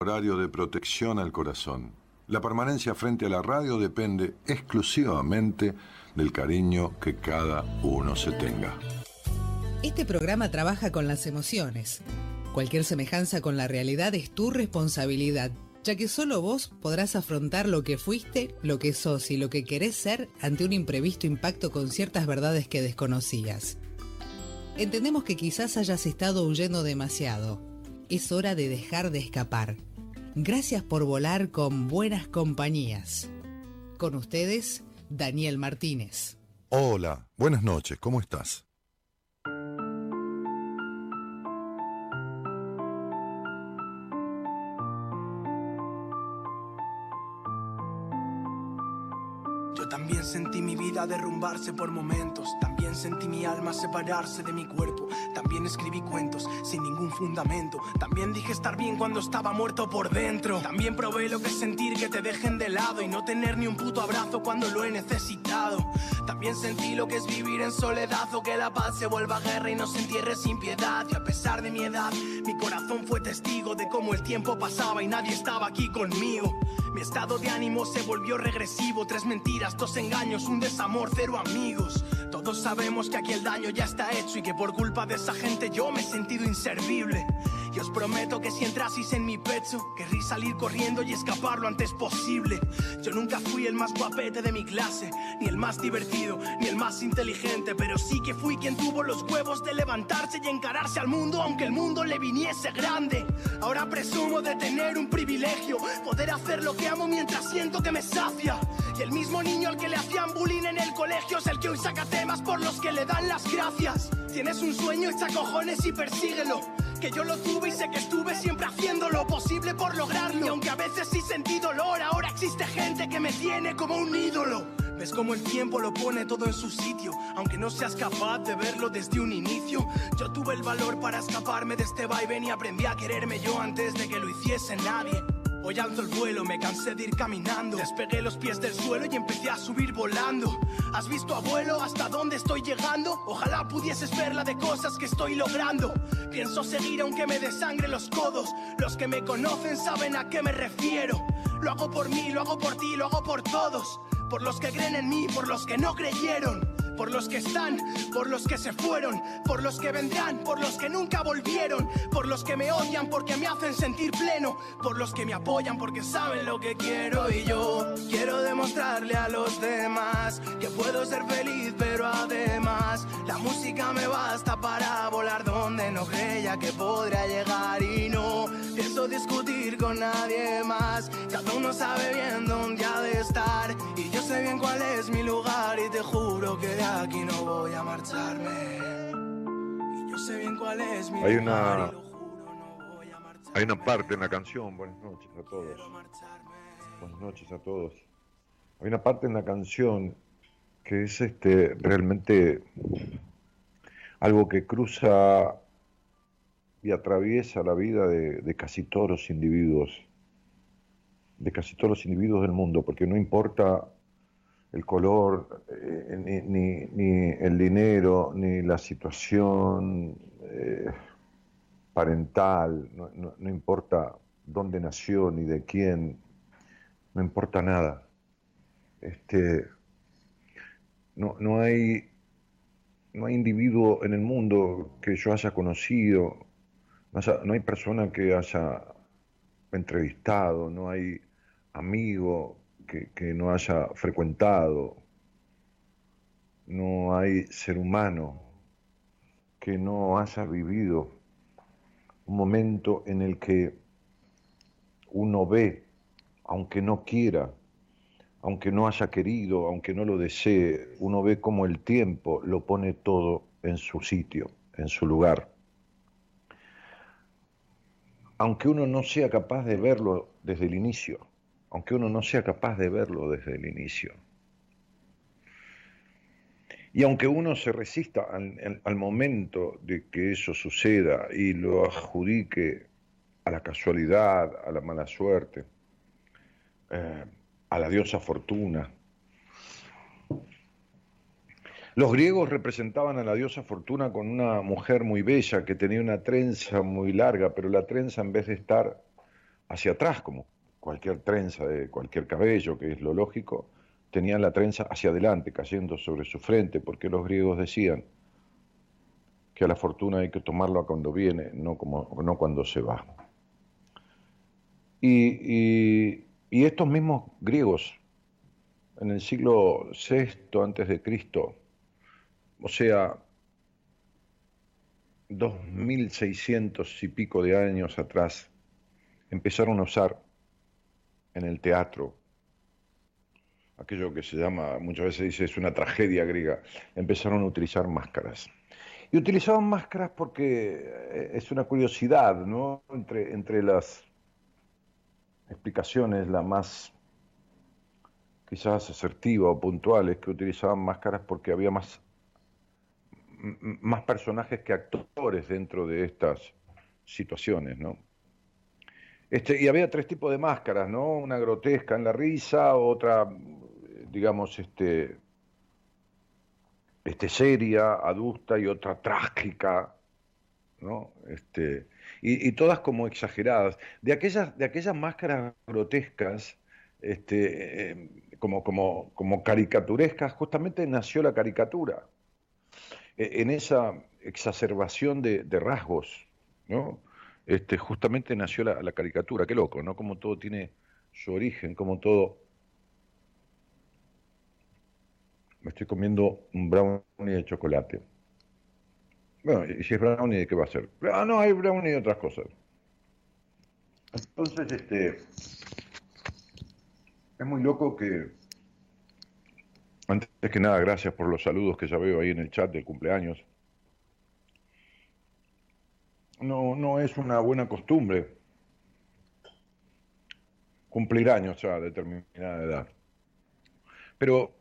horario de protección al corazón. La permanencia frente a la radio depende exclusivamente del cariño que cada uno se tenga. Este programa trabaja con las emociones. Cualquier semejanza con la realidad es tu responsabilidad, ya que solo vos podrás afrontar lo que fuiste, lo que sos y lo que querés ser ante un imprevisto impacto con ciertas verdades que desconocías. Entendemos que quizás hayas estado huyendo demasiado. Es hora de dejar de escapar. Gracias por volar con buenas compañías. Con ustedes, Daniel Martínez. Hola, buenas noches, ¿cómo estás? Yo también sentí mi vida derrumbarse por momentos. También sentí mi alma separarse de mi cuerpo. También escribí cuentos sin ningún fundamento. También dije estar bien cuando estaba muerto por dentro. También probé lo que es sentir que te dejen de lado y no tener ni un puto abrazo cuando lo he necesitado. También sentí lo que es vivir en soledad o que la paz se vuelva guerra y nos entierre sin piedad. Y a pesar de mi edad, mi corazón fue testigo de cómo el tiempo pasaba y nadie estaba aquí conmigo. Mi estado de ánimo se volvió regresivo. Tres mentiras, dos engaños, un desamor, cero amigos. Todos sabemos que aquí el daño ya está hecho y que por culpa de esa gente yo me he sentido inservible. Y os prometo que si entrasis en mi pecho, querrí salir corriendo y escapar lo antes posible. Yo nunca fui el más guapete de mi clase, ni el más divertido, ni el más inteligente, pero sí que fui quien tuvo los huevos de levantarse y encararse al mundo, aunque el mundo le viniese grande. Ahora presumo de tener un privilegio, poder hacer lo que amo mientras siento que me sacia. Y el mismo niño al que le hacían bullying en el colegio es el que hoy saca temas por los que le dan las gracias. Tienes un sueño, echa cojones y persíguelo. Que yo lo tuve y sé que estuve siempre haciendo lo posible por lograrlo. Y aunque a veces sí sentí dolor, ahora existe gente que me tiene como un ídolo. Ves como el tiempo lo pone todo en su sitio, aunque no seas capaz de verlo desde un inicio. Yo tuve el valor para escaparme de este vaivén y aprendí a quererme yo antes de que lo hiciese nadie. Hoy alzo el vuelo, me cansé de ir caminando. Despegué los pies del suelo y empecé a subir volando. ¿Has visto, abuelo, hasta dónde estoy llegando? Ojalá pudieses ver la de cosas que estoy logrando. Pienso seguir aunque me desangre los codos. Los que me conocen saben a qué me refiero. Lo hago por mí, lo hago por ti, lo hago por todos. Por los que creen en mí, por los que no creyeron. Por los que están, por los que se fueron, por los que vendrán, por los que nunca volvieron, por los que me odian porque me hacen sentir pleno, por los que me apoyan porque saben lo que quiero y yo quiero demostrarle a los demás que puedo ser feliz, pero además la música me basta para volar donde no creía que podría llegar y no pienso discutir con nadie más. Cada uno sabe bien dónde ha de estar y yo sé bien cuál es mi lugar y te juro que de aquí no voy a marcharme. Y yo sé bien cuál es mi Hay una-. Hay una parte en la canción, buenas noches a todos. Buenas noches a todos. Hay una parte en la canción que es este realmente algo que cruza y atraviesa la vida de, de casi todos los individuos, de casi todos los individuos del mundo, porque no importa el color, eh, ni, ni- ni el dinero, ni la situación eh, parental, no- no- no importa dónde nació, ni de quién, no importa nada. Este, no, no hay no hay individuo en el mundo que yo haya conocido, no, hay persona que haya entrevistado, no hay amigo que, no haya frecuentado, no hay ser humano que no haya vivido un momento en el que uno ve, aunque no quiera, aunque no haya querido, aunque no lo desee, uno ve como el tiempo lo pone todo en su sitio, en su lugar. Aunque uno no sea capaz de verlo desde el inicio, aunque uno no sea capaz de verlo desde el inicio. Y aunque uno se resista al, momento de que eso suceda y lo adjudique a la casualidad, a la mala suerte, eh, a la diosa fortuna. Los griegos representaban a la diosa fortuna con una mujer muy bella que tenía una trenza muy larga, pero la trenza en vez de estar hacia atrás, como cualquier trenza de cualquier cabello, que es lo lógico, tenían la trenza hacia adelante, cayendo sobre su frente, porque los griegos decían que a la fortuna hay que tomarlo cuando viene, no, como, no cuando se va. Y, y estos mismos griegos, en el siglo VI antes de Cristo, o sea, 2600 y pico de años atrás, empezaron a usar en el teatro aquello que se llama, muchas veces dice, es una tragedia griega, empezaron a utilizar máscaras. Y utilizaban máscaras porque eh, es una curiosidad, ¿no? Entre, entre las explicaciones, la más quizás asertiva o puntual, es que utilizaban máscaras porque había más, más personajes que actores dentro de estas situaciones, ¿no? Este, y había tres tipos de máscaras, ¿no? Una grotesca en la risa, otra, digamos, este, este seria, adusta y otra trágica, ¿no? Este, y, todas como exageradas. De aquellas, de aquellas máscaras grotescas, este, eh, como, como, como caricaturescas, justamente nació la caricatura. E, en esa exacerbación de, de rasgos, ¿no? Este, justamente nació la, caricatura. Qué loco, ¿no? Como todo tiene su origen, como todo... Me estoy comiendo un brownie de chocolate. Bueno, y si es brownie, ¿de qué va a ser? Ah, no, hay brownie y otras cosas. Entonces, este... Es muy loco que... Antes que nada, gracias por los saludos que ya veo ahí en el chat del cumpleaños no, no es una buena costumbre cumplir años a determinada edad. Pero,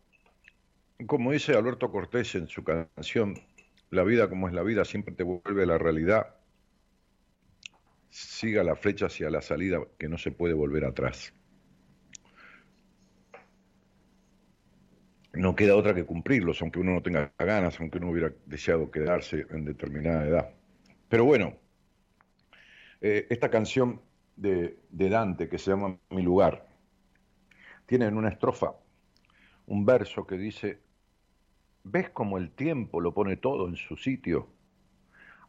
como dice Alberto Cortés en su canción, la vida como es la vida siempre te vuelve a la realidad. Siga la flecha hacia la salida que no se puede volver atrás. No queda otra que cumplirlos, aunque uno no tenga ganas, aunque uno hubiera deseado quedarse en determinada edad. Pero bueno, eh, esta canción de, Dante que se llama Mi lugar tiene en una estrofa un verso que dice, ¿ves cómo el tiempo lo pone todo en su sitio,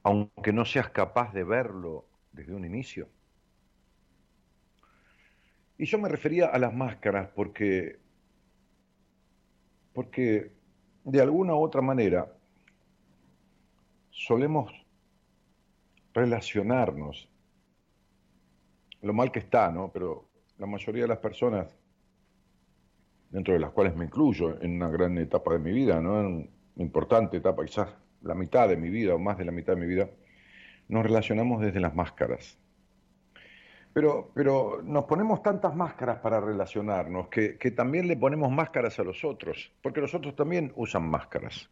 aunque no seas capaz de verlo desde un inicio? Y yo me refería a las máscaras porque, porque de alguna u otra manera solemos relacionarnos lo mal que está, ¿no? Pero la mayoría de las personas, dentro de las cuales me incluyo en una gran etapa de mi vida, ¿no? En una importante etapa, quizás la mitad de mi vida o más de la mitad de mi vida, nos relacionamos desde las máscaras. Pero, pero nos ponemos tantas máscaras para relacionarnos que, también le ponemos máscaras a los otros, porque los otros también usan máscaras.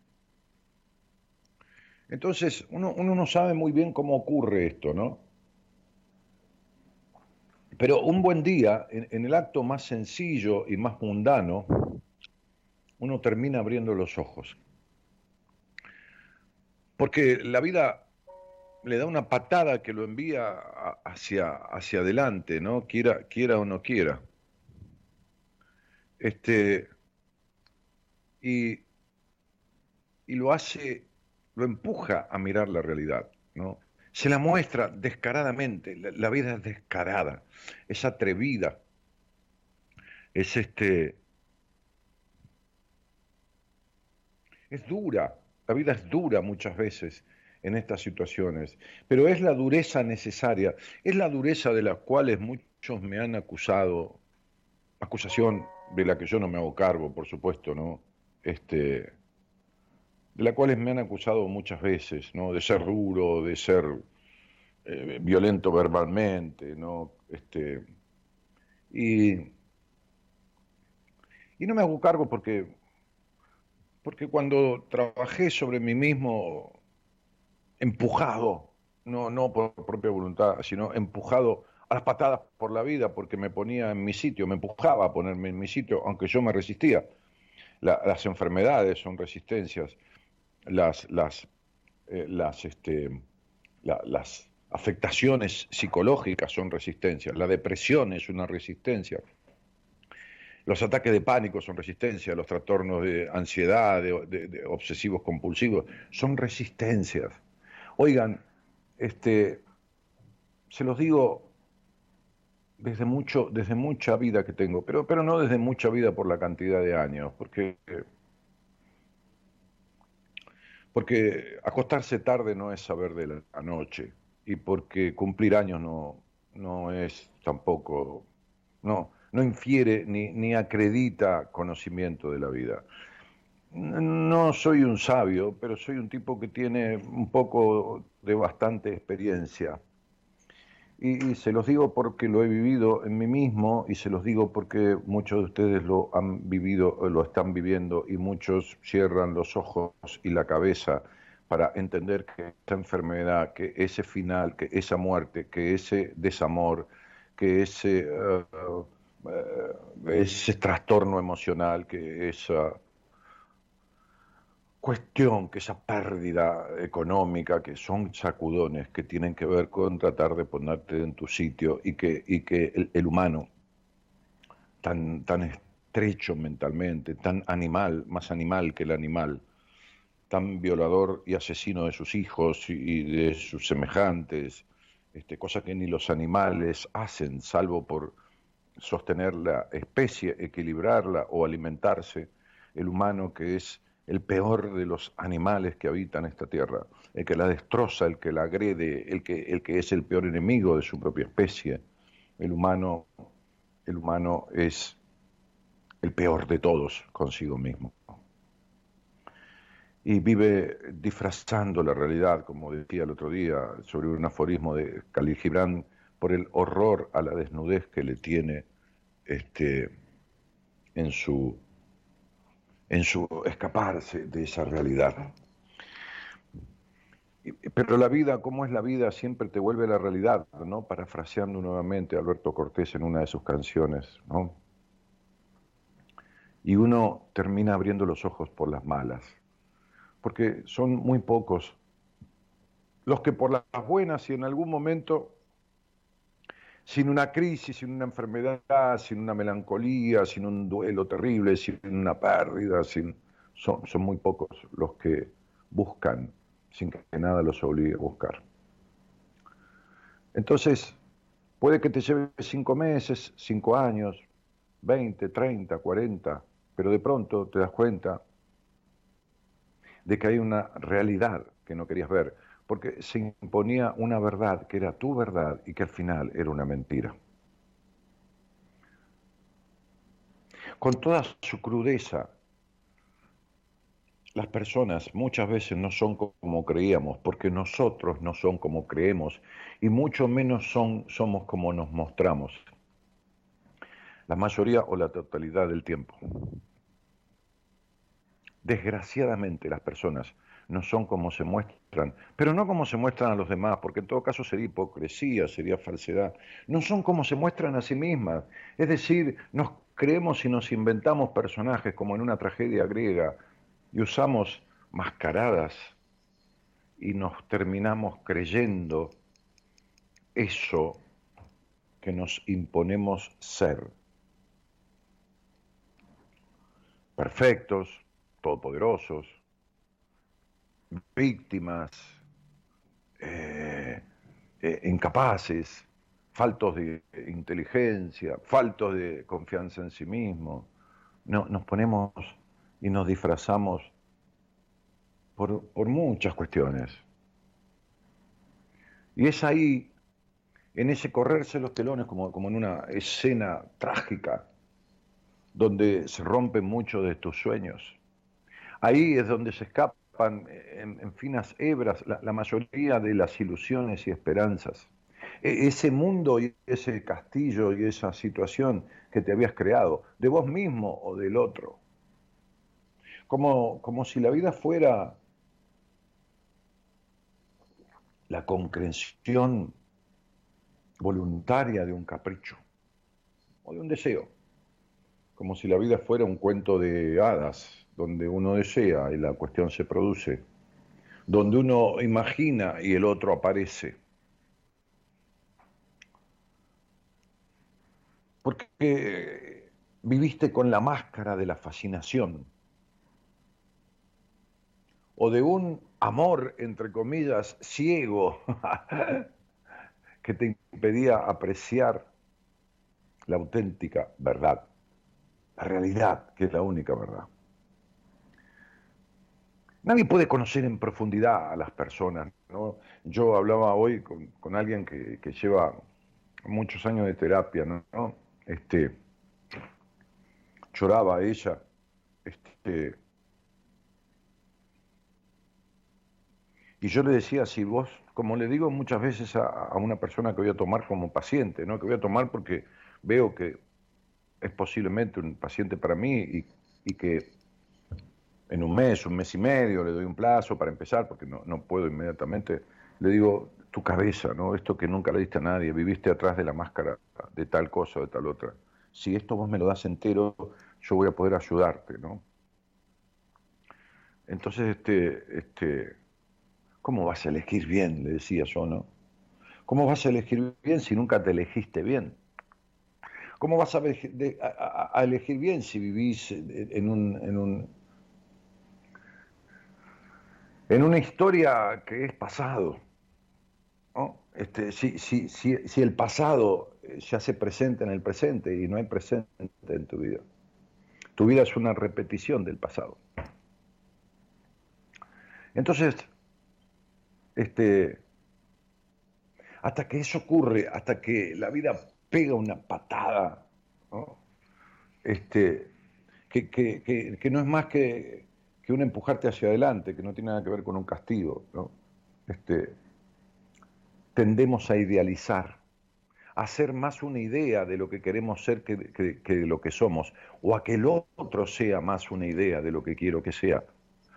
Entonces, uno, uno no sabe muy bien cómo ocurre esto, ¿no? Pero un buen día, en, el acto más sencillo y más mundano, uno termina abriendo los ojos. Porque la vida le da una patada que lo envía hacia, hacia adelante, ¿no? Quiera, quiera o no quiera. Este, y, y lo hace, lo empuja a mirar la realidad, ¿no? Se la muestra descaradamente, la, vida es descarada, es atrevida, es este, es dura, la vida es dura muchas veces en estas situaciones, pero es la dureza necesaria, es la dureza de la cual muchos me han acusado, acusación de la que yo no me hago cargo, por supuesto, ¿no? Este, de la cuales me han acusado muchas veces, ¿no? De ser duro, de ser eh, violento verbalmente, ¿no? Este, y, y no me hago cargo porque, porque cuando trabajé sobre mí mismo, empujado, no, no por propia voluntad, sino empujado a las patadas por la vida porque me ponía en mi sitio, me empujaba a ponerme en mi sitio, aunque yo me resistía. las enfermedades son resistencias, las, las, eh, las, este, las, afectaciones psicológicas son resistencias, la depresión es una resistencia, los ataques de pánico son resistencia, los trastornos de ansiedad, de, obsesivos compulsivos, son resistencias. Oigan, este, se los digo desde mucho, desde mucha vida que tengo, pero, pero no desde mucha vida por la cantidad de años, porque, porque acostarse tarde no es saber de la noche, y porque cumplir años no, no es tampoco, no, no infiere ni, ni acredita conocimiento de la vida. No soy un sabio, pero soy un tipo que tiene un poco de bastante experiencia. Y, se los digo porque lo he vivido en mí mismo y se los digo porque muchos de ustedes lo han vivido, lo están viviendo y muchos cierran los ojos y la cabeza para entender que esa enfermedad, que ese final, que esa muerte, que ese desamor, que ese eh, eh, ese trastorno emocional, que esa cuestión, que esa pérdida económica, que son sacudones que tienen que ver con tratar de ponerte en tu sitio y que, y que el, humano, tan, tan estrecho mentalmente, tan animal, más animal que el animal, tan violador y asesino de sus hijos y de sus semejantes, este, cosa que ni los animales hacen, salvo por sostener la especie, equilibrarla o alimentarse, el humano que es el peor de los animales que habitan esta tierra, el que la destroza, el que la agrede, el que, el que es el peor enemigo de su propia especie. El humano, el humano es el peor de todos consigo mismo. Y vive disfrazando la realidad, como decía el otro día, sobre un aforismo de Khalil Gibran, por el horror a la desnudez que le tiene este, en, su, en su escaparse de esa realidad. Pero la vida, como es la vida, siempre te vuelve la realidad, ¿no? Parafraseando nuevamente a Alberto Cortés en una de sus canciones, ¿no? Y uno termina abriendo los ojos por las malas, porque son muy pocos los que por las buenas y en algún momento sin una crisis, sin una enfermedad, sin una melancolía, sin un duelo terrible, sin una pérdida, sin... Son, son muy pocos los que buscan sin que nada los obligue a buscar. Entonces, puede que te lleve cinco meses, cinco años, 20, 30, 40, pero de pronto te das cuenta de que hay una realidad que no querías ver porque se imponía una verdad que era tu verdad y que al final era una mentira. Con toda su crudeza, las personas muchas veces no son como creíamos, porque nosotros no son como creemos y mucho menos son, somos como nos mostramos. La mayoría o la totalidad del tiempo. Desgraciadamente las personas no son como se muestran, pero no como se muestran a los demás, porque en todo caso sería hipocresía, sería falsedad. No son como se muestran a sí mismas, es decir, nos creemos y nos inventamos personajes como en una tragedia griega y usamos mascaradas y nos terminamos creyendo eso que nos imponemos ser. Perfectos, todopoderosos, víctimas, eh, eh, incapaces, faltos de inteligencia, faltos de confianza en sí mismo. No, nos ponemos y nos disfrazamos por, muchas cuestiones. Y es ahí, en ese correrse los telones, como, como en una escena trágica, donde se rompen muchos de tus sueños. Ahí es donde se escapa en, finas hebras la, mayoría de las ilusiones y esperanzas. E, ese mundo y ese castillo y esa situación que te habías creado, de vos mismo o del otro. Como, como si la vida fuera la concreción voluntaria de un capricho o de un deseo. Como si la vida fuera un cuento de hadas, donde uno desea y la cuestión se produce, donde uno imagina y el otro aparece. Porque viviste con la máscara de la fascinación o de un amor, entre comillas, ciego que te impedía apreciar la auténtica verdad, la realidad, que es la única verdad. Nadie puede conocer en profundidad a las personas. ¿no? Yo hablaba hoy con, alguien que, lleva muchos años de terapia, ¿no? Este, lloraba ella, este, y yo le decía, si vos, como le digo muchas veces a, una persona que voy a tomar como paciente, ¿no? que voy a tomar porque veo que es posiblemente un paciente para mí y, y que en un mes, un mes y medio, le doy un plazo para empezar, porque no, no puedo inmediatamente, le digo, tu cabeza, ¿no? Esto que nunca le diste a nadie, viviste atrás de la máscara de tal cosa o de tal otra. Si esto vos me lo das entero, yo voy a poder ayudarte, ¿no? Entonces, este, este, ¿cómo vas a elegir bien? Le decía yo, ¿no? ¿Cómo vas a elegir bien si nunca te elegiste bien? ¿Cómo vas a, elegir bien si vivís en un, en un en una historia que es pasado. Este, si, si, el pasado eh, se hace presente en el presente y no hay presente en tu vida, tu vida es una repetición del pasado. Entonces, este, hasta que eso ocurre, hasta que la vida pega una patada, Este, que no es más que que un empujarte hacia adelante, que no tiene nada que ver con un castigo. Este, tendemos a idealizar, a ser más una idea de lo que queremos ser que, que, lo que somos, o a que el otro sea más una idea de lo que quiero que sea.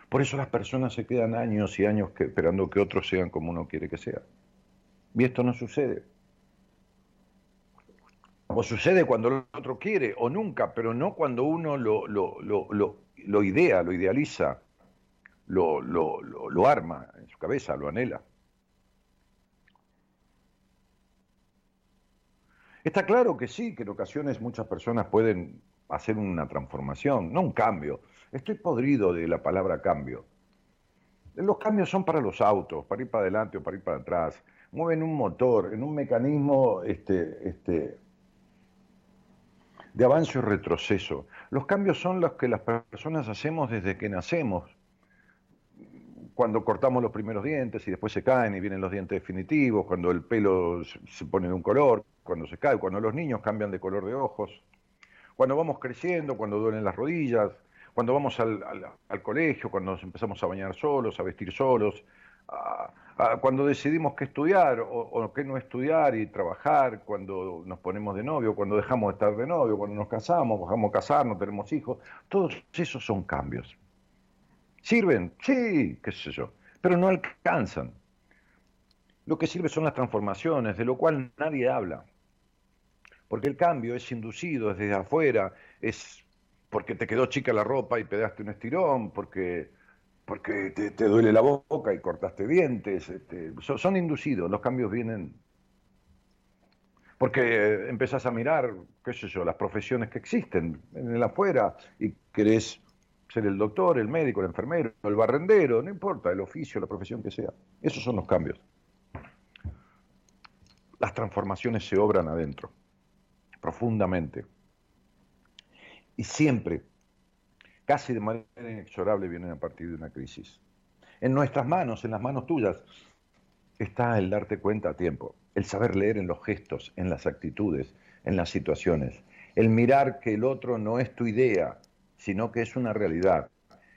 Por eso las personas se quedan años y años esperando que otros sean como uno quiere que sea. Y esto no sucede. O sucede cuando el otro quiere, o nunca, pero no cuando uno lo, lo, lo lo idea, lo idealiza, lo, lo, arma en su cabeza, lo anhela. Está claro que sí, que en ocasiones muchas personas pueden hacer una transformación, no un cambio. Estoy podrido de la palabra cambio. Los cambios son para los autos, para ir para adelante o para ir para atrás. Mueven un motor, en un mecanismo este, este, de avance o retroceso. Los cambios son los que las personas hacemos desde que nacemos. Cuando cortamos los primeros dientes y después se caen y vienen los dientes definitivos, cuando el pelo se pone de un color, cuando se cae, cuando los niños cambian de color de ojos, cuando vamos creciendo, cuando duelen las rodillas, cuando vamos al, al colegio, cuando nos empezamos a bañar solos, a vestir solos, cuando decidimos qué estudiar o, qué no estudiar y trabajar, cuando nos ponemos de novio, cuando dejamos de estar de novio, cuando nos casamos, dejamos casarnos, tenemos hijos, todos esos son cambios. ¿Sirven? Sí, qué sé yo, pero no alcanzan. Lo que sirve son las transformaciones, de lo cual nadie habla. Porque el cambio es inducido desde afuera, es porque te quedó chica la ropa y pedaste un estirón, porque porque te, duele la boca y cortaste dientes, este, son, inducidos, los cambios vienen porque empezás a mirar, qué sé yo, las profesiones que existen en el afuera y querés ser el doctor, el médico, el enfermero, el barrendero, no importa, el oficio, la profesión que sea. Esos son los cambios. Las transformaciones se obran adentro, profundamente. Y siempre casi de manera inexorable vienen a partir de una crisis. En nuestras manos, en las manos tuyas, está el darte cuenta a tiempo, el saber leer en los gestos, en las actitudes, en las situaciones, el mirar que el otro no es tu idea, sino que es una realidad,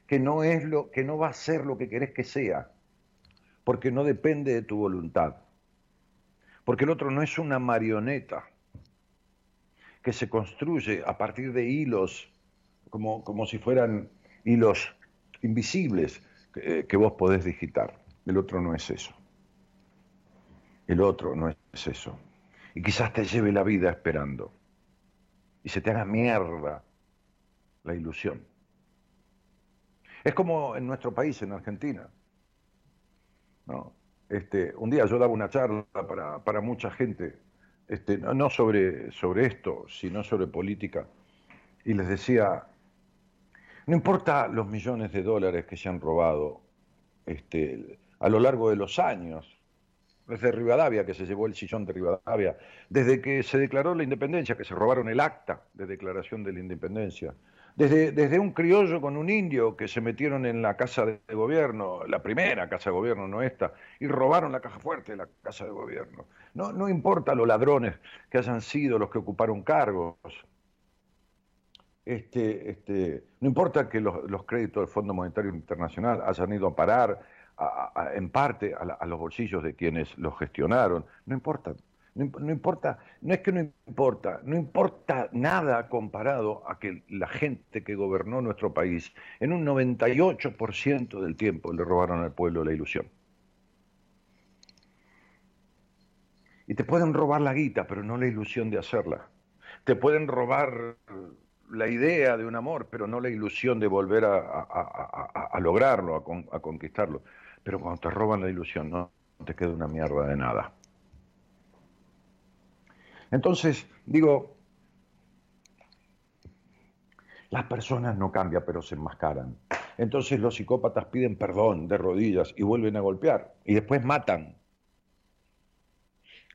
que no es lo que no va a ser lo que querés que sea, porque no depende de tu voluntad. Porque el otro no es una marioneta que se construye a partir de hilos como, como si fueran hilos invisibles que, que vos podés digitar. El otro no es eso. El otro no es eso. Y quizás te lleve la vida esperando. Y se te haga mierda la ilusión. Es como en nuestro país, en Argentina. ¿no? Este, un día yo daba una charla para, para mucha gente este, no sobre, sobre esto, sino sobre política, y les decía, no importa los millones de dólares que se han robado este, a lo largo de los años, desde Rivadavia, que se llevó el sillón de Rivadavia, desde que se declaró la independencia, que se robaron el acta de declaración de la independencia, desde, desde un criollo con un indio que se metieron en la casa de gobierno, la primera casa de gobierno, no esta, y robaron la caja fuerte de la casa de gobierno. No, no importa los ladrones que hayan sido los que ocuparon cargos, este, este, no importa que los, créditos del Fondo Monetario Internacional hayan ido a parar en parte a, los bolsillos de quienes los gestionaron, no importa. No, importa, no es que no importa, no importa nada comparado a que la gente que gobernó nuestro país en un 98% del tiempo le robaron al pueblo la ilusión. Y te pueden robar la guita, pero no la ilusión de hacerla. Te pueden robar la idea de un amor, pero no la ilusión de volver a, lograrlo, a, conquistarlo. Pero cuando te roban la ilusión, no te queda una mierda de nada. Entonces, digo, las personas no cambian, pero se enmascaran. Entonces los psicópatas piden perdón de rodillas y vuelven a golpear y después matan.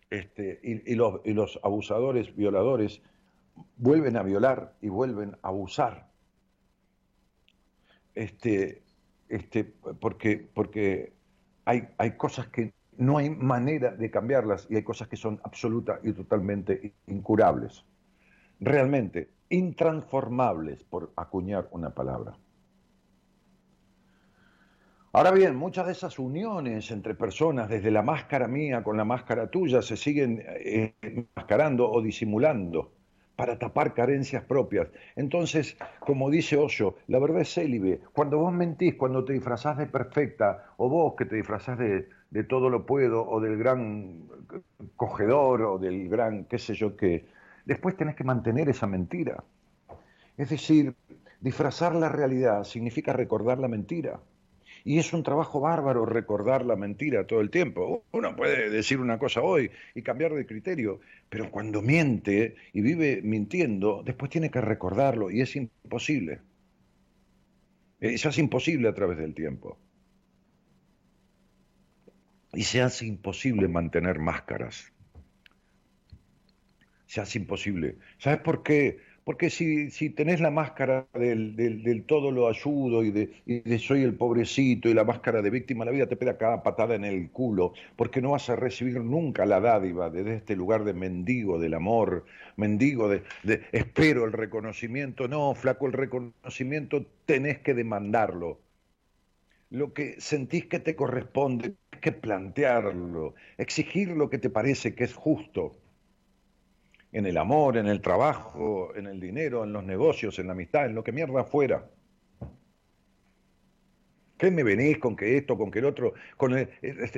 Este, y, los, y los abusadores, violadores, vuelven a violar y vuelven a abusar. Este, este, porque porque hay, hay cosas que no hay manera de cambiarlas y hay cosas que son absolutas y totalmente incurables. Realmente intransformables, por acuñar una palabra. Ahora bien, muchas de esas uniones entre personas, desde la máscara mía con la máscara tuya, se siguen eh, enmascarando o disimulando para tapar carencias propias. Entonces, como dice Osho, la verdad es célibe. Cuando vos mentís, cuando te disfrazás de perfecta, o vos que te disfrazás de, de todo lo puedo, o del gran cogedor, o del gran qué sé yo qué, después tenés que mantener esa mentira. Es decir, disfrazar la realidad significa recordar la mentira. Y es un trabajo bárbaro recordar la mentira todo el tiempo. Uno puede decir una cosa hoy y cambiar de criterio, pero cuando miente y vive mintiendo, después tiene que recordarlo y es imposible. Eso es imposible a través del tiempo. Y se hace imposible mantener máscaras. Se hace imposible. ¿Sabes por qué? Porque si, si tenés la máscara del, todo lo ayudo y de, soy el pobrecito y la máscara de víctima, la vida te pega cada patada en el culo, porque no vas a recibir nunca la dádiva desde este lugar de mendigo del amor, mendigo de, de espero el reconocimiento. No, flaco, el reconocimiento tenés que demandarlo. Lo que sentís que te corresponde, es que plantearlo, exigir lo que te parece que es justo en el amor, en el trabajo, en el dinero, en los negocios, en la amistad, en lo que mierda fuera. ¿Qué me venís con que esto, con que el otro? Con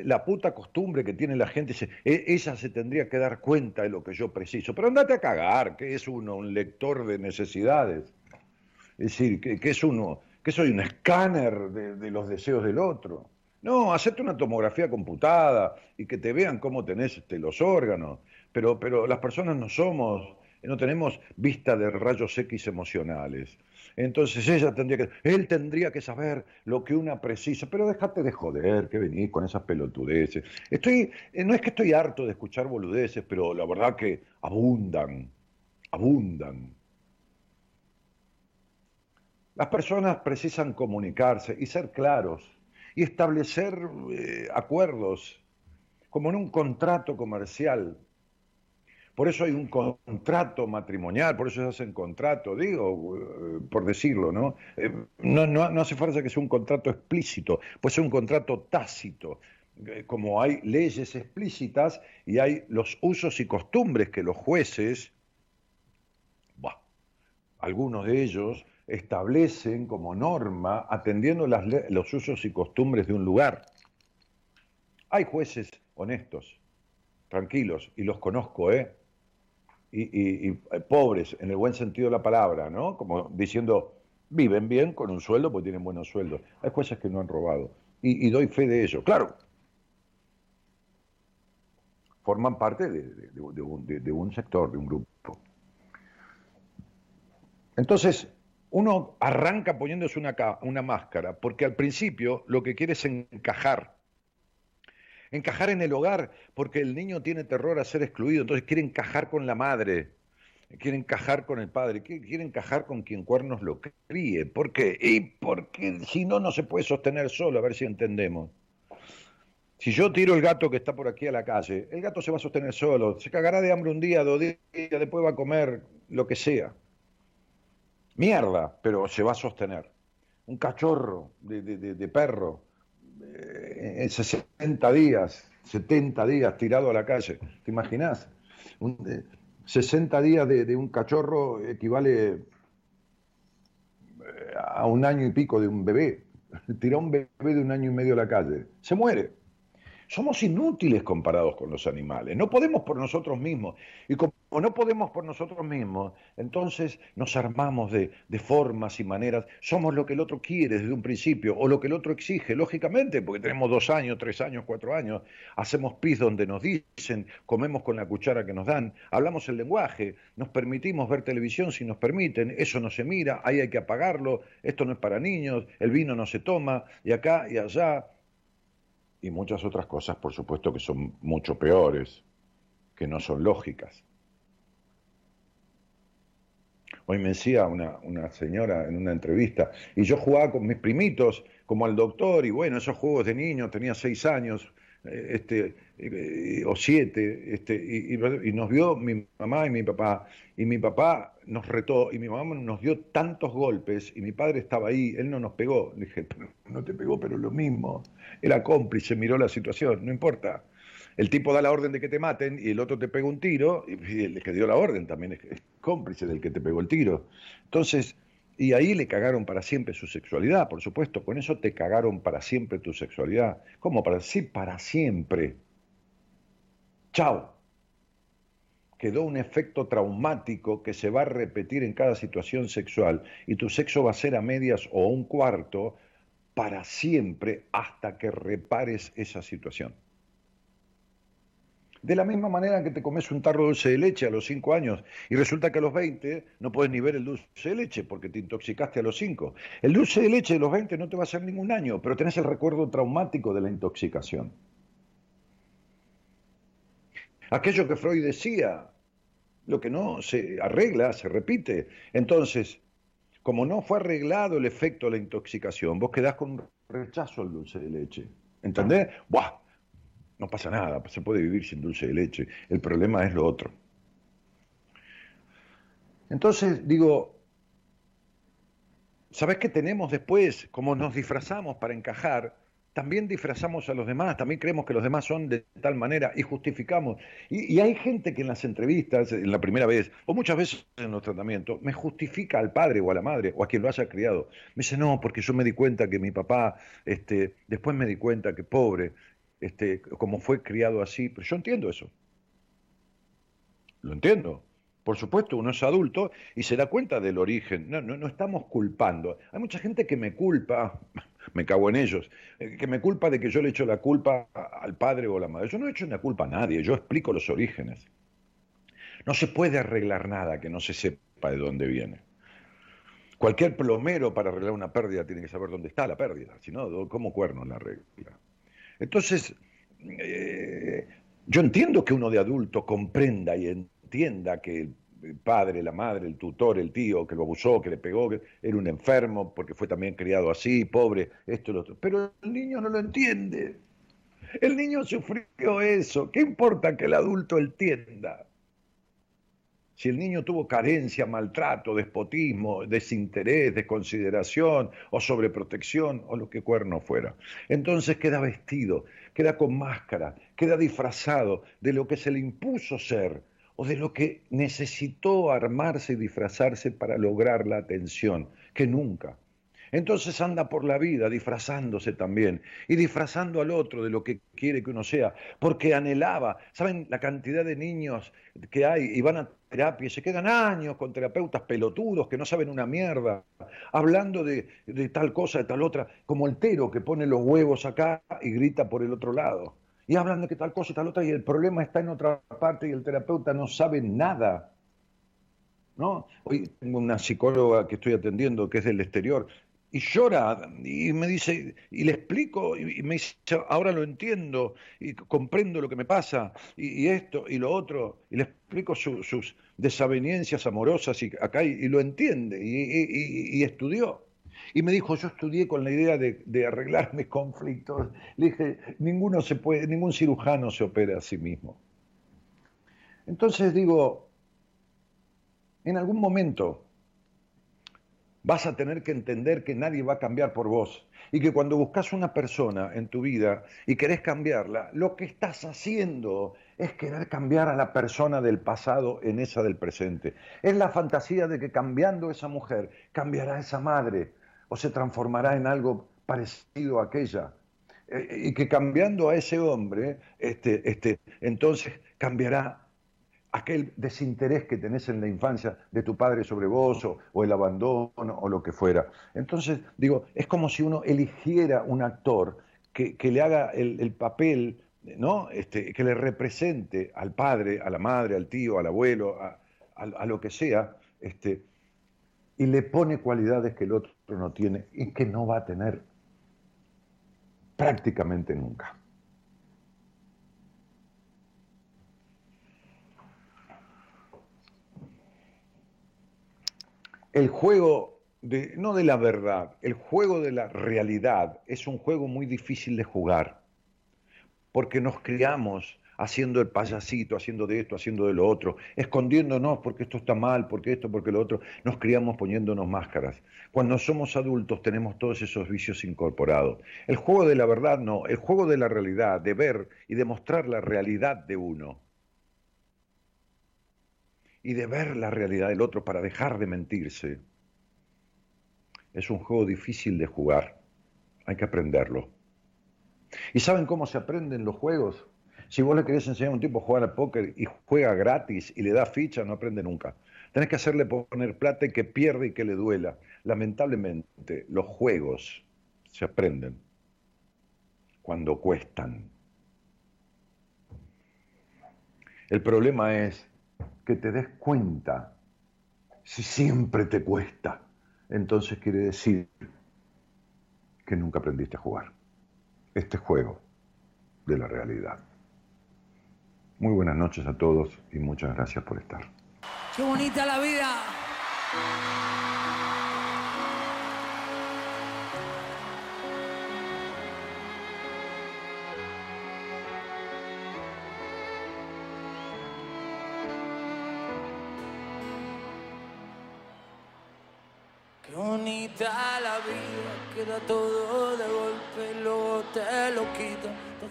la puta costumbre que tiene la gente, e, ella se tendría que dar cuenta de lo que yo preciso. Pero andate a cagar, que es uno un lector de necesidades. Es decir, que, es uno, que soy un escáner de, los deseos del otro. No, hacerte una tomografía computada y que te vean cómo tenés este, los órganos pero, pero las personas no somos, no tenemos vista de rayos X emocionales. Entonces ella tendría que, él tendría que saber lo que una precisa, pero déjate de joder, que venís con esas pelotudeces. Estoy, eh, no es que estoy harto de escuchar boludeces, pero la verdad que abundan, abundan. Las personas precisan comunicarse y ser claros y establecer eh, acuerdos, como en un contrato comercial por eso hay un contrato matrimonial, por eso se hacen contrato, digo, eh, por decirlo, ¿no? Eh, no, no, hace falta que sea un contrato explícito, puede ser un contrato tácito, eh, como hay leyes explícitas y hay los usos y costumbres que los jueces, algunos de ellos, establecen como norma atendiendo los usos y costumbres de un lugar. Hay jueces honestos, tranquilos, y los conozco, ¿eh? Y, eh, pobres, en el buen sentido de la palabra, ¿no? Como diciendo, viven bien con un sueldo porque tienen buenos sueldos. Hay jueces que no han robado. Y, doy fe de ello. Claro, forman parte de, un, sector, de un grupo. Entonces, uno arranca poniéndose una, una máscara, porque al principio lo que quiere es encajar. Encajar en el hogar, porque el niño tiene terror a ser excluido, entonces quiere encajar con la madre, quiere encajar con el padre, quiere encajar con quien cuernos lo críe. ¿Por qué? Y porque si no, no se puede sostener solo, a ver si entendemos. Si yo tiro el gato que está por aquí a la calle, el gato se va a sostener solo, se cagará de hambre un día, dos días, después va a comer lo que sea. Mierda, pero se va a sostener. Un cachorro de, perro, eh, en 60 días, 70 días tirado a la calle, ¿te imaginas? 60 días de, un cachorro equivale eh, a un año y pico de un bebé. Tira un bebé de un año y medio a la calle, se muere somos inútiles comparados con los animales. No podemos por nosotros mismos. Y como no podemos por nosotros mismos, entonces nos armamos de, formas y maneras. Somos lo que el otro quiere desde un principio o lo que el otro exige, lógicamente, porque tenemos dos años, tres años, cuatro años. Hacemos pis donde nos dicen, comemos con la cuchara que nos dan, hablamos el lenguaje, nos permitimos ver televisión si nos permiten, eso no se mira, ahí hay que apagarlo, esto no es para niños, el vino no se toma, y acá y allá y muchas otras cosas, por supuesto, que son mucho peores, que no son lógicas. Hoy me decía una, una, señora en una entrevista, y yo jugaba con mis primitos, como al doctor, y bueno, esos juegos de niño, tenía seis años, eh, este, eh, o siete, este, y, nos vio mi mamá y mi papá, y mi papá nos retó, y mi mamá nos dio tantos golpes, y mi padre estaba ahí, él no nos pegó, le dije, no te pegó, pero lo mismo, era cómplice, miró la situación, no importa. El tipo da la orden de que te maten y el otro te pega un tiro, y el que dio la orden también es cómplice del que te pegó el tiro. Entonces, y ahí le cagaron para siempre su sexualidad, por supuesto, con eso te cagaron para siempre tu sexualidad. ¿Cómo para sí? Para siempre. Chao. Quedó un efecto traumático que se va a repetir en cada situación sexual y tu sexo va a ser a medias o un cuarto para siempre hasta que repares esa situación. De la misma manera que te comes un tarro dulce de leche a los 5 años y resulta que a los 20 no puedes ni ver el dulce de leche porque te intoxicaste a los 5. El dulce de leche de los 20 no te va a hacer ningún daño, pero tenés el recuerdo traumático de la intoxicación. Aquello que Freud decía, lo que no se arregla, se repite. Entonces, como no fue arreglado el efecto de la intoxicación, vos quedás con rechazo al dulce de leche. ¿Entendés? ¡Buah! No pasa nada, se puede vivir sin dulce de leche. El problema es lo otro. Entonces, digo, ¿sabes qué tenemos después? Como nos disfrazamos para encajar, también disfrazamos a los demás, también creemos que los demás son de tal manera y justificamos. Y, hay gente que en las entrevistas, en la primera vez, o muchas veces en los tratamientos, me justifica al padre o a la madre o a quien lo haya criado. Me dice, no, porque yo me di cuenta que mi papá, este, después me di cuenta que pobre, este, como fue criado así, pero yo entiendo eso. Lo entiendo. Por supuesto, uno es adulto y se da cuenta del origen. No, no, estamos culpando. Hay mucha gente que me culpa, me cago en ellos, eh, que me culpa de que yo le echo la culpa al padre o a la madre. Yo no he hecho una culpa a nadie, yo explico los orígenes. No se puede arreglar nada que no se sepa de dónde viene. Cualquier plomero para arreglar una pérdida tiene que saber dónde está la pérdida, si no, ¿cómo cuerno la regla? Entonces, eh, yo entiendo que uno de adulto comprenda y entienda que el padre, la madre, el tutor, el tío que lo abusó, que le pegó, que era un enfermo porque fue también criado así, pobre, esto y lo otro. Pero el niño no lo entiende. El niño sufrió eso. ¿Qué importa que el adulto entienda? si el niño tuvo carencia, maltrato, despotismo, desinterés, desconsideración o sobreprotección o lo que cuerno fuera. Entonces queda vestido, queda con máscara, queda disfrazado de lo que se le impuso ser o de lo que necesitó armarse y disfrazarse para lograr la atención, que nunca entonces anda por la vida disfrazándose también y disfrazando al otro de lo que quiere que uno sea, porque anhelaba. ¿Saben la cantidad de niños que hay y van a terapia y se quedan años con terapeutas pelotudos que no saben una mierda, hablando de, tal cosa, de tal otra, como el tero que pone los huevos acá y grita por el otro lado? Y hablan de que tal cosa y tal otra, y el problema está en otra parte y el terapeuta no sabe nada. ¿No? Hoy tengo una psicóloga que estoy atendiendo que es del exterior y llora y me dice, y le explico, y me dice, ahora lo entiendo, y comprendo lo que me pasa, y, esto, y lo otro, y le explico sus desavenencias amorosas, y acá, y, lo entiende, y, estudió. Y me dijo, yo estudié con la idea de, arreglar mis conflictos. Le dije, ninguno se puede, ningún cirujano se opera a sí mismo. Entonces digo, en algún momento vas a tener que entender que nadie va a cambiar por vos y que cuando buscas una persona en tu vida y querés cambiarla, lo que estás haciendo es querer cambiar a la persona del pasado en esa del presente. Es la fantasía de que cambiando esa mujer cambiará esa madre o se transformará en algo parecido a aquella. Eh, y que cambiando a ese hombre, este, este, entonces cambiará aquel desinterés que tenés en la infancia de tu padre sobre vos o, el abandono o lo que fuera. Entonces, digo, es como si uno eligiera un actor que, le haga el, papel, ¿no? Este, que le represente al padre, a la madre, al tío, al abuelo, a, lo que sea, este, y le pone cualidades que el otro no tiene y que no va a tener prácticamente nunca. el juego de, no de la verdad, el juego de la realidad es un juego muy difícil de jugar, porque nos criamos haciendo el payasito, haciendo de esto, haciendo de lo otro, escondiéndonos porque esto está mal, porque esto, porque lo otro, nos criamos poniéndonos máscaras. Cuando somos adultos tenemos todos esos vicios incorporados. El juego de la verdad no, el juego de la realidad, de ver y demostrar la realidad de uno y de ver la realidad del otro para dejar de mentirse. Es un juego difícil de jugar, hay que aprenderlo. ¿Y saben cómo se aprenden los juegos? Si vos le querés enseñar a un tipo a jugar al póker y juega gratis y le da ficha, no aprende nunca. Tenés que hacerle poner plata y que pierda y que le duela. Lamentablemente, los juegos se aprenden cuando cuestan. El problema es que te des cuenta si siempre te cuesta. Entonces quiere decir que nunca aprendiste a jugar este juego de la realidad. Muy buenas noches a todos y muchas gracias por estar. Qué bonita la vida.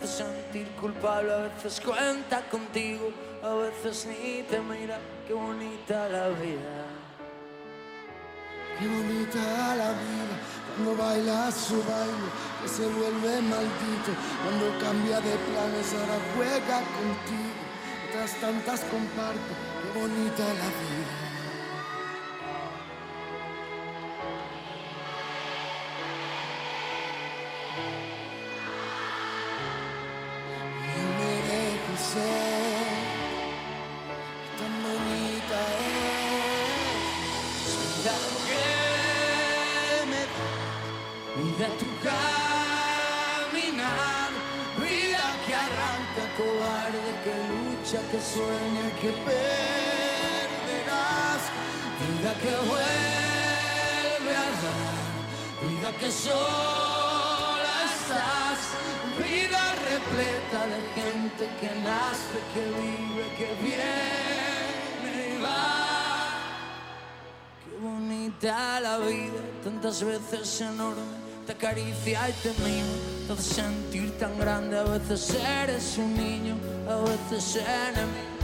Hace sentir culpable, a veces cuenta contigo, a veces ni te mira. Qué bonita la vida. Qué bonita la vida, cuando baila su baile, que se vuelve maldito, cuando cambia de planes, ahora juega contigo, otras tantas comparto, qué bonita la vida. Sola estás, vida repleta de gente que nace, que vive, que viene y va. Qué bonita la vida, tantas veces enorme, te acaricia y te mima, te sentir tan grande, a veces eres un niño a veces enemigo.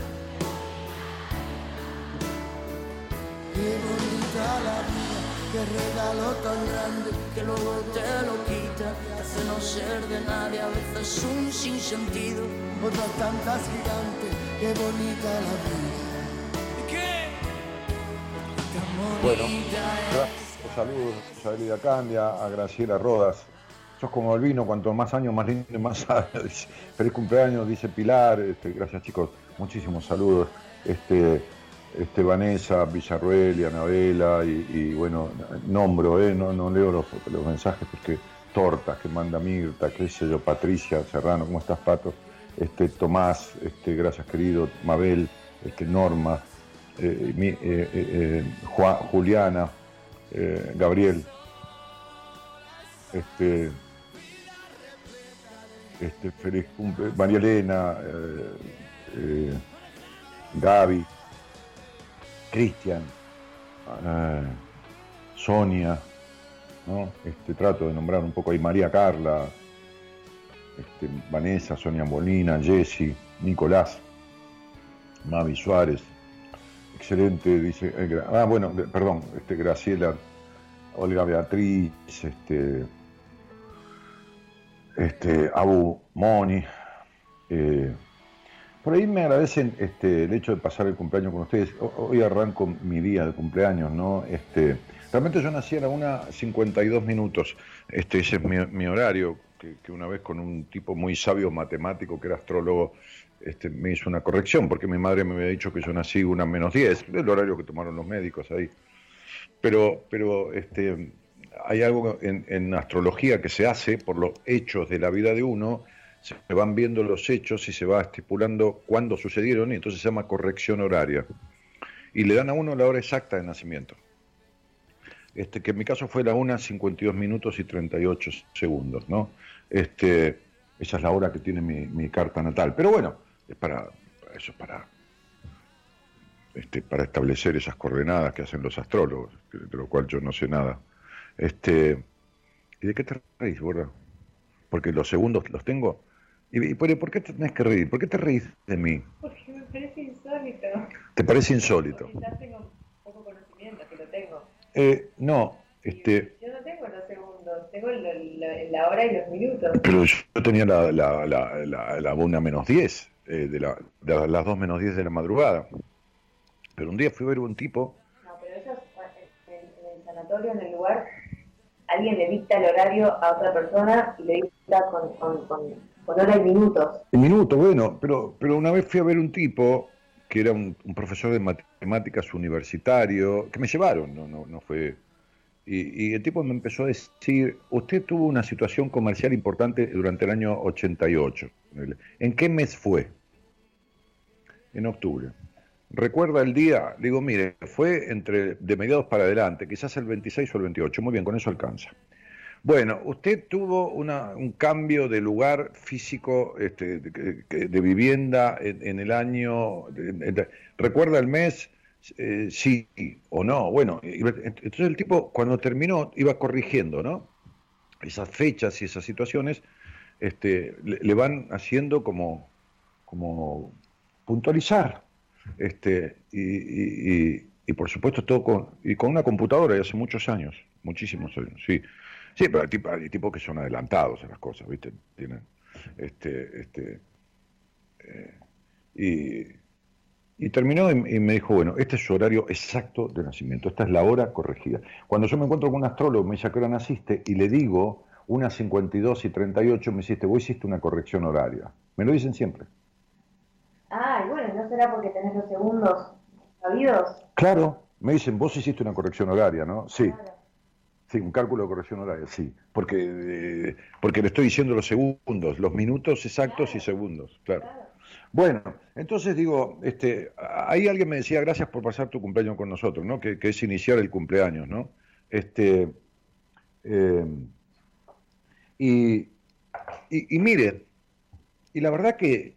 Qué bonita la vida, qué regalo tan grande que luego te lo quita, te hace no ser de nadie, a veces un sinsentido, otras tantas gigantes, qué bonita la vida. ¿Qué? Bueno, saludos a Elida Candia, a Graciela Rodas, sos como el vino, cuanto más años, más lindo, más feliz cumpleaños, dice Pilar, este, gracias chicos, muchísimos saludos. Este, este, Vanessa, Villarruel y Anabela, y, bueno, nombro, eh, no, no leo los, mensajes porque tortas que manda Mirta, qué sé yo, Patricia Serrano, ¿cómo estás, Pato? Este, Tomás, este, gracias querido, Mabel, este, Norma, eh, eh, eh, Juliana, Gabriel, este, este, feliz cumple, María Elena, Gaby, Cristian, Sonia, ¿no? Este, trato de nombrar un poco ahí María Carla, este, Vanessa, Sonia Molina, Jessy, Nicolás, Mavi Suárez, excelente, dice, eh, ah, bueno, perdón, este, Graciela, Olga Beatriz, este, este, Abu Moni, eh, por ahí me agradecen este, el hecho de pasar el cumpleaños con ustedes. Hoy arranco mi día de cumpleaños, ¿no? Este, realmente yo nací a la una 52 minutos. Este, ese es mi, horario, que, que, una vez con un tipo muy sabio matemático que era astrólogo este, me hizo una corrección, porque mi madre me había dicho que yo nací una menos 10, el horario que tomaron los médicos ahí. Pero, pero este, hay algo en, astrología que se hace por los hechos de la vida de uno, se van viendo los hechos y se va estipulando cuándo sucedieron y entonces se llama corrección horaria. Y le dan a uno la hora exacta de nacimiento. Este, que en mi caso fue la 1, 52 minutos y 38 segundos, ¿no? Este, esa es la hora que tiene mi, carta natal. Pero bueno, es para, eso para, este, para establecer esas coordenadas que hacen los astrólogos, de lo cual yo no sé nada. Este, ¿Y de qué te reís, gorda? Porque los segundos los tengo. ¿Y, por, qué tenés que reír? ¿Por qué te reís de mí? Porque me parece insólito. ¿Te parece insólito? Quizás tengo poco conocimiento, que lo tengo. Eh, no, este... Yo no tengo los segundos, tengo la, hora y los minutos. Pero yo tenía la, la, la, la, una menos diez. Eh, de, la, de, las 2 menos 10 de la madrugada. Pero un día fui a ver un tipo... No, pero eso es en, el sanatorio, en el lugar, alguien le dicta el horario a otra persona y le dicta con, con, con, hora y minutos. En minutos, bueno, pero, pero una vez fui a ver un tipo que era un, profesor de matemáticas universitario, que me llevaron, no, no, no fue... Y, y, el tipo me empezó a decir, usted tuvo una situación comercial importante durante el año 88. ¿En qué mes fue? En octubre. ¿Recuerda el día? Digo, mire, fue entre de mediados para adelante, quizás el 26 o el 28. Muy bien, con eso alcanza. Bueno, usted tuvo un cambio de lugar físico este, de, vivienda en, el año. ¿Recuerda el mes? Eh, sí o no. Bueno, entonces el tipo cuando terminó iba corrigiendo, ¿no? Esas fechas y esas situaciones este, le, van haciendo como, como puntualizar. Este, y, por supuesto todo con, y con una computadora de hace muchos años, muchísimos años, sí. Sí, pero hay, tipo, hay tipos que son adelantados en las cosas, ¿viste? Tienen, este, este, eh, y, y, terminó y, me dijo, bueno, este es su horario exacto de nacimiento, esta es la hora corregida. Cuando yo me encuentro con un astrólogo, me dice a qué hora naciste, y le digo, una 52 y 38 me hiciste, vos hiciste una corrección horaria. Me lo dicen siempre. Ah, bueno, ¿no será porque tenés los segundos sabidos? Claro, me dicen, vos hiciste una corrección horaria, ¿no? Sí. Sí, un cálculo de corrección horaria, sí. Porque, eh, porque le estoy diciendo los segundos, los minutos exactos y segundos, claro. Bueno, entonces digo, este, ahí alguien me decía, gracias por pasar tu cumpleaños con nosotros, ¿no? Que, que es iniciar el cumpleaños, ¿no? Este, eh, y, y, mire, y la verdad que,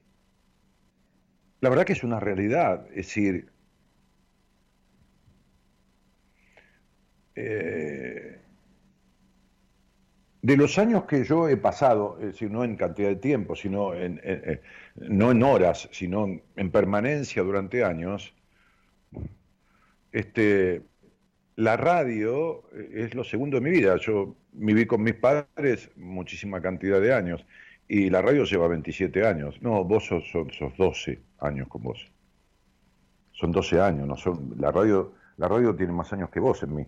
la verdad que es una realidad, es decir, eh, de los años que yo he pasado, es decir, no en cantidad de tiempo, sino en, no en horas, sino en permanencia durante años, este, la radio es lo segundo de mi vida. Yo viví con mis padres muchísima cantidad de años y la radio lleva 27 años. No, vos sos, sos, 12 años con vos. Son 12 años, no son la radio la radio tiene más años que vos en mí.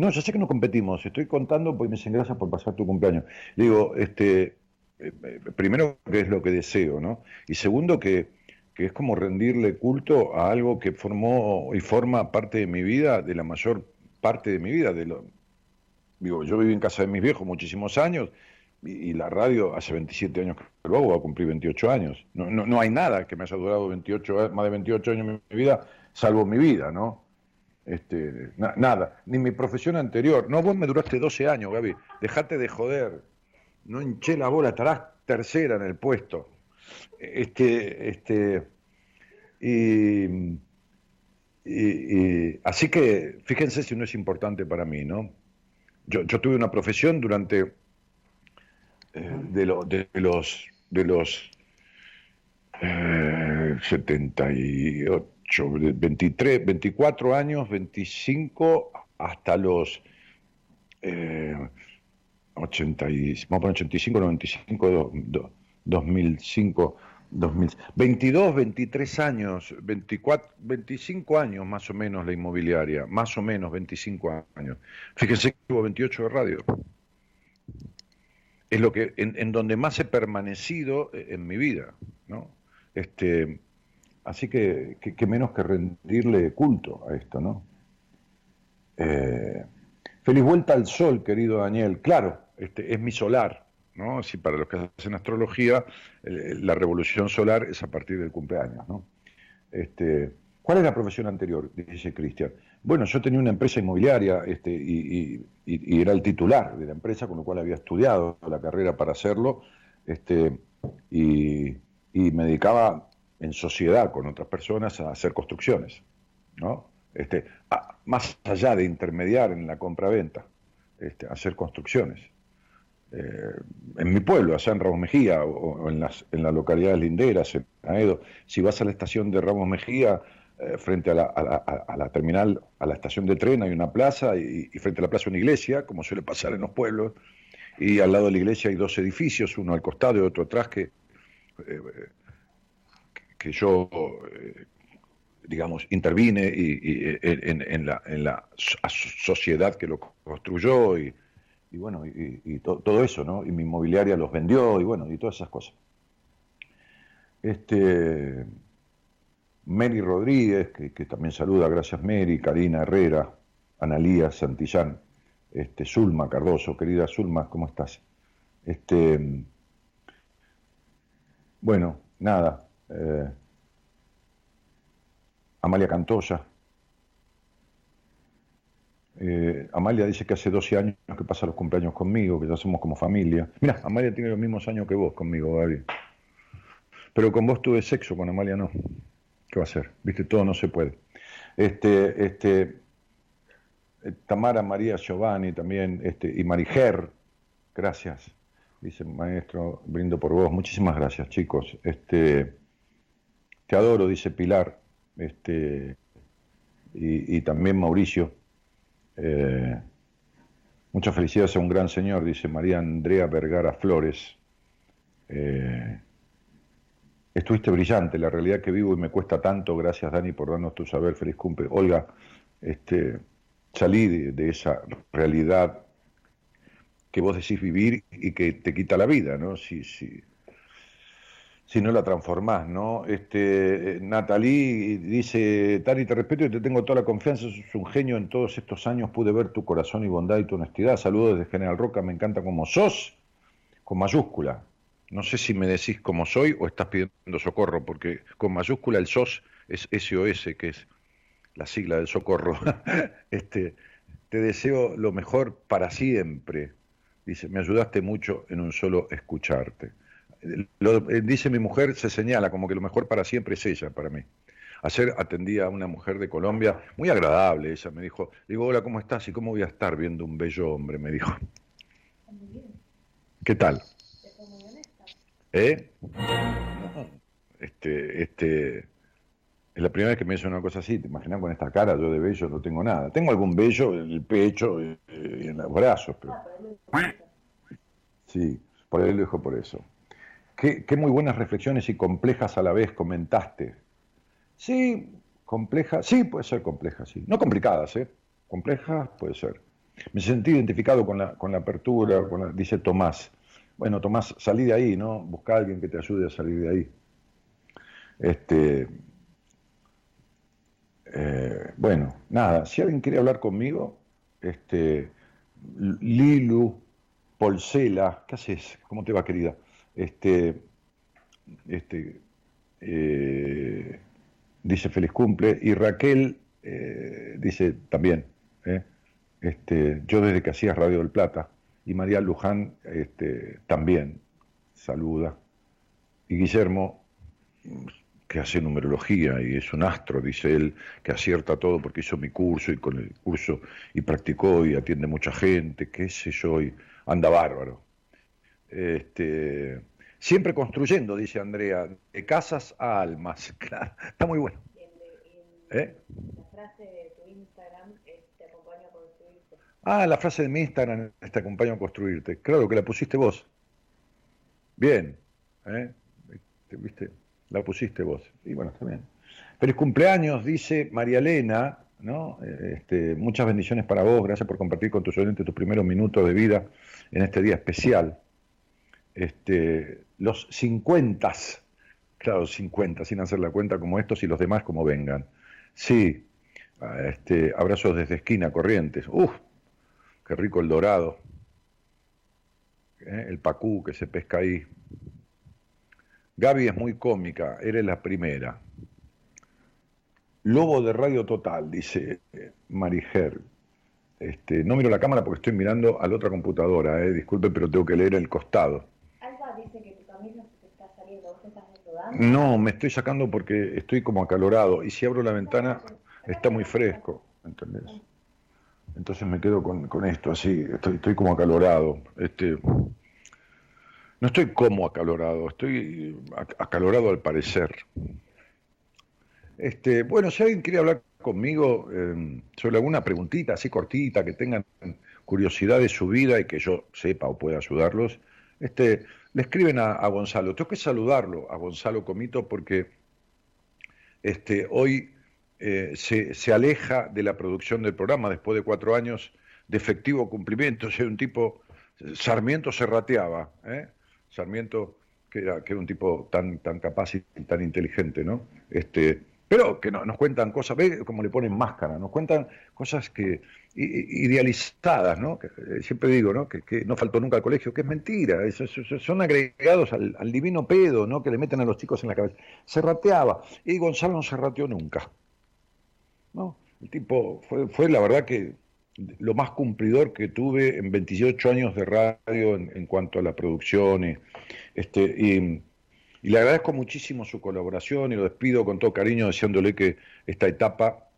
No, ya sé que no competimos, estoy contando porque me dicen por pasar tu cumpleaños. digo, este, eh, primero que es lo que deseo, ¿no? Y segundo que, que es como rendirle culto a algo que formó y forma parte de mi vida, de la mayor parte de mi vida. De lo, digo, yo viví en casa de mis viejos muchísimos años y, la radio hace 27 años que lo hago, va a cumplir 28 años. No, no, no hay nada que me haya durado 28, más de 28 años en mi vida, salvo mi vida, ¿no? Este, nada, ni mi profesión anterior. No, vos me duraste 12 años, Gaby. Dejate de joder. No hinché la bola, estarás tercera en el puesto. Este, este, y, así que fíjense si no es importante para mí, ¿no? Yo, yo tuve una profesión durante eh, de, de, los de los 78, 23, 24 años, 25 hasta los eh, 80 85, 95, 2005, 2000, 22, 23 años, 24, 25 años más o menos la inmobiliaria, más o menos 25 años. Fíjense que hubo 28 de radio es lo que en, donde más he permanecido eh, en mi vida, ¿no? Este, así que, que, menos que rendirle culto a esto, ¿no? Eh, feliz vuelta al sol, querido Daniel. Claro, este, es mi solar, ¿no? Si para los que hacen astrología, la revolución solar es a partir del cumpleaños, ¿no? Este, ¿Cuál es la profesión anterior? Dice Cristian. Bueno, yo tenía una empresa inmobiliaria este, y, era el titular de la empresa, con lo cual había estudiado la carrera para hacerlo, este, y, me dedicaba en sociedad con otras personas a hacer construcciones, ¿no? Este, más allá de intermediar en la compra-venta, este, hacer construcciones. Eh, en mi pueblo, allá en Ramos Mejía, o, en, las, en las localidades linderas, en Aedo, si vas a la estación de Ramos Mejía, eh, frente a la, terminal, a la estación de tren hay una plaza y, frente a la plaza una iglesia, como suele pasar en los pueblos, y al lado de la iglesia hay dos edificios, uno al costado y otro atrás que, eh, que yo, eh, digamos, intervine y, en, la, sociedad que lo construyó y, bueno, y, todo eso, ¿no? Y mi inmobiliaria los vendió y bueno, y todas esas cosas. Este, Mary Rodríguez, que, también saluda, gracias Mary, Karina Herrera, Analía Santillán, este, Zulma Cardoso, querida Zulma, ¿cómo estás? Este, bueno, nada, eh, Amalia Cantoya. Eh, Amalia dice que hace 12 años que pasa los cumpleaños conmigo, que ya somos como familia. Mira, Amalia tiene los mismos años que vos conmigo, Gaby. Pero con vos tuve sexo, con Amalia no. ¿Qué va a ser? Viste, todo no se puede. Este, este, eh, Tamara María Giovanni también, este, y Mariger, gracias. Dice maestro, brindo por vos. Muchísimas gracias, chicos. Este, te adoro, dice Pilar. Este, y, también Mauricio. Eh, muchas felicidades a un gran señor, dice María Andrea Vergara Flores. Eh, Estuviste brillante, la realidad que vivo y me cuesta tanto, gracias Dani por darnos tu saber, feliz cumple. Olga, este, salí de, esa realidad que vos decís vivir y que te quita la vida, ¿no? Si, si, si no la transformás, ¿no? Este, Natalie dice, Dani, te respeto y te tengo toda la confianza, sos un genio, en todos estos años pude ver tu corazón y bondad y tu honestidad. Saludos desde General Roca, me encanta como sos, con mayúscula. No sé si me decís cómo soy o estás pidiendo socorro, porque con mayúscula el SOS es SOS, que es la sigla del socorro. este, te deseo lo mejor para siempre. Dice, me ayudaste mucho en un solo escucharte. Lo, eh, dice mi mujer, se señala como que lo mejor para siempre es ella, para mí. Ayer atendía a una mujer de Colombia, muy agradable, ella me dijo, digo, hola, ¿cómo estás? ¿Y cómo voy a estar viendo un bello hombre? Me dijo. ¿Qué tal? ¿Eh? Este, este, es la primera vez que me dice una cosa así. Te imaginas con esta cara, yo de bello no tengo nada. Tengo algún bello en el pecho y, en los brazos, pero. Sí, por ahí lo dijo por eso. Qué, muy buenas reflexiones y complejas a la vez comentaste. Sí, complejas, sí, puede ser complejas, sí. No complicadas, ¿eh? Complejas puede ser. Me sentí identificado con la, con la apertura, dice Tomás. Bueno, Tomás, salí de ahí, ¿no? Busca a alguien que te ayude a salir de ahí. Este, eh, bueno, nada, si alguien quiere hablar conmigo, este, Lilu, Polcela, ¿qué haces? ¿Cómo te va, querida? Este, este, eh, dice feliz cumple, y Raquel eh, dice también, este, yo desde que hacías Radio del Plata, y María Luján este, también saluda, y Guillermo que hace numerología y es un astro, dice él, que acierta todo porque hizo mi curso y con el curso y practicó y atiende mucha gente, qué sé yo, y anda bárbaro. Este, siempre construyendo, dice Andrea, de casas a almas. Claro, está muy bueno. ¿Eh? La frase de tu Instagram es, te acompaño a construirte. Ah, la frase de mi Instagram es te acompaño a construirte. Claro que la pusiste vos. Bien. ¿eh? ¿Viste? La pusiste vos. Y bueno, está bien. Feliz cumpleaños, dice María Elena, ¿no? Este, muchas bendiciones para vos, gracias por compartir con tus oyentes tus primeros minutos de vida en este día especial. Este, los 50, claro, 50, sin hacer la cuenta como estos y los demás como vengan. Sí, este, abrazos desde esquina, Corrientes. Uf, qué rico el dorado. ¿Eh? El pacú que se pesca ahí. Gaby es muy cómica, eres la primera. Lobo de Radio Total, dice eh, Mariger. Este, no miro la cámara porque estoy mirando a la otra computadora, eh. disculpe, pero tengo que leer el costado. Alba dice que tu camisa No, me estoy sacando porque estoy como acalorado y si abro la ventana está muy fresco, ¿entendés? Entonces me quedo con, con esto así, estoy, estoy como acalorado. Este, no estoy como acalorado, estoy acalorado al parecer. Este, bueno, si alguien quiere hablar conmigo em, sobre alguna preguntita así cortita, que tengan curiosidad de su vida y que yo sepa o pueda ayudarlos, este, le escriben a, Gonzalo. Tengo que saludarlo a Gonzalo Comito porque este, hoy eh, se, se, aleja de la producción del programa después de cuatro años de efectivo cumplimiento. Soy un tipo, Sarmiento se rateaba. ¿eh? Sarmiento, que era, que era un tipo tan, tan capaz y tan inteligente, ¿no? Este, pero que no, nos cuentan cosas, ve como le ponen máscara, nos cuentan cosas que idealizadas, ¿no? Eh, siempre digo, ¿no? Que, no faltó nunca al colegio, que es mentira, son agregados al, divino pedo, ¿no? Que le meten a los chicos en la cabeza. Se rateaba, y Gonzalo no se rateó nunca, ¿no? El tipo fue, fue la verdad que lo más cumplidor que tuve en 28 años de radio en, cuanto a la producción. Y, este, y, le agradezco muchísimo su colaboración y lo despido con todo cariño deseándole que esta etapa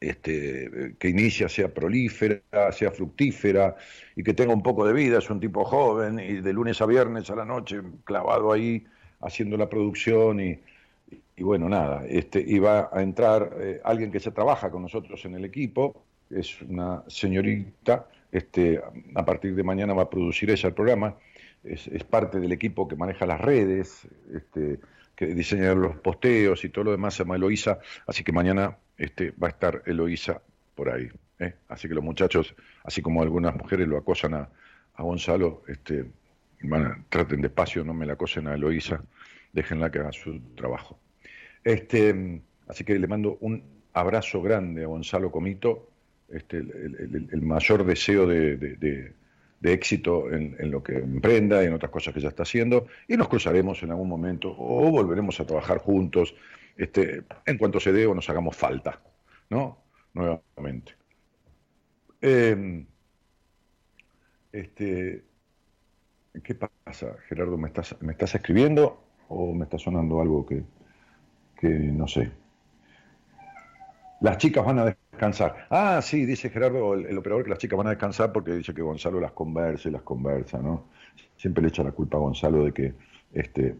este, que inicia sea prolífera, sea fructífera y que tenga un poco de vida. Es un tipo joven y de lunes a viernes a la noche clavado ahí haciendo la producción y, y bueno, nada, este, y va a entrar eh, alguien que se trabaja con nosotros en el equipo, es una señorita, este, a partir de mañana va a producir ella el programa, es, parte del equipo que maneja las redes, este, que diseña los posteos y todo lo demás, se llama Eloísa, así que mañana este, va a estar Eloísa por ahí. ¿eh? Así que los muchachos, así como algunas mujeres lo acosan a, Gonzalo, este, traten despacio, no me la acosen a Eloísa, déjenla que haga su trabajo. Este, así que le mando un abrazo grande a Gonzalo Comito, este, el, mayor deseo de, éxito en, lo que emprenda y en otras cosas que ya está haciendo, y nos cruzaremos en algún momento o volveremos a trabajar juntos este, en cuanto se dé o nos hagamos falta, ¿no? Nuevamente. Em, este, ¿Qué pasa, Gerardo? ¿Me estás, ¿Me estás escribiendo o me está sonando algo que, que no sé? Las chicas van a descansar. Ah, sí, dice Gerardo, el, operador, que las chicas van a descansar porque dice que Gonzalo las conversa y las conversa, ¿no? Siempre le echa la culpa a Gonzalo de que este,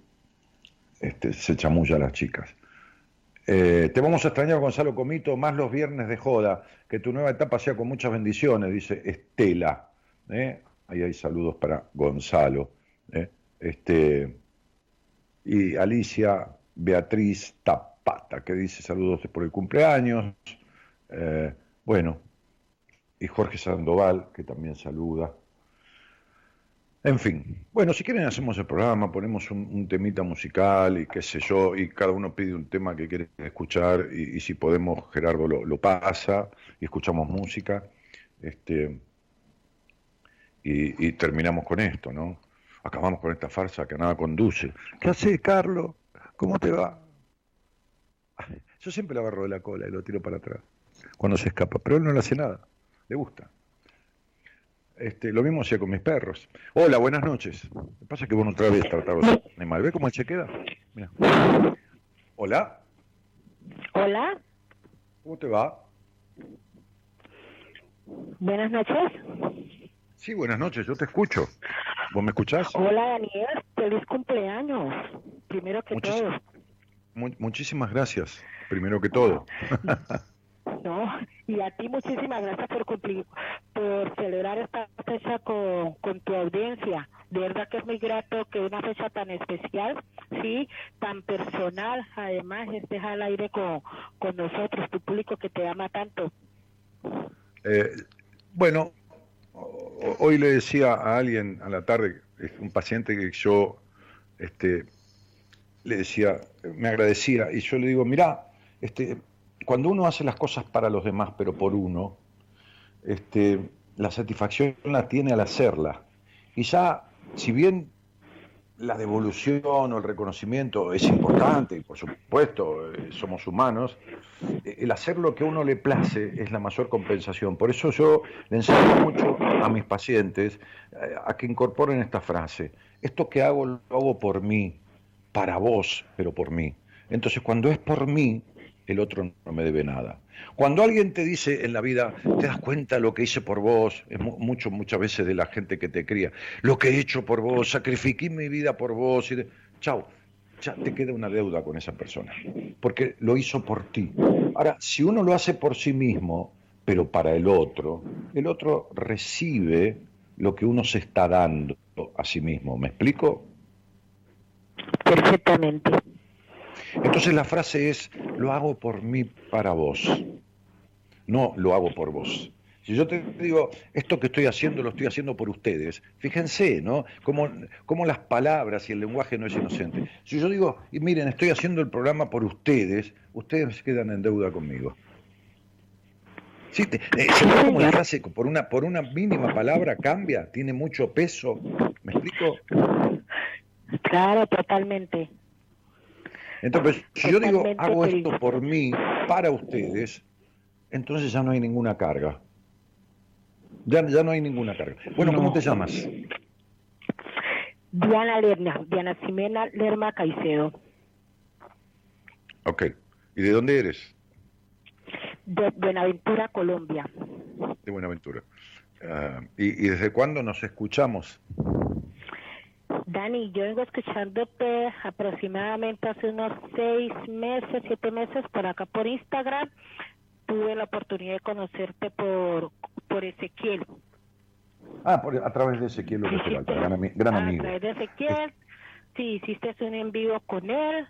este, se chamulla a las chicas. Eh, te vamos a extrañar, Gonzalo Comito, más los viernes de joda. Que tu nueva etapa sea con muchas bendiciones, dice Estela. ¿eh? Ahí hay saludos para Gonzalo. ¿eh? Este, y Alicia Beatriz Tap Pata, que dice saludos por el cumpleaños. Eh, bueno, y Jorge Sandoval, que también saluda. En fin, bueno, si quieren hacemos el programa, ponemos un, temita musical y qué sé yo, y cada uno pide un tema que quiere escuchar y, si podemos Gerardo lo, pasa y escuchamos música, este, y, terminamos con esto, ¿no? Acabamos con esta farsa que nada conduce. ¿Qué hace, Carlos? ¿Cómo te va? Yo siempre lo agarro de la cola y lo tiro para atrás cuando se escapa, pero él no le hace nada, le gusta. Este, lo mismo hacía con mis perros. Hola, buenas noches. Lo que pasa es que vos otra vez tratabas de animal. ¿Ve cómo él se queda? Mira. Hola. Hola. ¿Cómo te va? Buenas noches. Sí, buenas noches, yo te escucho. ¿Vos me escuchás? Hola, Daniel. Feliz cumpleaños. Primero que todo. muchísimas gracias. Primero que todo. No, y a ti muchísimas gracias por cumplir, por celebrar esta fecha con, con tu audiencia. De verdad que es muy grato que una fecha tan especial, sí, tan personal, además estés al aire con, con nosotros, tu público que te ama tanto. Eh, bueno, hoy le decía a alguien a la tarde, un paciente que yo este, le decía, me agradecía, y yo le digo, mira, este, cuando uno hace las cosas para los demás, pero por uno, este, la satisfacción la tiene al hacerla. Y ya, si bien la devolución o el reconocimiento es importante, y por supuesto, eh, somos humanos, eh, el hacer lo que a uno le place es la mayor compensación. Por eso yo le enseño mucho a mis pacientes eh, a que incorporen esta frase. Esto que hago lo hago por mí, para vos, pero por mí. Entonces, cuando es por mí, el otro no me debe nada. Cuando alguien te dice en la vida, te das cuenta lo que hice por vos, es mucho, muchas veces de la gente que te cría, lo que he hecho por vos, sacrifiqué mi vida por vos, y chao, ya te queda una deuda con esa persona, porque lo hizo por ti. Ahora, si uno lo hace por sí mismo, pero para el otro, el otro recibe lo que uno se está dando a sí mismo. ¿Me explico? Perfectamente. Entonces la frase es, lo hago por mí para vos, no lo hago por vos. Si yo te digo, esto que estoy haciendo lo estoy haciendo por ustedes, fíjense, ¿no? Como las palabras y el lenguaje no es inocente. Si yo digo, y miren, estoy haciendo el programa por ustedes, ustedes quedan en deuda conmigo. Sí, te, eh, como la frase por una, por una mínima palabra cambia, tiene mucho peso. ¿Me explico? Claro, totalmente. Entonces, si yo digo, hago esto por mí, para ustedes, entonces ya no hay ninguna carga. Ya, ya no hay ninguna carga. Bueno, ¿cómo te llamas? Diana Lerma, Diana Ximena Lerma Caicedo. Ok. ¿Y de dónde eres? De Buenaventura, Colombia. De Buenaventura. Ah, ¿y, ¿Y desde cuándo nos escuchamos? Dani, yo vengo escuchándote aproximadamente hace unos seis meses, siete meses por acá por Instagram. Tuve la oportunidad de conocerte por, por Ezequiel. Ah, a través de Ezequiel, lo que gran, gran, amigo. A través de Ezequiel, sí, hiciste un en vivo con él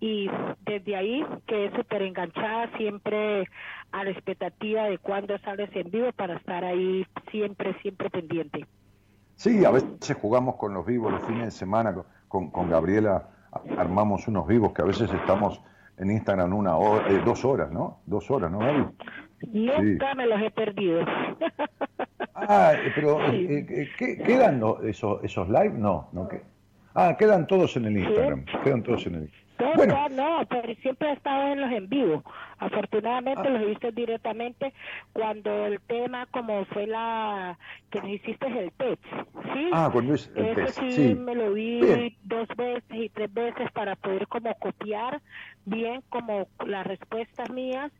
y desde ahí quedé súper enganchada, siempre a la expectativa de cuándo sales en vivo para estar ahí siempre, siempre pendiente. Sí, a veces jugamos con los vivos los fines de semana, con, con Gabriela armamos unos vivos que a veces estamos en Instagram una hora, eh, dos horas, ¿no? Dos horas, ¿no, Gaby? Nunca me los he perdido. Ah, eh, pero eh, ¿quedan esos, esos live? No, no. que Ah, quedan todos en el Instagram. Quedan todos en el bueno. no, pero siempre he estado en los en vivo. Afortunadamente ah. los he visto directamente cuando el tema, como fue la que nos hiciste el test, ¿sí? Ah, cuando es el test. Sí, me lo vi dos veces y tres veces para poder como copiar bien como las respuestas mías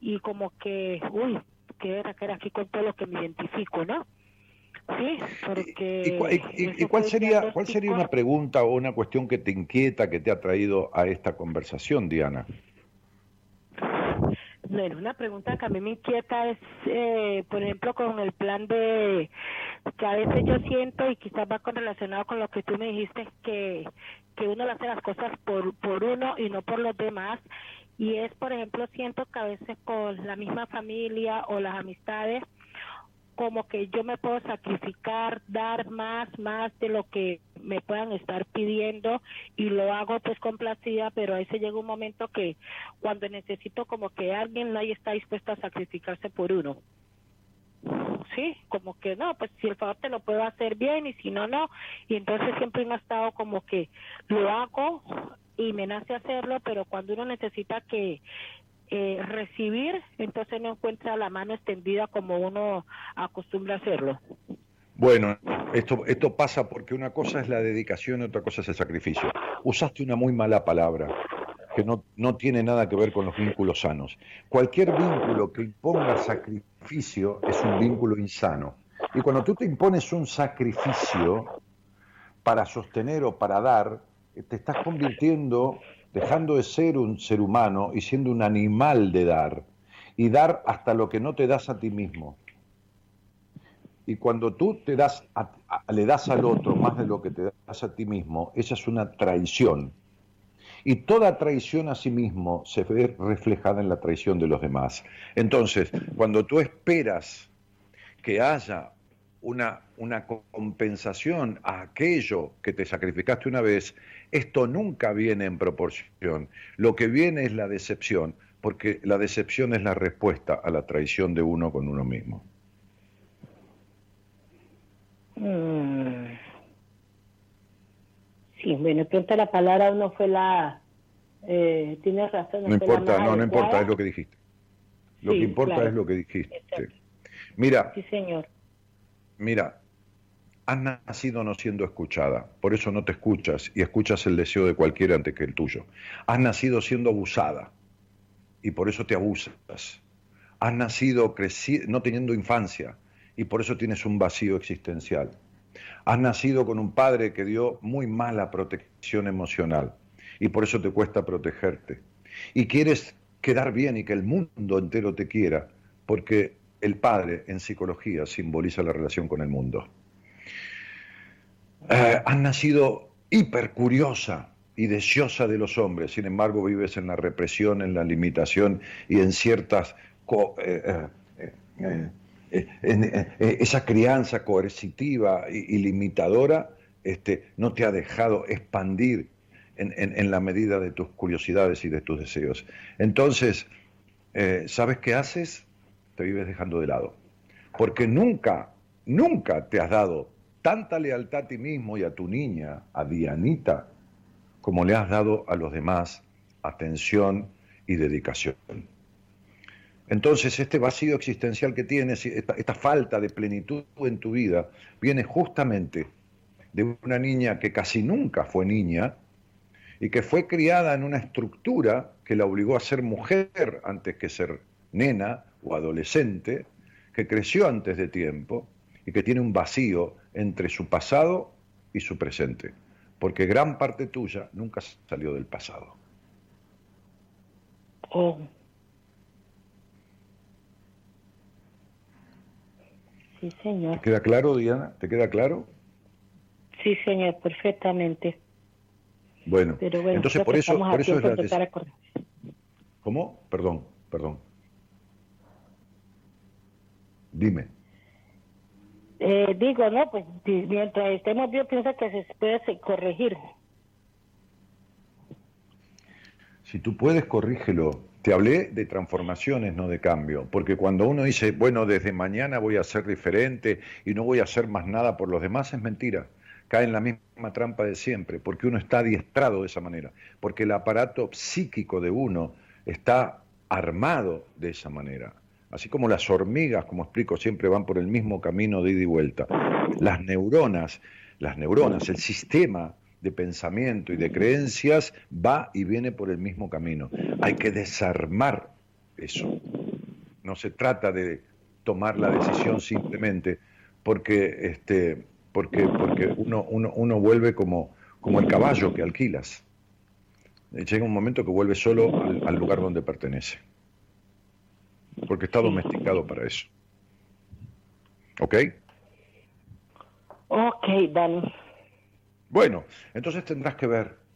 y como que, uy, que era, que era aquí con todo lo que me identifico, ¿no? Sí, porque... ¿Y, cuál sería, cuál sería una pregunta o una cuestión que te inquieta, que te ha traído a esta conversación, Diana? Bueno, una pregunta que a mí me inquieta es, eh, por ejemplo, con el plan de que a veces yo siento y quizás va con relacionado con lo que tú me dijiste que que uno hace las cosas por por uno y no por los demás y es, por ejemplo, siento que a veces con la misma familia o las amistades como que yo me puedo sacrificar, dar más, más de lo que me puedan estar pidiendo y lo hago pues complacida, pero ahí se llega un momento que cuando necesito como que alguien no está dispuesto a sacrificarse por uno. Sí, como que no, pues si el favor te lo puedo hacer bien y si no, no. Y entonces siempre uno ha estado como que lo hago y me nace hacerlo, pero cuando uno necesita que eh, recibir, entonces no encuentra la mano extendida como uno acostumbra hacerlo. Bueno, esto, esto pasa porque una cosa es la dedicación y otra cosa es el sacrificio. Usaste una muy mala palabra que no, no tiene nada que ver con los vínculos sanos. Cualquier vínculo que imponga sacrificio es un vínculo insano. Y cuando tú te impones un sacrificio para sostener o para dar, te estás convirtiendo dejando de ser un ser humano y siendo un animal de dar, y dar hasta lo que no te das a ti mismo. Y cuando tú te das le das al otro más de lo que te das a ti mismo, esa es una traición. Y toda traición a sí mismo se ve reflejada en la traición de los demás. Entonces, cuando tú esperas que haya una, una compensación a aquello que te sacrificaste una vez, esto nunca viene en proporción. Lo que viene es la decepción, porque la decepción es la respuesta a la traición de uno con uno mismo. Mm. Sí, bueno, pronto la palabra no fue la... Eh, tienes razón. No, importa, no, no importa, es lo que dijiste. Lo que importa es lo que dijiste. Mira, sí, señor. Mira, has nacido no siendo escuchada, por eso no te escuchas y escuchas el deseo de cualquiera antes que el tuyo. Has nacido siendo abusada y por eso te abusas. Has nacido no teniendo infancia y por eso tienes un vacío existencial. Has nacido con un padre que dio muy mala protección emocional y por eso te cuesta protegerte. Y quieres quedar bien y que el mundo entero te quiera porque el padre en psicología simboliza la relación con el mundo. Eh, has nacido hipercuriosa y deseosa de los hombres, sin embargo vives en la represión, en la limitación y en ciertas... Eh, eh, esa crianza coercitiva y, limitadora este, no te ha dejado expandir en, la medida de tus curiosidades y de tus deseos. Entonces, ¿sabes qué haces? te vives dejando de lado. Porque nunca, nunca te has dado tanta lealtad a ti mismo y a tu niña, a Dianita, como le has dado a los demás atención y dedicación. Entonces, este vacío existencial que tienes, esta, esta, falta de plenitud en tu vida, viene justamente de una niña que casi nunca fue niña y que fue criada en una estructura que la obligó a ser mujer antes que ser nena o adolescente que creció antes de tiempo y que tiene un vacío entre su pasado y su presente, porque gran parte tuya nunca salió del pasado. Oh. Sí, señor. ¿Te queda claro, Diana? ¿Te queda claro? Sí, señor, perfectamente. Bueno, entonces por eso, por eso es la... ¿Cómo? Perdón, perdón. Dime. Eh, digo, no, pues mientras estemos bien, piensa que se puede corregir. Si tú puedes, corrígelo. Te hablé de transformaciones, no de cambio, porque cuando uno dice, bueno, desde mañana voy a ser diferente y no voy a hacer más nada por los demás, es mentira. Cae en la misma trampa de siempre, porque uno está adiestrado de esa manera, porque el aparato psíquico de uno está armado de esa manera así como las hormigas, como explico, siempre van por el mismo camino de ida y vuelta. Las neuronas, las neuronas, el sistema de pensamiento y de creencias va y viene por el mismo camino. Hay que desarmar eso. No se trata de tomar la decisión simplemente porque, este, porque, porque uno, uno, vuelve como, como el caballo que alquilas. Llega un momento que vuelve solo al lugar donde pertenece porque está domesticado para eso. ¿Ok? Ok, Dani. Bueno, entonces tendrás que ver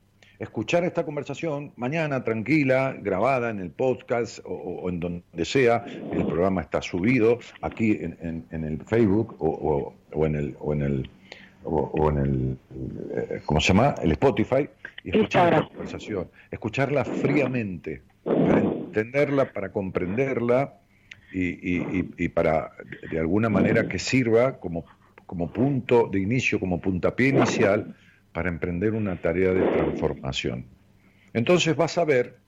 escuchar esta conversación mañana tranquila, grabada en el podcast o, en donde sea. El programa está subido aquí en, el Facebook o, en el o en el o, en el eh, ¿cómo se llama? el Spotify y escuchar la conversación, escucharla fríamente entenderla, para comprenderla y, para de alguna manera que sirva como, como punto de inicio, como puntapié inicial para emprender una tarea de transformación. Entonces vas a ver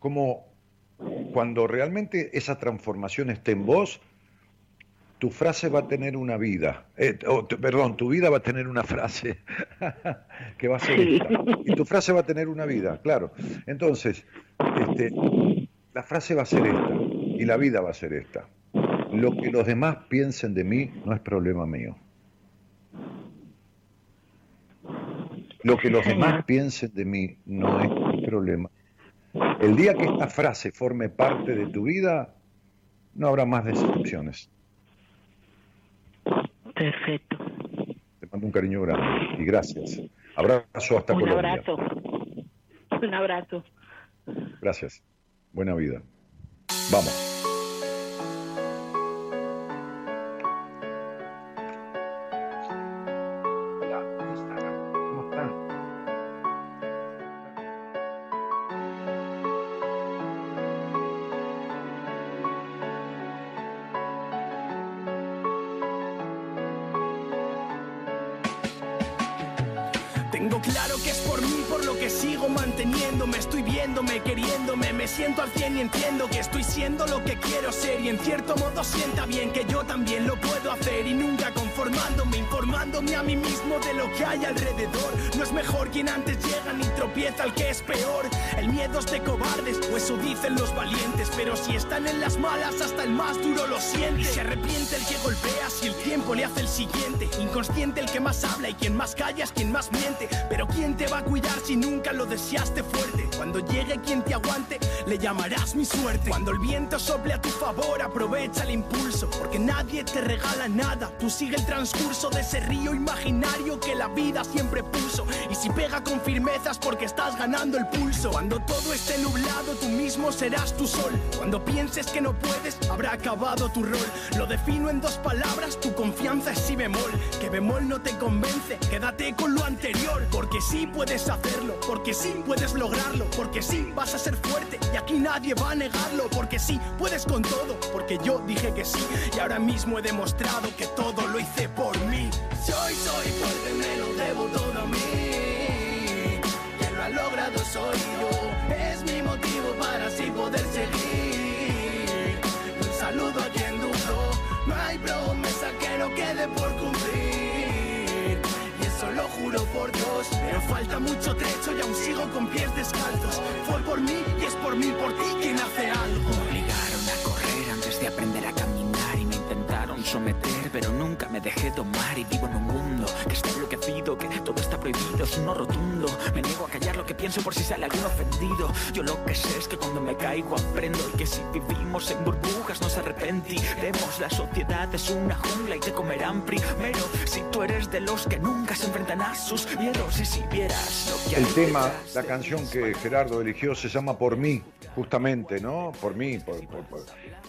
cómo cuando realmente esa transformación esté en vos, tu frase va a tener una vida, eh, perdón, tu vida va a tener una frase que va a ser esta, y tu frase va a tener una vida, claro. Entonces, este, la frase va a ser esta, y la vida va a ser esta. Lo que los demás piensen de mí no es problema mío. Lo que los demás piensen de mí no es mi problema. El día que esta frase forme parte de tu vida, no habrá más decepciones. Perfecto. Te mando un cariño grande y gracias. Abrazo hasta un Colombia. Un abrazo. Un abrazo. Gracias. Buena vida. Vamos. Siento al cien y entiendo que estoy siendo lo que quiero ser y en cierto modo sienta bien que yo también lo puedo hacer y nunca conformándome, informándome a mí mismo de lo que hay alrededor. No es mejor quien antes llega ni tropieza al que es peor. El miedo es de cobardes, o eso dicen los valientes, pero si están en las malas hasta el más duro lo siente. Y se arrepiente el que golpea si el tiempo le hace el siguiente. Inconsciente el que más habla y quien más calla es quien más miente. Pero quién te va a cuidar si nunca lo deseaste fuerte. Cuando llegue quien te aguante, le llamarás mi suerte. Cuando el viento sople a tu favor, aprovecha el impulso. Porque nadie te regala nada. Tú sigue el transcurso de ese río imaginario que la vida siempre puso. Y si pega con firmeza es porque estás ganando el pulso. Cuando todo esté nublado, tú mismo serás tu sol. Cuando pienses que no puedes, habrá acabado tu rol. Lo defino en dos palabras, tu confianza es si bemol. Que bemol no te convence, quédate con lo anterior. Porque sí puedes hacerlo, porque sí puedes lograrlo, porque sí vas a ser fuerte y aquí nadie va a negarlo porque sí, puedes con todo, porque yo dije que sí y ahora mismo he demostrado que todo lo hice por mí. Soy, soy fuerte, me lo debo todo a mí. Quien lo ha logrado soy yo, es mi motivo para así poder juro por Dios, pero falta mucho trecho y aún sigo con pies descalzos. Fue por mí y es por mí, por ti quien hace algo. Me obligaron a correr antes de aprender a caminar y me intentaron someter, pero nunca me dejé tomar y vivo en un mundo que está enloquecido, que todo está prohibido, es un no rotundo. Me niego a callar lo que pienso por si sale algún ofendido. Yo lo que sé es que cuando me caigo aprendo y que si vivimos en burbujas nos arrepentiremos. La sociedad es una jungla y te comerán primero. Si tú eres de los que nunca se enfrentan a sus miedos y si vieras lo que El tema, la canción que Gerardo eligió se llama Por mí, justamente, ¿no? Por mí, por,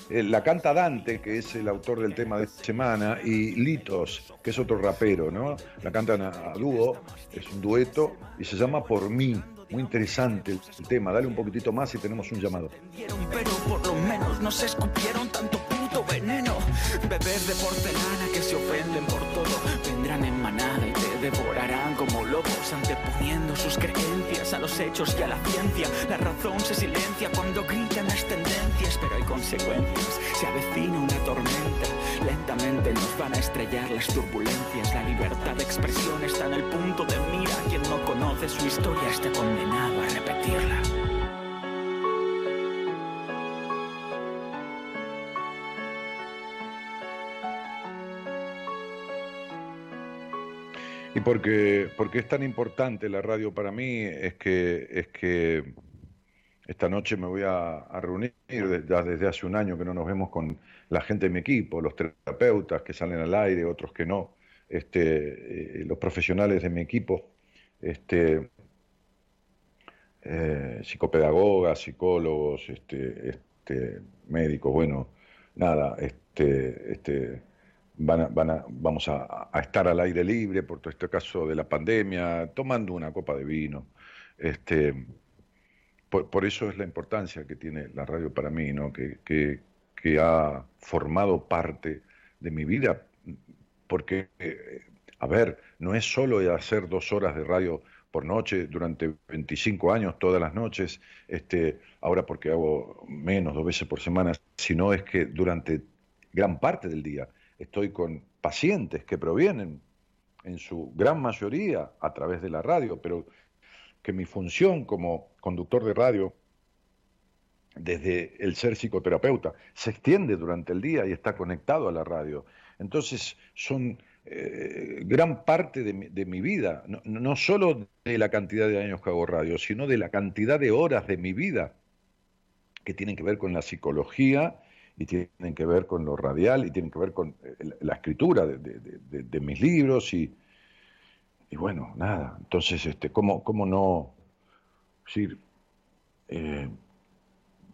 eh, la canta Dante, que es el autor del tema de esta semana, y Litos, que es otro rapero, ¿no? La cantan a, dúo, es un dueto, y se llama Por mí. Muy interesante el, tema. Dale un poquitito más y tenemos un llamado. Lentamente nos van a estrellar las turbulencias. La libertad de expresión está en el punto de mira. Quien no conoce su historia está condenado a repetirla. Y porque, porque es tan importante la radio para mí, es que, es que esta noche me voy a, reunir, ya desde hace un año que no nos vemos con la gente de mi equipo, los terapeutas que salen al aire, otros que no, este, eh, los profesionales de mi equipo, este, eh, psicopedagogas, psicólogos, este, este, médicos, bueno, nada, este, este, van van vamos a, estar al aire libre por todo este caso de la pandemia, tomando una copa de vino. Este, por, eso es la importancia que tiene la radio para mí, ¿no? que, que ha formado parte de mi vida, porque, eh, a ver, no es solo hacer dos horas de radio por noche durante 25 años, todas las noches, este, ahora porque hago menos, dos veces por semana, sino es que durante gran parte del día estoy con pacientes que provienen en su gran mayoría a través de la radio, pero que mi función como conductor de radio, desde el ser psicoterapeuta, se extiende durante el día y está conectado a la radio. Entonces son eh, gran parte de mi, vida, no, no, solo de la cantidad de años que hago radio, sino de la cantidad de horas de mi vida que tienen que ver con la psicología y tienen que ver con lo radial y tienen que ver con eh, la escritura de, mis libros y, y, bueno, nada, entonces, este, ¿cómo, cómo no decir? Eh,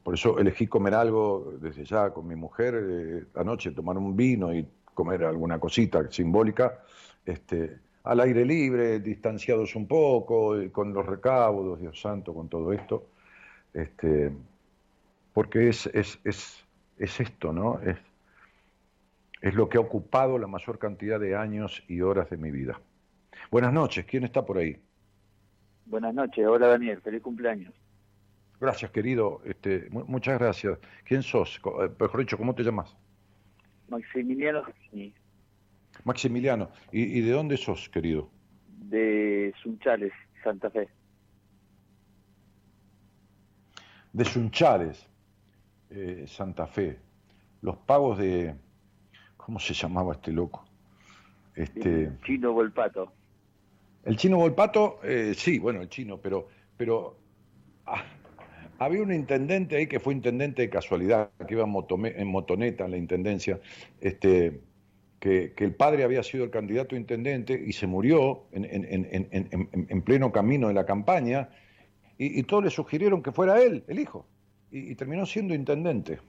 por eso elegí comer algo desde ya con mi mujer anoche, tomar un vino y comer alguna cosita simbólica, este, al aire libre, distanciados un poco, con los recaudos, Dios santo, con todo esto, este, porque es, es, es, es esto, ¿no? Es, es lo que ha ocupado la mayor cantidad de años y horas de mi vida. Buenas noches, ¿quién está por ahí? Buenas noches, hola Daniel, feliz cumpleaños. Gracias, querido, este, muchas gracias. ¿Quién sos? Eh, mejor dicho, ¿cómo te llamas? Maximiliano. Maximiliano, ¿Y, de dónde sos, querido? De Sunchales, Santa Fe. De Sunchales, eh, Santa Fe. Los pagos de... ¿Cómo se llamaba este loco? Este... El chino Volpato. El chino Volpato, eh, sí, bueno, el chino, pero... pero ah, había un intendente ahí que fue intendente de casualidad, que iba en, motoneta en la intendencia, este, que, el padre había sido el candidato a intendente y se murió en, pleno camino de la campaña, y, todos le sugirieron que fuera él, el hijo, y, terminó siendo intendente.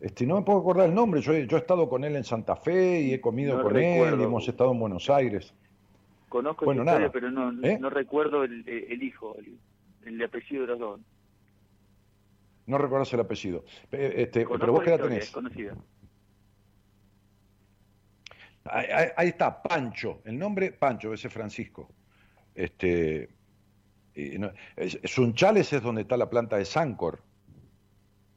Este, no me puedo acordar el nombre, yo he, yo he estado con él en Santa Fe y he comido con él y hemos estado en Buenos Aires. Conozco bueno, historia, pero no, ¿Eh? no recuerdo el, hijo, el, el apellido de los dos. No recuerdas el apellido. Este, pero vos qué la tenés. Ahí, está, Pancho. El nombre, Pancho, ese Francisco. Este, Sunchales es donde está la planta de Sancor.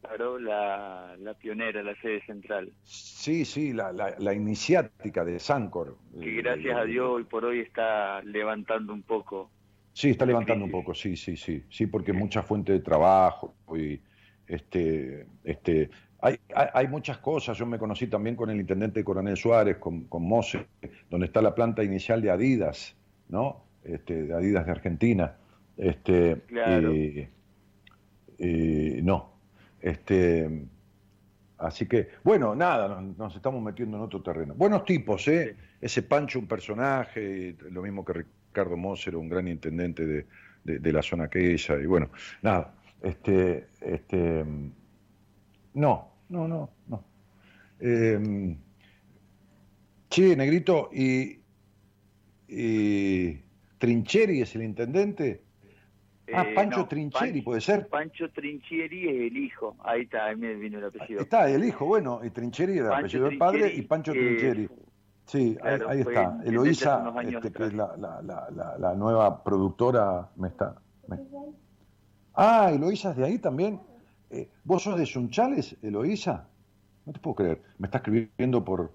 Claro, la, pionera, la sede central. Sí, sí, la, la, iniciática de Sancor. Que gracias a Dios hoy por hoy está levantando un poco. Sí, está levantando un poco, sí, sí, sí. Sí, porque mucha fuente de trabajo y este, este, hay, hay, muchas cosas. Yo me conocí también con el intendente Coronel Suárez, con, con Mose, donde está la planta inicial de Adidas, ¿no? Este, de Adidas de Argentina. Este, claro. no. Este, así que, bueno, nada, nos, estamos metiendo en otro terreno. Buenos tipos, ¿eh? Ese Pancho, un personaje, lo mismo que Ricardo Moser, un gran intendente de, de, de la zona aquella, y bueno, nada, este, este, no, no, no, no. Eh, che, Negrito, y, y Trincheri es el intendente. Ah, eh, Pancho Trincheri, ¿puede ser? Pancho Trincheri es el hijo. Ahí está, ahí me vino el apellido. Está, el hijo, bueno, y Trincheri era el apellido del padre y Pancho Trincheri. Sí, ahí, está. Eloísa, este, que es la, la, la, la, nueva productora, me está. Ah, Eloísa es de ahí también. Eh, ¿Vos sos de Sunchales, Eloísa? No te puedo creer. Me está escribiendo por,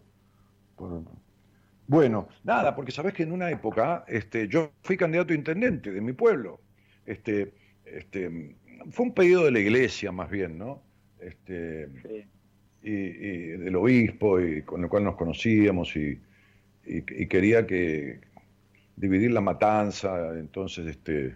Bueno, nada, porque sabés que en una época este, yo fui candidato a intendente de mi pueblo. Este, este, fue un pedido de la iglesia más bien, ¿no? Este, y, del obispo, y con el cual nos conocíamos, y, y, quería que dividir la matanza, entonces este,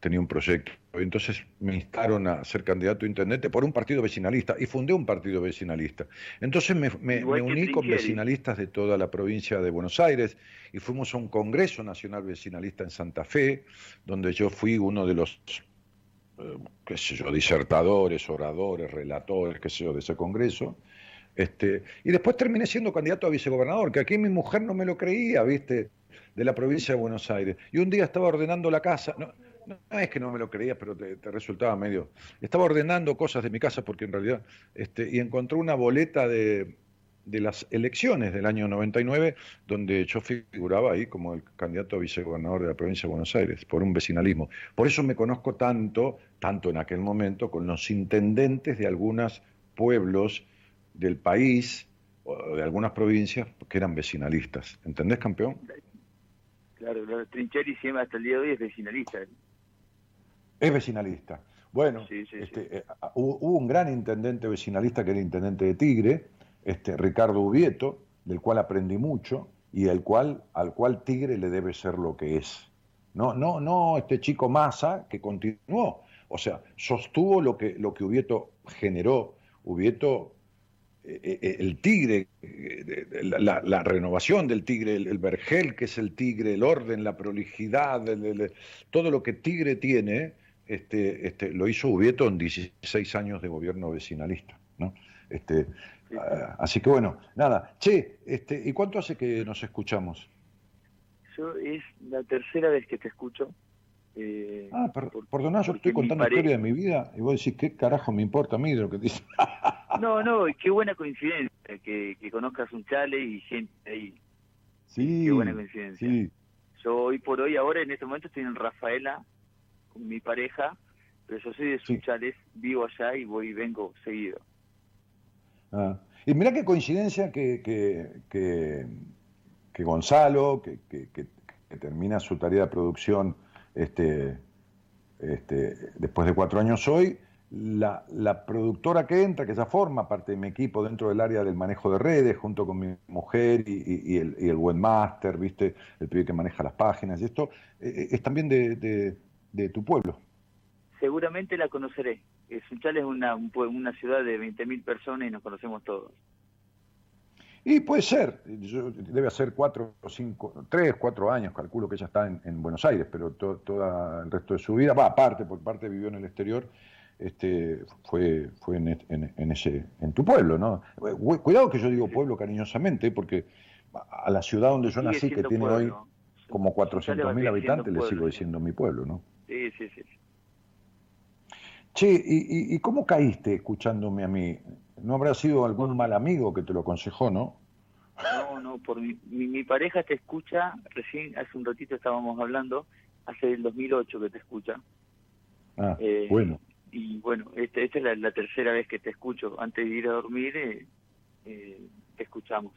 tenía un proyecto. Entonces me instaron a ser candidato a intendente por un partido vecinalista y fundé un partido vecinalista. Entonces me, uní con vecinalistas de toda la provincia de Buenos Aires y fuimos a un Congreso Nacional Vecinalista en Santa Fe, donde yo fui uno de los eh, qué sé yo, disertadores, oradores, relatores, qué sé yo, de ese congreso. Este, y después terminé siendo candidato a vicegobernador, que aquí mi mujer no me lo creía, ¿viste? De la provincia de Buenos Aires. Y un día estaba ordenando la casa, no, no es que no me lo creía, pero te, resultaba medio. Estaba ordenando cosas de mi casa porque en realidad, este, y encontró una boleta de, las elecciones del año 99, donde yo figuraba ahí como el candidato a vicegobernador de la provincia de Buenos Aires, por un vecinalismo. Por eso me conozco tanto, tanto en aquel momento, con los intendentes de algunos pueblos del país, o de algunas provincias, que eran vecinalistas. ¿Entendés, campeón? Claro, Trincheri siempre hasta el día de hoy es vecinalista. Es vecinalista. Bueno, este, eh, hubo, un gran intendente vecinalista que era intendente de Tigre, este, Ricardo Ubieto, del cual aprendí mucho y al cual, al cual Tigre le debe ser lo que es. No, no, no este chico Massa que continuó, o sea, sostuvo lo que, lo que Ubieto generó. Ubieto, eh, eh, el tigre, eh, la, renovación del tigre, el, vergel que es el tigre, el orden, la prolijidad, todo lo que tigre tiene, este, este, lo hizo Ubieto en 16 años de gobierno vecinalista. ¿no? Este, Ah, así que bueno, nada. Che, este, ¿y cuánto hace que nos escuchamos? Yo es la tercera vez que te escucho. Eh, ah, per, yo estoy contando la historia de mi vida y vos decís, ¿qué carajo me importa a mí de lo que dices? no, no, qué buena coincidencia que, conozcas un chale y gente ahí. Sí, qué buena coincidencia. Yo hoy por hoy, ahora en este momento estoy en Rafaela con mi pareja, pero yo soy de Sunchales, vivo allá y voy y vengo seguido. Ah. Y mira qué coincidencia que, que, Gonzalo, que, termina su tarea de producción este, este, después de cuatro años hoy, la, productora que entra, que ya forma parte de mi equipo dentro del área del manejo de redes, junto con mi mujer y, el, y el, webmaster, ¿viste? el pibe que maneja las páginas y esto, eh, eh, es también de, de tu pueblo. Seguramente la conoceré. Sunchal es una, una ciudad de 20.000 personas y nos conocemos todos. Y puede ser, debe ser cuatro o cinco, tres, cuatro años, calculo que ella está en, Buenos Aires, pero todo el resto de su vida, va aparte, por parte vivió en el exterior, este, fue, fue en, ese, en tu pueblo, ¿no? Cuidado que yo digo pueblo cariñosamente, porque a la ciudad donde yo nací, que tiene hoy como 400.000 habitantes, le sigo diciendo mi pueblo, ¿no? Sí, sí, sí. Che, ¿y, cómo caíste escuchándome a mí? ¿No habrá sido algún mal amigo que te lo aconsejó, no? No, no, por mi, mi, pareja te escucha, recién hace un ratito estábamos hablando, hace el 2008 que te escucha. Ah, eh, bueno. Y bueno, esta, esta es la, tercera vez que te escucho. Antes de ir a dormir, eh, eh, te escuchamos.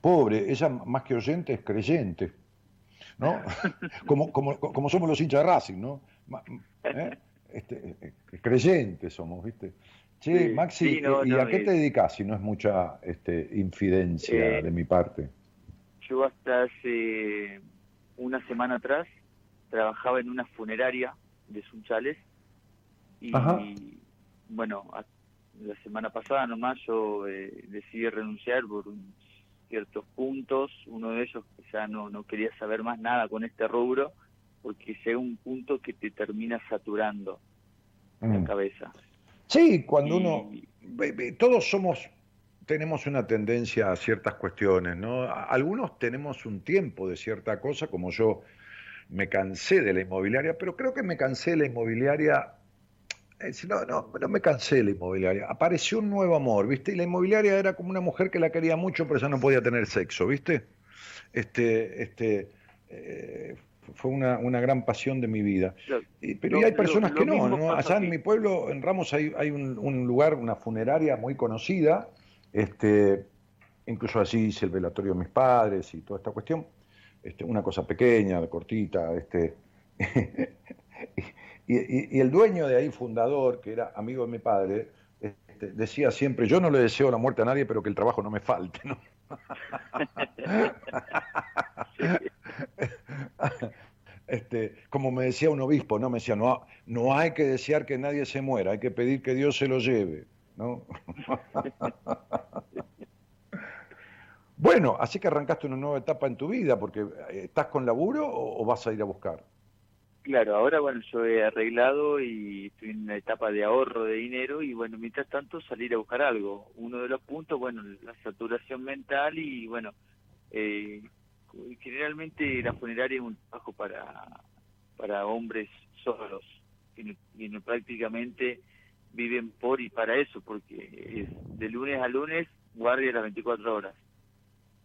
Pobre, ella más que oyente es creyente, ¿no? como, como, como somos los hinchas de Racing, ¿no? ¿Eh? este, eh, creyentes somos, ¿viste? Che, Maxi, ¿y a qué te dedicas si no es mucha este, infidencia eh, de mi parte? Yo hasta hace una semana atrás trabajaba en una funeraria de Sunchales y bueno, la semana pasada nomás yo eh, decidí renunciar por ciertos puntos, uno de ellos ya no, no quería saber más nada con este rubro porque llega un punto que te termina saturando la mm. cabeza. Sí, cuando uno... Todos somos tenemos una tendencia a ciertas cuestiones, ¿no? Algunos tenemos un tiempo de cierta cosa, como yo me cansé de la inmobiliaria, pero creo que me cansé de la inmobiliaria, eh, no, no, no me cansé de la inmobiliaria, apareció un nuevo amor, ¿viste? Y la inmobiliaria era como una mujer que la quería mucho, pero ya no podía tener sexo, ¿viste? Este, este, eh, fue una, una, gran pasión de mi vida. pero hay personas que no, ¿no? Allá en mi pueblo, en Ramos, hay, hay un, un, lugar, una funeraria muy conocida, este, incluso allí hice el velatorio de mis padres y toda esta cuestión, este, una cosa pequeña, cortita, este, y, y, el dueño de ahí, fundador, que era amigo de mi padre, este, decía siempre, yo no le deseo la muerte a nadie, pero que el trabajo no me falte, ¿no? Este, como me decía un obispo, no me decía, no, no hay que desear que nadie se muera, hay que pedir que Dios se lo lleve, ¿no? bueno, así que arrancaste una nueva etapa en tu vida, porque eh, ¿estás con laburo o, vas a ir a buscar? Claro, ahora bueno, yo he arreglado y estoy en una etapa de ahorro de dinero y bueno, mientras tanto salir a buscar algo. Uno de los puntos, bueno, la saturación mental y bueno, eh, generalmente la funeraria es un trabajo para, para hombres solos, que, prácticamente viven por y para eso, porque es de lunes a lunes guardia las 24 horas.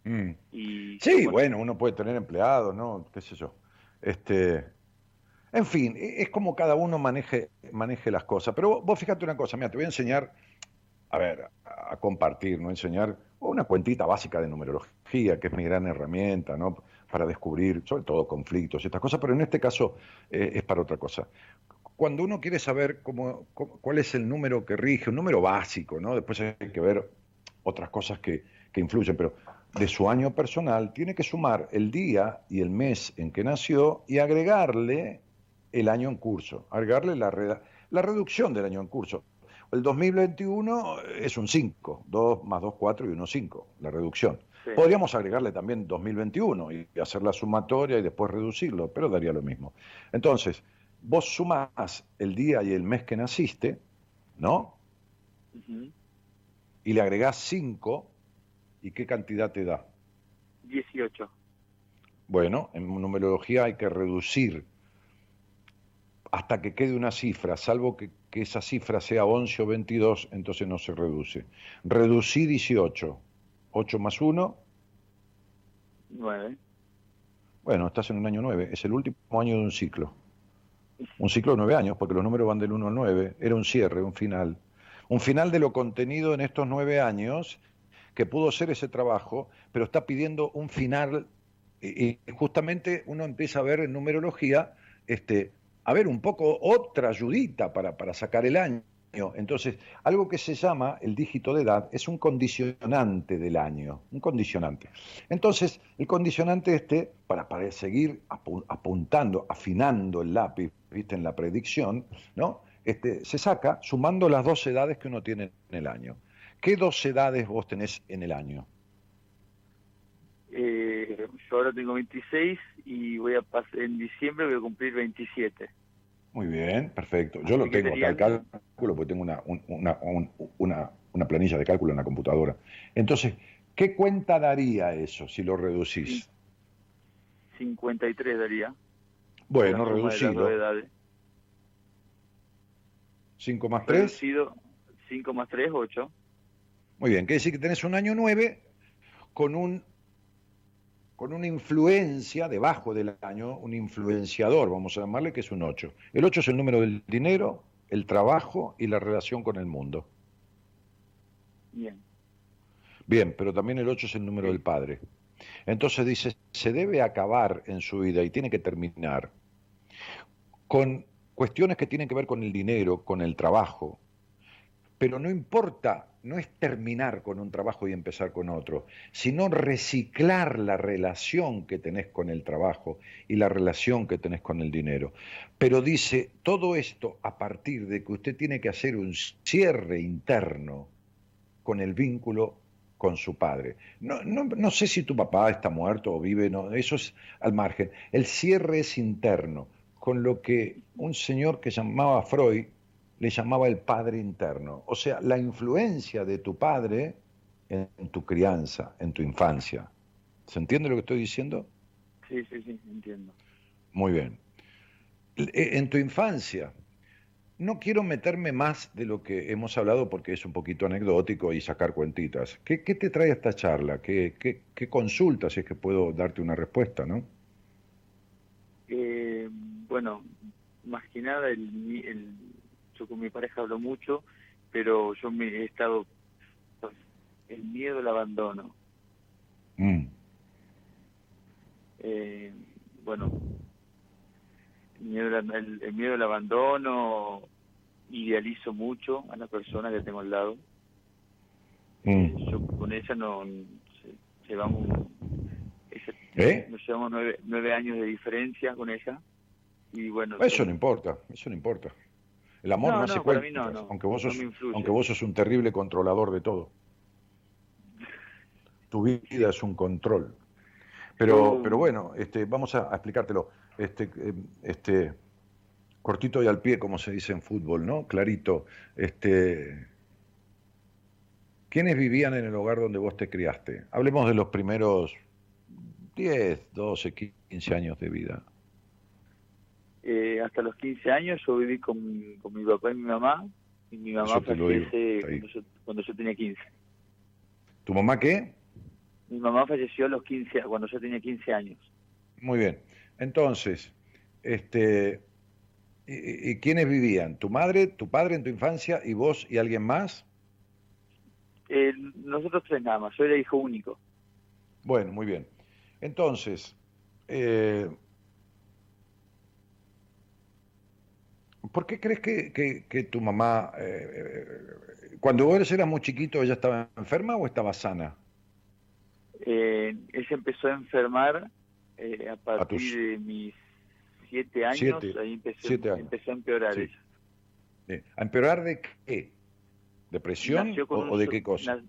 Mm. Y, sí, bueno, uno puede tener empleados, ¿no? ¿Qué sé yo? Este, en fin, e, es como cada uno maneje, maneje las cosas. Pero vos, fíjate una cosa, mira, te voy a enseñar, a ver, a compartir, ¿no? Enseñar una cuentita básica de numerología, que es mi gran herramienta, ¿no? Para descubrir, sobre todo, conflictos y estas cosas, pero en este caso eh, es para otra cosa. Cuando uno quiere saber cómo, cuál es el número que rige, un número básico, ¿no? Después hay que ver otras cosas que, que influyen, pero de su año personal tiene que sumar el día y el mes en que nació y agregarle el año en curso, agregarle la, la reducción del año en curso. El 2021 es un 5, 2 más 2, 4 y 1, 5, la reducción. Podríamos agregarle también 2021 y hacer la sumatoria y después reducirlo, pero daría lo mismo. Entonces, vos sumás el día y el mes que naciste, ¿no? Y le agregás 5, ¿y qué cantidad te da? 18. Bueno, en numerología hay que reducir hasta que quede una cifra, salvo que, esa cifra sea 11 o 22, entonces no se reduce. Reducí 18. 8 más 1. 9. Bueno, estás en un año 9. Es el último año de un ciclo. Un ciclo de 9 años, porque los números van del 1 al 9. Era un cierre, un final. Un final de lo contenido en estos 9 años, que pudo ser ese trabajo, pero está pidiendo un final. Y justamente uno empieza a ver en numerología este, a ver, un poco otra ayudita para, para sacar el año. Entonces, algo que se llama el dígito de edad es un condicionante del año, un condicionante. Entonces, el condicionante este, para, para seguir apuntando, afinando el lápiz, viste, en la predicción, ¿no? Este, se saca sumando las dos edades que uno tiene en el año. ¿Qué dos edades vos tenés en el año? Eh, yo ahora tengo 26 y voy a pasar en diciembre voy a cumplir 27. Muy bien, perfecto. Yo lo tengo acá el cálculo porque tengo una, una, una, planilla de cálculo en la computadora. Entonces, ¿qué cuenta daría eso si lo reducís? 53 daría. Bueno, reducido. 5 más 3. Reducido 5 más 3, 8. Muy bien, quiere decir que tenés un año 9 con un con una influencia debajo del año, un influenciador, vamos a llamarle, que es un 8. El 8 es el número del dinero, el trabajo y la relación con el mundo. Bien. Bien, pero también el 8 es el número del padre. Entonces dice, se debe acabar en su vida y tiene que terminar con cuestiones que tienen que ver con el dinero, con el trabajo, pero no importa no es terminar con un trabajo y empezar con otro, sino reciclar la relación que tenés con el trabajo y la relación que tenés con el dinero. Pero dice, todo esto a partir de que usted tiene que hacer un cierre interno con el vínculo con su padre. No, no, sé si tu papá está muerto o vive, no, eso es al margen. El cierre es interno, con lo que un señor que llamaba Freud le llamaba el padre interno, o sea, la influencia de tu padre en, tu crianza, en tu infancia. ¿Se entiende lo que estoy diciendo? Sí, sí, sí, entiendo. Muy bien. E, en tu infancia, no quiero meterme más de lo que hemos hablado porque es un poquito anecdótico y sacar cuentitas. ¿Qué, te trae esta charla? ¿Qué, qué, qué consulta, si es que puedo darte una respuesta, no? Eh, bueno, más que nada el, con mi pareja hablo mucho, pero yo me he estado el miedo al abandono. Mm. Eh, bueno, el miedo, el, miedo al abandono, idealizo mucho a la persona que tengo al lado. Mm. Yo con ella no llevamos ¿Eh? nos llevamos nueve, nueve años de diferencia con ella y bueno eso no importa eso no importa el amor no, hace cuentas, aunque, vos sos, aunque vos sos un terrible controlador de todo. Tu vida es un control. Pero, pero bueno, este, vamos a, explicártelo. Este, eh, este, cortito y al pie, como se dice en fútbol, ¿no? Clarito. Este, ¿Quiénes vivían en el hogar donde vos te criaste? Hablemos de los primeros 10, 12, 15 años de vida. Eh, hasta los 15 años yo viví con, mi papá y mi mamá, y mi mamá falleció cuando yo, tenía 15. ¿Tu mamá qué? Mi mamá falleció a los 15, cuando yo tenía 15 años. Muy bien. Entonces, este, ¿y, quiénes vivían? ¿Tu madre, tu padre en tu infancia y vos y alguien más? Eh, nosotros tres nada más, yo era hijo único. Bueno, muy bien. Entonces, eh, ¿por qué crees que, tu mamá, eh, cuando vos eras muy chiquito, ella estaba enferma o estaba sana? ella empezó a enfermar a partir de mis siete años, ahí empezó, empezó a empeorar ¿A empeorar de qué? ¿Depresión o, de qué cosa?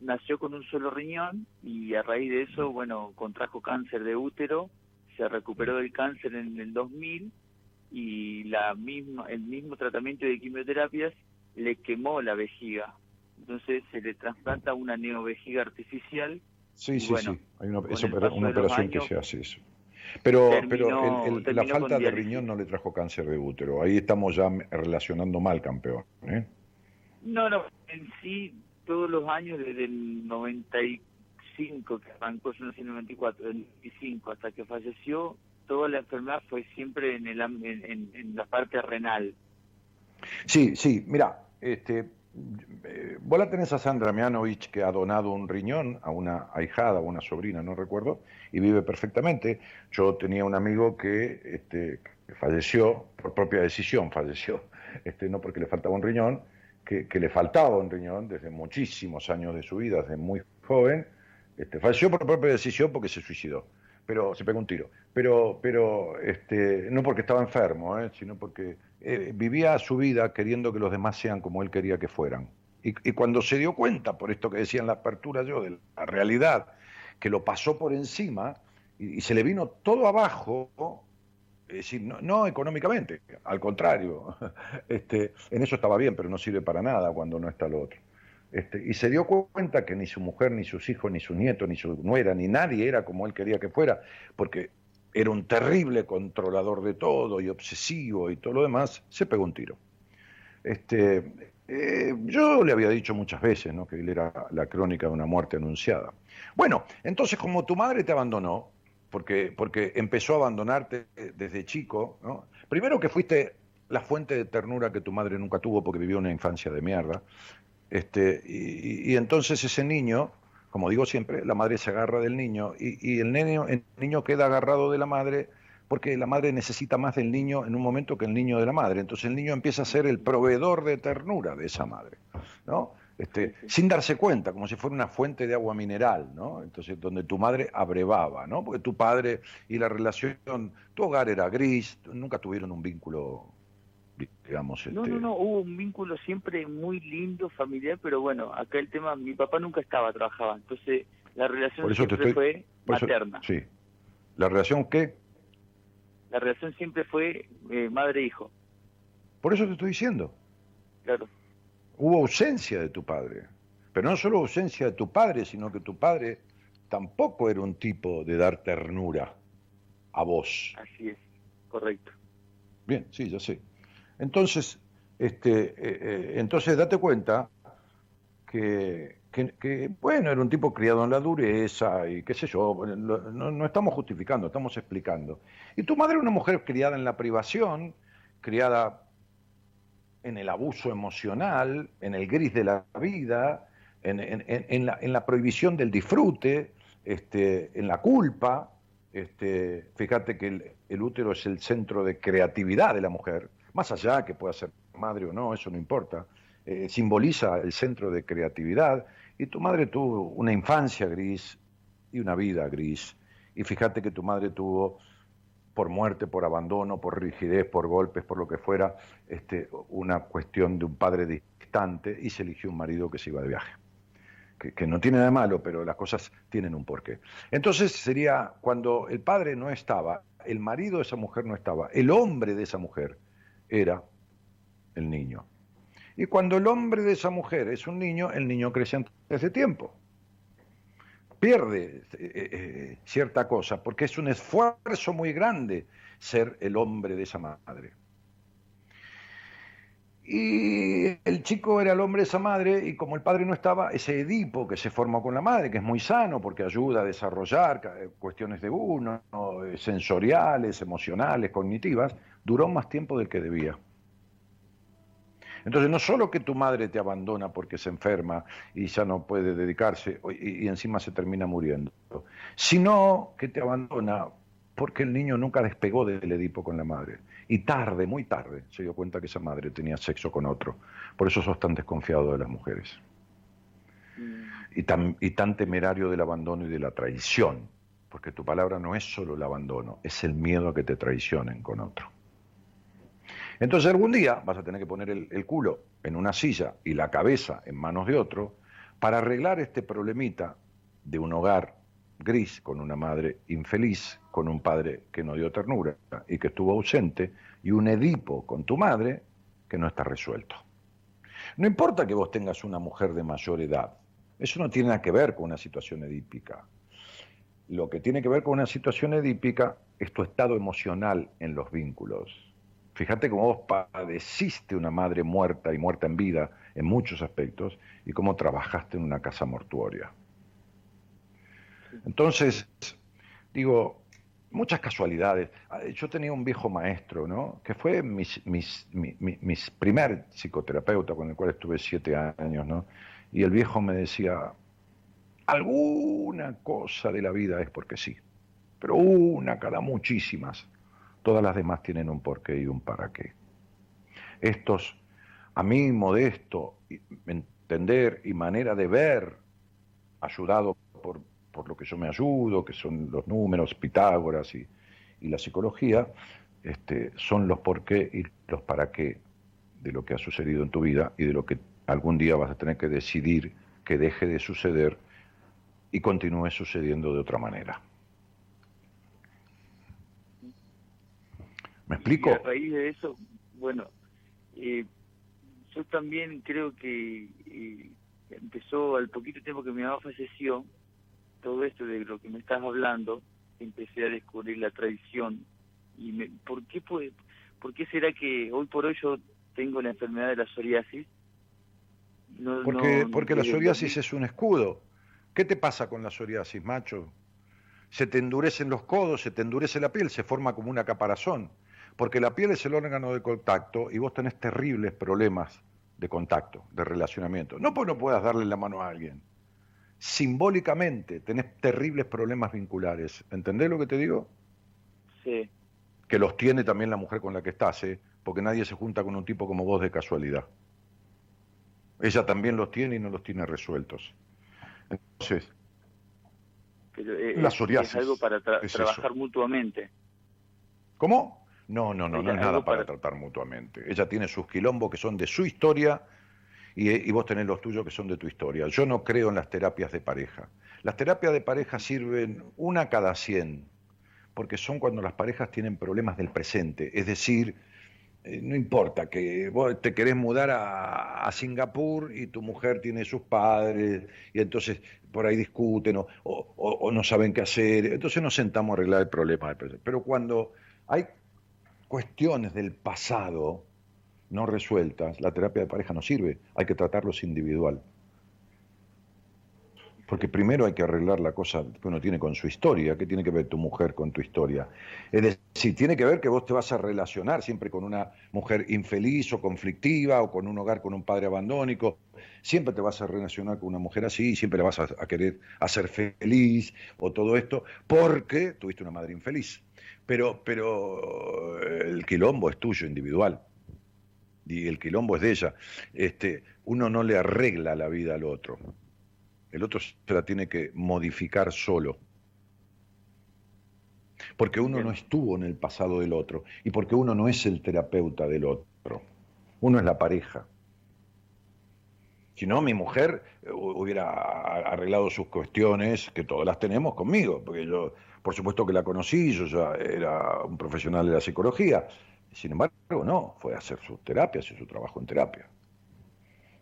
nació con un solo riñón y a raíz de eso, bueno, contrajo cáncer de útero, se recuperó del cáncer en el 2000 y la misma, el mismo tratamiento de quimioterapias le quemó la vejiga. Entonces se le trasplanta una neovejiga artificial. Sí, sí, sí. Hay una, una operación que se hace eso. Pero, pero la falta de riñón no le trajo cáncer de útero. Ahí estamos ya relacionando mal, campeón. ¿eh? No, no, en sí, todos los años, desde el 95, que arrancó, yo nací en el 94, del 95 hasta que falleció, toda la enfermedad fue siempre en, el, en, la parte renal. Sí, sí, mira, este, eh, vos la tenés a Sandra Mianovich que ha donado un riñón a una ahijada, a una sobrina, no recuerdo, y vive perfectamente. Yo tenía un amigo que, este, que falleció por propia decisión, falleció, este, no porque le faltaba un riñón, que, le faltaba un riñón desde muchísimos años de su vida, desde muy joven, este, falleció por propia decisión porque se suicidó, pero se pegó un tiro. Pero, pero este, no porque estaba enfermo, ¿eh? sino porque eh, vivía su vida queriendo que los demás sean como él quería que fueran. Y, cuando se dio cuenta, por esto que decía en la apertura yo, de la realidad, que lo pasó por encima y, se le vino todo abajo, es decir, no, económicamente, al contrario, este, en eso estaba bien, pero no sirve para nada cuando no está lo otro. Este, y se dio cuenta que ni su mujer, ni sus hijos, ni su nieto, ni su nuera, ni nadie era como él quería que fuera, porque era un terrible controlador de todo y obsesivo y todo lo demás, se pegó un tiro. Este, eh, yo le había dicho muchas veces ¿no? que él era la crónica de una muerte anunciada. Bueno, entonces como tu madre te abandonó, porque, porque empezó a abandonarte desde chico, ¿no? Primero que fuiste la fuente de ternura que tu madre nunca tuvo porque vivió una infancia de mierda. Este, y, entonces ese niño, como digo siempre, la madre se agarra del niño y, el, niño, el niño queda agarrado de la madre porque la madre necesita más del niño en un momento que el niño de la madre. Entonces el niño empieza a ser el proveedor de ternura de esa madre. ¿no? Este, sin darse cuenta, como si fuera una fuente de agua mineral, ¿no? Entonces, donde tu madre abrevaba, ¿no? Porque tu padre y la relación, tu hogar era gris, nunca tuvieron un vínculo, digamos. No, no, este no, hubo un vínculo siempre muy lindo, familiar, pero bueno, acá el tema, mi papá nunca estaba, trabajaba, entonces la relación siempre fue materna. sí. ¿La relación qué? La relación siempre fue eh, madre-hijo. Por eso te estoy diciendo. Claro hubo ausencia de tu padre. Pero no solo ausencia de tu padre, sino que tu padre tampoco era un tipo de dar ternura a vos. Así es, correcto. Bien, sí, ya sé. Entonces, este, eh, eh, entonces date cuenta que, que, bueno, era un tipo criado en la dureza y qué sé yo, no, estamos justificando, estamos explicando. Y tu madre era una mujer criada en la privación, criada en el abuso emocional, en el gris de la vida, en, la, prohibición del disfrute, este, en la culpa. Este, fíjate que el, útero es el centro de creatividad de la mujer, más allá que pueda ser madre o no, eso no importa, eh, simboliza el centro de creatividad. Y tu madre tuvo una infancia gris y una vida gris. Y fíjate que tu madre tuvo por muerte, por abandono, por rigidez, por golpes, por lo que fuera, este, una cuestión de un padre distante y se eligió un marido que se iba de viaje. Que, no tiene nada de malo, pero las cosas tienen un porqué. Entonces sería cuando el padre no estaba, el marido de esa mujer no estaba, el hombre de esa mujer era el niño. Y cuando el hombre de esa mujer es un niño, el niño crece antes de tiempo. Pierde eh, eh, cierta cosa, porque es un esfuerzo muy grande ser el hombre de esa madre. Y el chico era el hombre de esa madre y como el padre no estaba, ese Edipo que se formó con la madre, que es muy sano porque ayuda a desarrollar eh, cuestiones de uno, sensoriales, emocionales, cognitivas, duró más tiempo del que debía. Entonces, no solo que tu madre te abandona porque se enferma y ya no puede dedicarse y, encima se termina muriendo, sino que te abandona porque el niño nunca despegó del Edipo con la madre. Y tarde, muy tarde, se dio cuenta que esa madre tenía sexo con otro. Por eso sos tan desconfiado de las mujeres. Y tan, y tan temerario del abandono y de la traición. Porque tu palabra no es solo el abandono, es el miedo a que te traicionen con otro. Entonces algún día vas a tener que poner el, culo en una silla y la cabeza en manos de otro para arreglar este problemita de un hogar gris con una madre infeliz, con un padre que no dio ternura y que estuvo ausente, y un Edipo con tu madre que no está resuelto. No importa que vos tengas una mujer de mayor edad, eso no tiene nada que ver con una situación edípica. Lo que tiene que ver con una situación edípica es tu estado emocional en los vínculos. Fíjate cómo vos padeciste una madre muerta y muerta en vida en muchos aspectos y cómo trabajaste en una casa mortuoria. Entonces, digo, muchas casualidades. Ah, yo tenía un viejo maestro, ¿no? Que fue mis, mis, primer psicoterapeuta con el cual estuve siete años, ¿no? Y el viejo me decía, alguna cosa de la vida es porque sí, pero una, cada muchísimas. Todas las demás tienen un porqué y un para qué. Estos, a mí modesto entender y manera de ver, ayudado por, por lo que yo me ayudo, que son los números, Pitágoras y, la psicología, este, son los por qué y los para qué de lo que ha sucedido en tu vida y de lo que algún día vas a tener que decidir que deje de suceder y continúe sucediendo de otra manera. ¿Me explico? a raíz de eso, bueno, eh, yo también creo que eh, empezó al poquito tiempo que mi mamá falleció, todo esto de lo que me estás hablando, empecé a descubrir la tradición. y me, ¿por, qué puede, ¿Por qué será que hoy por hoy yo tengo la enfermedad de la psoriasis? porque porque la psoriasis es un escudo. ¿Qué te pasa con la psoriasis, macho? Se te endurecen los codos, se te endurece la piel, se forma como una caparazón porque la piel es el órgano de contacto y vos tenés terribles problemas de contacto, de relacionamiento. No porque no puedas darle la mano a alguien. Simbólicamente tenés terribles problemas vinculares. ¿Entendés lo que te digo? Sí. Que los tiene también la mujer con la que estás, ¿eh? porque nadie se junta con un tipo como vos de casualidad. Ella también los tiene y no los tiene resueltos. Entonces, eh, la psoriasis. Es algo para trabajar mutuamente. ¿Cómo? No, no, no, no es nada para... tratar mutuamente. Ella tiene sus quilombos que son de su historia y, vos tenés los tuyos que son de tu historia. Yo no creo en las terapias de pareja. Las terapias de pareja sirven una cada cien, porque son cuando las parejas tienen problemas del presente. Es decir, eh, no importa que vos te querés mudar a, Singapur y tu mujer tiene sus padres y entonces por ahí discuten o, o no saben qué hacer. Entonces nos sentamos a arreglar el problema del presente. Pero cuando hay cuestiones del pasado no resueltas, la terapia de pareja no sirve, hay que tratarlos individual. Porque primero hay que arreglar la cosa que uno tiene con su historia. ¿Qué tiene que ver tu mujer con tu historia? Es decir, tiene que ver que vos te vas a relacionar siempre con una mujer infeliz o conflictiva o con un hogar con un padre abandónico. Siempre te vas a relacionar con una mujer así, siempre le vas a querer hacer feliz o todo esto porque tuviste una madre infeliz. Pero, pero el quilombo es tuyo, individual. Y el quilombo es de ella. Este, uno no le arregla la vida al otro. El otro se la tiene que modificar solo. Porque uno no estuvo en el pasado del otro. Y porque uno no es el terapeuta del otro. Uno es la pareja. Si no, mi mujer hubiera arreglado sus cuestiones, que todas las tenemos conmigo, porque yo por supuesto que la conocí, yo ya era un profesional de la psicología. Sin embargo, no, fue a hacer su terapia, hacer su trabajo en terapia.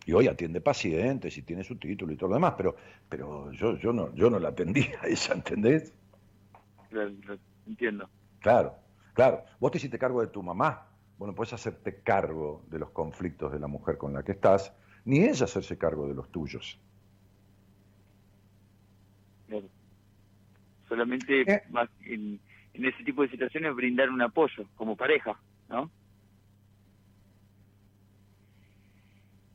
Y hoy atiende pacientes y tiene su título y todo lo demás, pero, pero yo, yo, no, yo no la atendía esa, ¿entendés? entiendo. Claro, claro. Vos te hiciste cargo de tu mamá. Bueno, puedes hacerte cargo de los conflictos de la mujer con la que estás, ni ella hacerse cargo de los tuyos. Claro. Solamente eh. en, en ese tipo de situaciones brindar un apoyo como pareja, ¿no?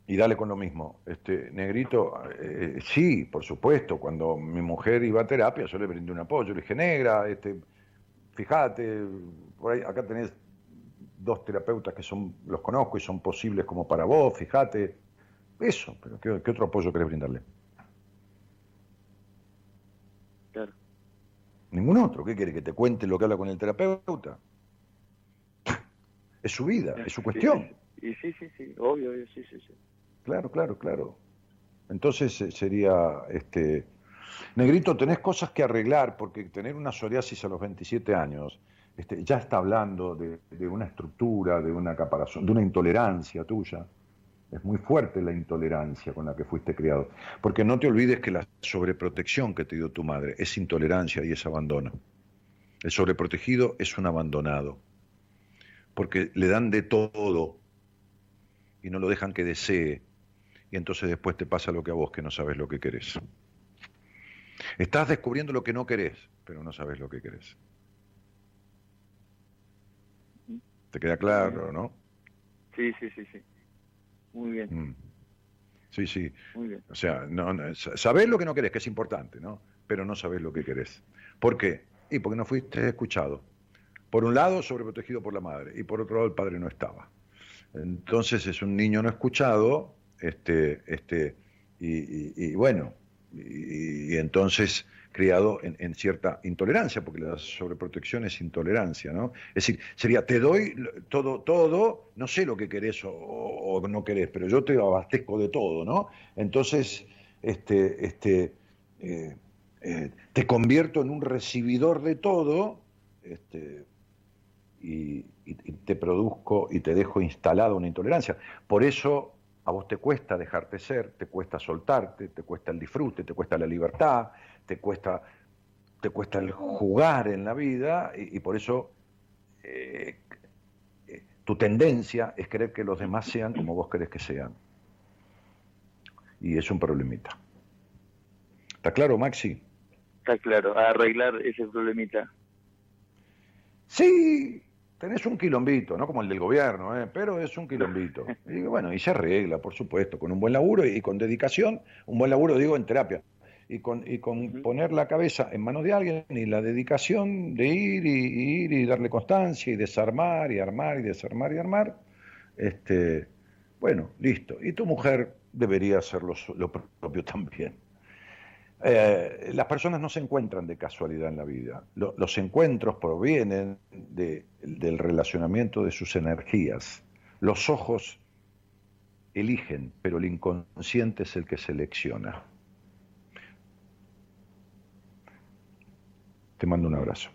Y dale con lo mismo. Este, negrito, eh, sí, por supuesto, cuando mi mujer iba a terapia, yo le brindé un apoyo. Le dije, negra, este, fíjate, por ahí, acá tenés dos terapeutas que son, los conozco y son posibles como para vos, fíjate. Eso, pero ¿qué, otro apoyo querés brindarle? Claro. Ningún otro. ¿Qué quiere? ¿Que te cuente lo que habla con el terapeuta? Es su vida, es su cuestión. Sí, sí, sí, sí, obvio, sí, sí, sí. Claro, claro, claro. Entonces eh, sería, este, Negrito, tenés cosas que arreglar, porque tener una psoriasis a los 27 años este, ya está hablando de, una estructura, de una caparazón, de una intolerancia tuya. Es muy fuerte la intolerancia con la que fuiste criado. Porque no te olvides que la sobreprotección que te dio tu madre es intolerancia y es abandono. El sobreprotegido es un abandonado. Porque le dan de todo y no lo dejan que desee y entonces después te pasa lo que a vos, que no sabes lo que querés. Estás descubriendo lo que no querés, pero no sabes lo que querés. ¿Te queda claro, no? Sí, sí, sí, sí. Muy bien. Mm. Sí, sí. Muy bien. O sea, no, sabés lo que no querés, que es importante, ¿no? Pero no sabés lo que querés. ¿Por qué? Y porque no fuiste escuchado. Por un lado, sobreprotegido por la madre, y por otro lado, el padre no estaba. Entonces es un niño no escuchado este, este, y, bueno, y, entonces criado en, cierta intolerancia, porque la sobreprotección es intolerancia, ¿no? Es decir, sería, te doy todo, todo, no sé lo que querés o, no querés, pero yo te abastezco de todo, ¿no? Entonces, este, este, eh, eh, te convierto en un recibidor de todo, este, y, y, te produzco y te dejo instalada una intolerancia. Por eso a vos te cuesta dejarte ser, te cuesta soltarte, te cuesta el disfrute, te cuesta la libertad, te cuesta, te cuesta el jugar en la vida y, por eso eh, eh, tu tendencia es querer que los demás sean como vos querés que sean. Y es un problemita. ¿Está claro, Maxi? Está claro, a arreglar ese problemita. Sí, tenés un quilombito, no como el del gobierno, ¿eh? pero es un quilombito. Y bueno, y se arregla, por supuesto, con un buen laburo y con dedicación, un buen laburo digo en terapia, y con, y con poner la cabeza en manos de alguien y la dedicación de ir y, ir y darle constancia y desarmar y armar y desarmar y armar, este, bueno, listo. Y tu mujer debería hacer lo propio también. Eh, las personas no se encuentran de casualidad en la vida. los encuentros provienen del relacionamiento de sus energías. Los ojos eligen, pero el inconsciente es el que selecciona. Te mando un abrazo.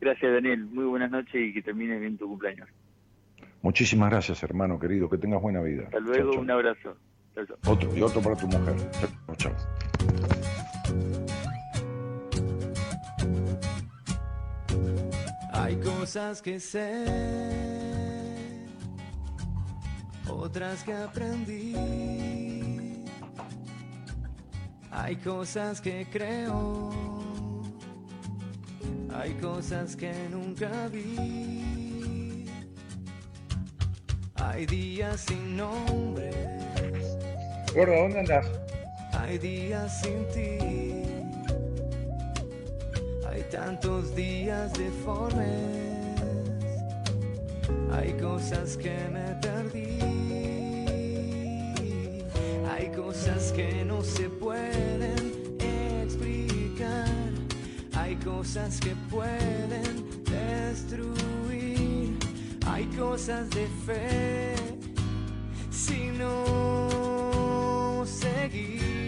Gracias, Daniel. Muy buenas noches y que termines bien tu cumpleaños. Muchísimas gracias, hermano querido. Que tengas buena vida. Hasta luego, un abrazo. Otro y otro para tu mujer. Chao. Hay cosas que sé, otras que aprendí. Hay cosas que creo, hay cosas que nunca vi. Hay días sin nombre. Gordo, ¿dónde andas? Hay días sin ti. Hay tantos días deformes. Hay cosas que me perdí. Hay cosas que no se pueden cosas que pueden destruir. Hay cosas de fe. Si no seguir.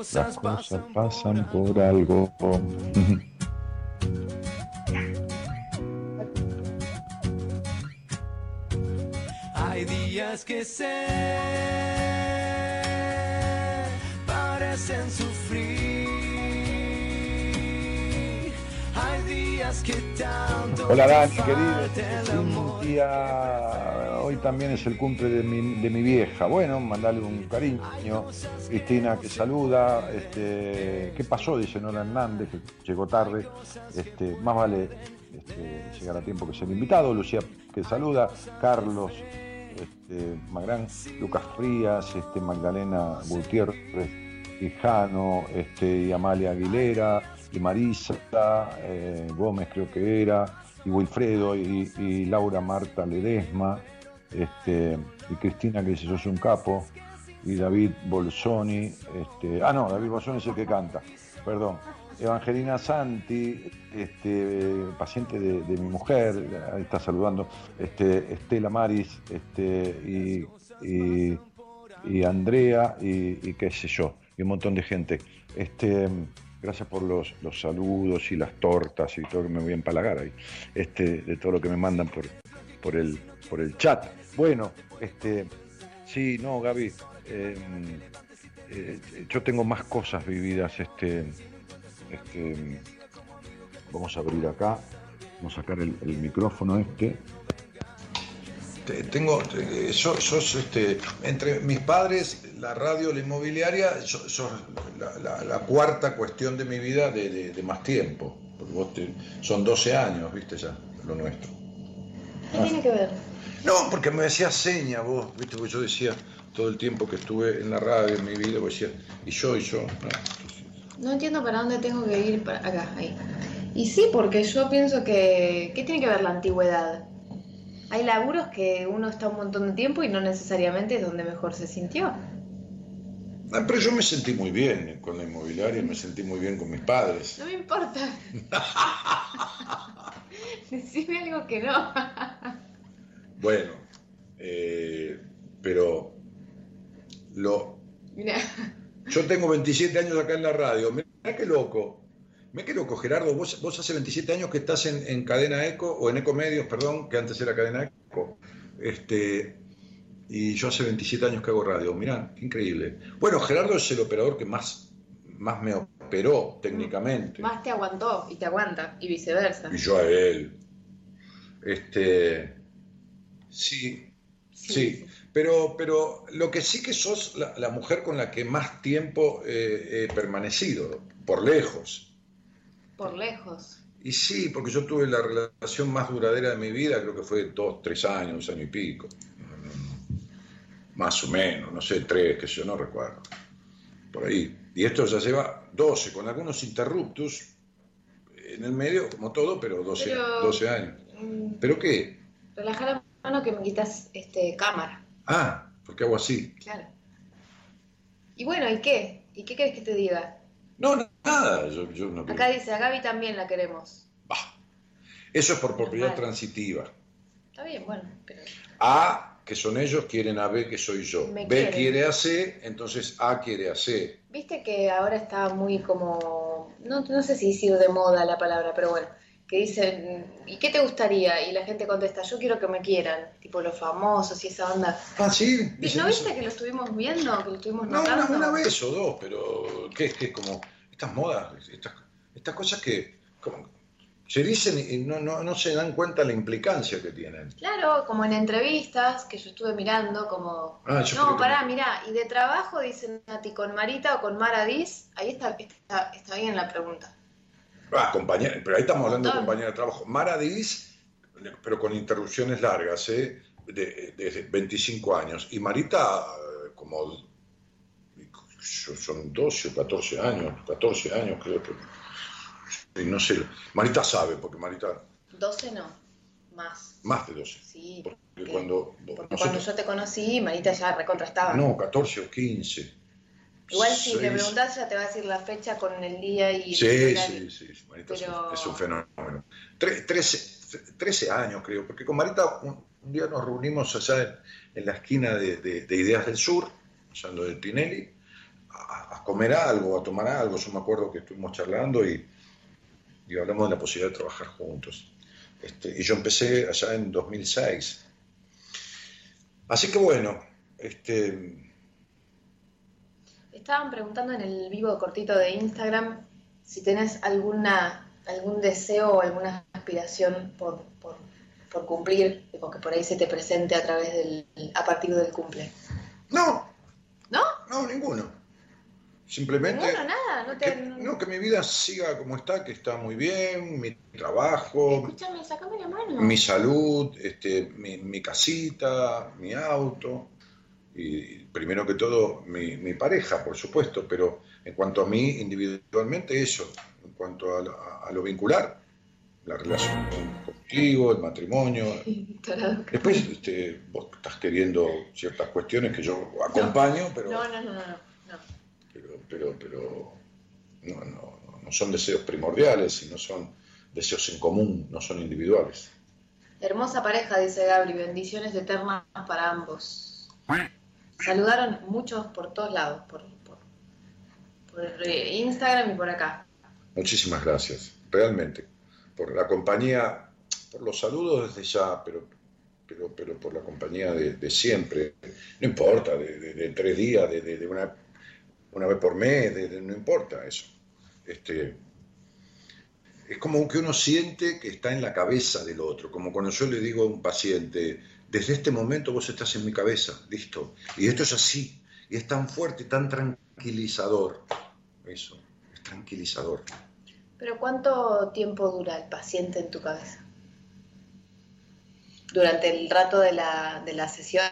Cosas, Las cosas pasan, pasan por algo. Hay días que se parecen sufrir. Hay días que tanto Hola Dani, querido. un día- hoy también es el cumple de mi, de mi vieja. Bueno, mandale un cariño. Cristina que saluda. Este, ¿Qué pasó? Dice Nora Hernández, que llegó tarde. Este, más vale este, llegar a tiempo que ser invitado. Lucía que saluda. Carlos este, Magrán, Lucas Frías, Magdalena Gutiérrez Quijano, este, y Amalia Aguilera, y Marisa eh, Gómez creo que era, y Wilfredo, y, y Laura Marta Ledesma, este, y Cristina que dice sos un capo, y David Bolsoni, este, ah no, David Bolsoni es el que canta, perdón. Evangelina Santi, este, paciente de, mi mujer, ahí está saludando, este, Estela Maris, este, y Andrea, y, y qué sé yo, y un montón de gente. Este, gracias por los, los saludos y las tortas y todo que me voy a empalagar ahí, este, de todo lo que me mandan por, por, el, por el chat. Bueno, este, sí, no, Gaby, eh, eh, yo tengo más cosas vividas, este, este, vamos a abrir acá, vamos a sacar el, el micrófono este. Te- Tengo, eh, sos, este, entre mis padres, la radio, la inmobiliaria, sos, sos la, la- la cuarta cuestión de mi vida de, de- de más tiempo. Porque vos te- son 12 años, viste ya, lo nuestro. ¿Qué tiene que ver? No, porque me decías seña vos, viste, porque yo decía todo el tiempo que estuve en la radio, en mi vida, vos decías, y yo, y yo. no. No entiendo para dónde tengo que ir. Para acá, ahí. Y sí, porque yo pienso que. ¿Qué tiene que ver la antigüedad? Hay laburos que uno está un montón de tiempo y no necesariamente es donde mejor se sintió. Ah, Pero yo me sentí muy bien con la inmobiliaria, me sentí muy bien con mis padres. No me importa. Decime algo que no. Bueno, eh, pero lo, Mira, yo tengo 27 años acá en la radio. Mirá qué loco. Mirá qué loco, Gerardo. Vos, vos hace 27 años que estás en, en Cadena Eco, o en Eco Medios, perdón, que antes era Cadena Eco. Este, y yo hace 27 años que hago radio. Mirá, qué increíble. Bueno, Gerardo es el operador que más, más me operó técnicamente. más te aguantó y te aguanta y viceversa. Y yo a él. Este, sí, sí. Pero, pero lo que sí que sos la, la mujer con la que más tiempo eh, he permanecido, por lejos. Por lejos. Y sí, porque yo tuve la relación más duradera de mi vida, creo que fue dos, tres años, año y pico. Más o menos, no sé, tres, que yo no recuerdo. Por ahí. Y esto ya lleva 12, con algunos interruptus en el medio, como todo, pero 12, Pero- 12 años. Mm, ¿Pero qué? Relaja la mano que me quitas este cámara. Ah, porque hago así. Claro. Y bueno, ¿y qué? ¿Y qué querés que te diga? No, no, nada, yo, yo no Acá dice, a Gaby también la queremos. Eso es por propiedad transitiva. Está bien, bueno, pero A, que son ellos, quieren a B, que soy yo. Me B quieren. quiere a C, entonces A quiere a C. viste que ahora está muy como, no, no sé si sido de moda la palabra, pero bueno, que dicen, ¿y qué te gustaría? Y la gente contesta, yo quiero que me quieran, tipo los famosos y esa onda. Ah, sí. ¿Vi- dicen ¿No eso. viste que lo estuvimos viendo, que lo estuvimos No, una, vez o dos, pero ¿qué es que como estas modas, estas, estas cosas que como, se dicen y no, no, no se dan cuenta la implicancia que tienen. Claro, como en entrevistas que yo estuve mirando, como, Ah, no, que pará, mirá, y de trabajo dicen a ti con Marita o con Mara Diz, ahí está, está, está bien la pregunta. Ah, compañera, pero ahí estamos hablando de compañera de trabajo. Mara Diz, pero con interrupciones largas, ¿eh? de, de 25 años. Y Marita, eh, como son 12 o 14 años, 14 años creo que. Y no sé, Marita sabe, porque Marita, 12 no, más. más de 12. Sí, Porque cuando porque nosotros- cuando yo te conocí, Marita ya recontrastaba. No, 14 o 15. Igual si le preguntas ya te va a decir la fecha con el día y... Sí, sí, sí, Marita es, un, fenómeno. 13, años creo, porque con Marita un, día nos reunimos allá en, la esquina de, Ideas del Sur, usando de Tinelli, a, comer algo, a tomar algo. Yo me acuerdo que estuvimos charlando y, y hablamos de la posibilidad de trabajar juntos. Este, y yo empecé allá en 2006. Así que bueno, este, estaban preguntando en el vivo cortito de Instagram si tenés alguna, algún deseo o alguna aspiración por, por, cumplir, que por ahí se te presente a través del, a partir del cumple. No. ¿No? No, ninguno. Simplemente. No, nada, no, te... que, no, que mi vida siga como está, que está muy bien, mi trabajo. Escúchame, sacame la mano. Mi salud, este, mi, mi casita, mi auto y primero que todo mi, pareja, por supuesto, pero en cuanto a mí individualmente eso, en cuanto a, lo vincular, la relación contigo, el matrimonio. Después este, vos estás queriendo ciertas cuestiones que yo acompaño, pero... No, no, no, no. Pero, pero, pero no, no, no son deseos primordiales, sino son deseos en común, no son individuales. Hermosa pareja, dice Gabri, bendiciones eternas para ambos. Saludaron muchos por todos lados, por, Instagram y por acá. Muchísimas gracias, realmente, por la compañía, por los saludos desde ya, pero, pero, pero por la compañía de, siempre. No importa, de, tres días, de, una, una vez por mes, no importa eso. Este, es como que uno siente que está en la cabeza del otro, como cuando yo le digo a un paciente, desde este momento vos estás en mi cabeza, listo. Y esto es así, y es tan fuerte, tan tranquilizador. Eso, es tranquilizador. Pero ¿cuánto tiempo dura el paciente en tu cabeza? ¿Durante el rato de la, de la sesión?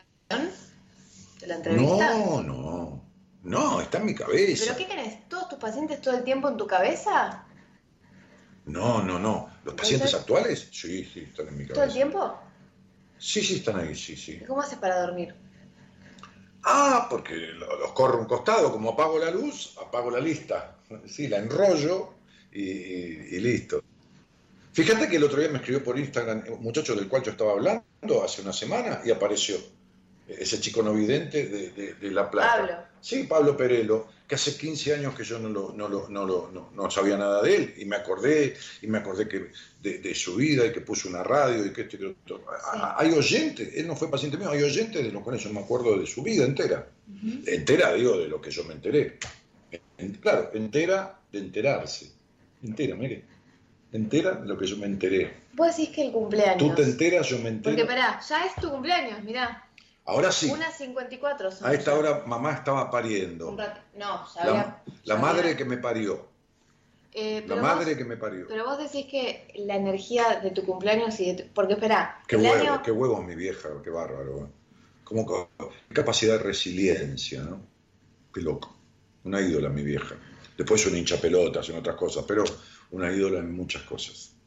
¿De la entrevista? No, no. No, está en mi cabeza. ¿Pero qué querés? ¿Todos tus pacientes todo el tiempo en tu cabeza? No, no, no. ¿Los pacientes actuales? Sí, sí, están en mi cabeza. ¿Todo el tiempo? Sí, sí, están ahí, sí, sí. ¿Cómo haces para dormir? Ah, porque los corro un costado, como apago la luz, apago la lista. Sí, la enrollo y, listo. Fíjate que el otro día me escribió por Instagram un muchacho del cual yo estaba hablando hace una semana y apareció ese chico no vidente de, La Plata. Pablo. Sí, Pablo Perelo que hace 15 años que yo no, lo, no, lo, no, lo, no, sabía nada de él y me acordé y me acordé que de, su vida y que puso una radio y que esto y que Hay oyentes, él no fue paciente mío, hay oyentes de los cuales yo me acuerdo de su vida entera. Entera, digo, de lo que yo me enteré. claro, entera de enterarse. Entera, mire. Entera de lo que yo me enteré. Vos decís que el cumpleaños. Tú te enteras, yo me entero. Porque pará, ya es tu cumpleaños, mirá. Ahora sí. Una 54 A esta hora mamá estaba pariendo. No, sabía. La, madre que me parió. Eh, la madre que me parió. Pero vos decís que la energía de tu cumpleaños y de Porque espera. Qué huevo, qué huevo mi vieja, qué bárbaro. Como capacidad de resiliencia, ¿no? Qué loco. Una ídola mi vieja. Después un hincha pelotas en otras cosas, pero una ídola en muchas cosas.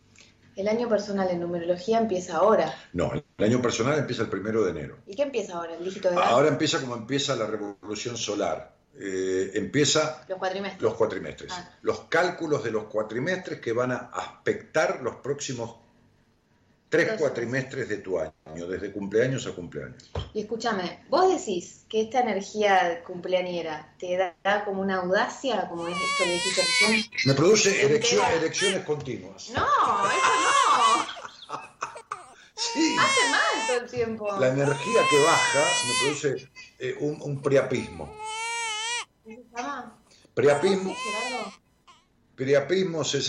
El año personal en numerología empieza ahora. No, el año personal empieza el primero de enero. ¿Y qué empieza ahora? ¿El dígito de Ahora empieza como empieza la revolución solar. Eh, empieza los cuatrimestres. Los cuatrimestres. Ah. Los cálculos de los cuatrimestres que van a aspectar los próximos tres cuatrimestres de tu año, desde cumpleaños a cumpleaños. Y escúchame, vos decís que esta energía cumpleañera te da, como una audacia, como es esto dijiste. Me produce erecciones continuas. No, eso no. sí. Hace mal todo el tiempo. La energía que baja me produce eh, un, priapismo. ¿Qué se llama? Priapismo. Priapismo se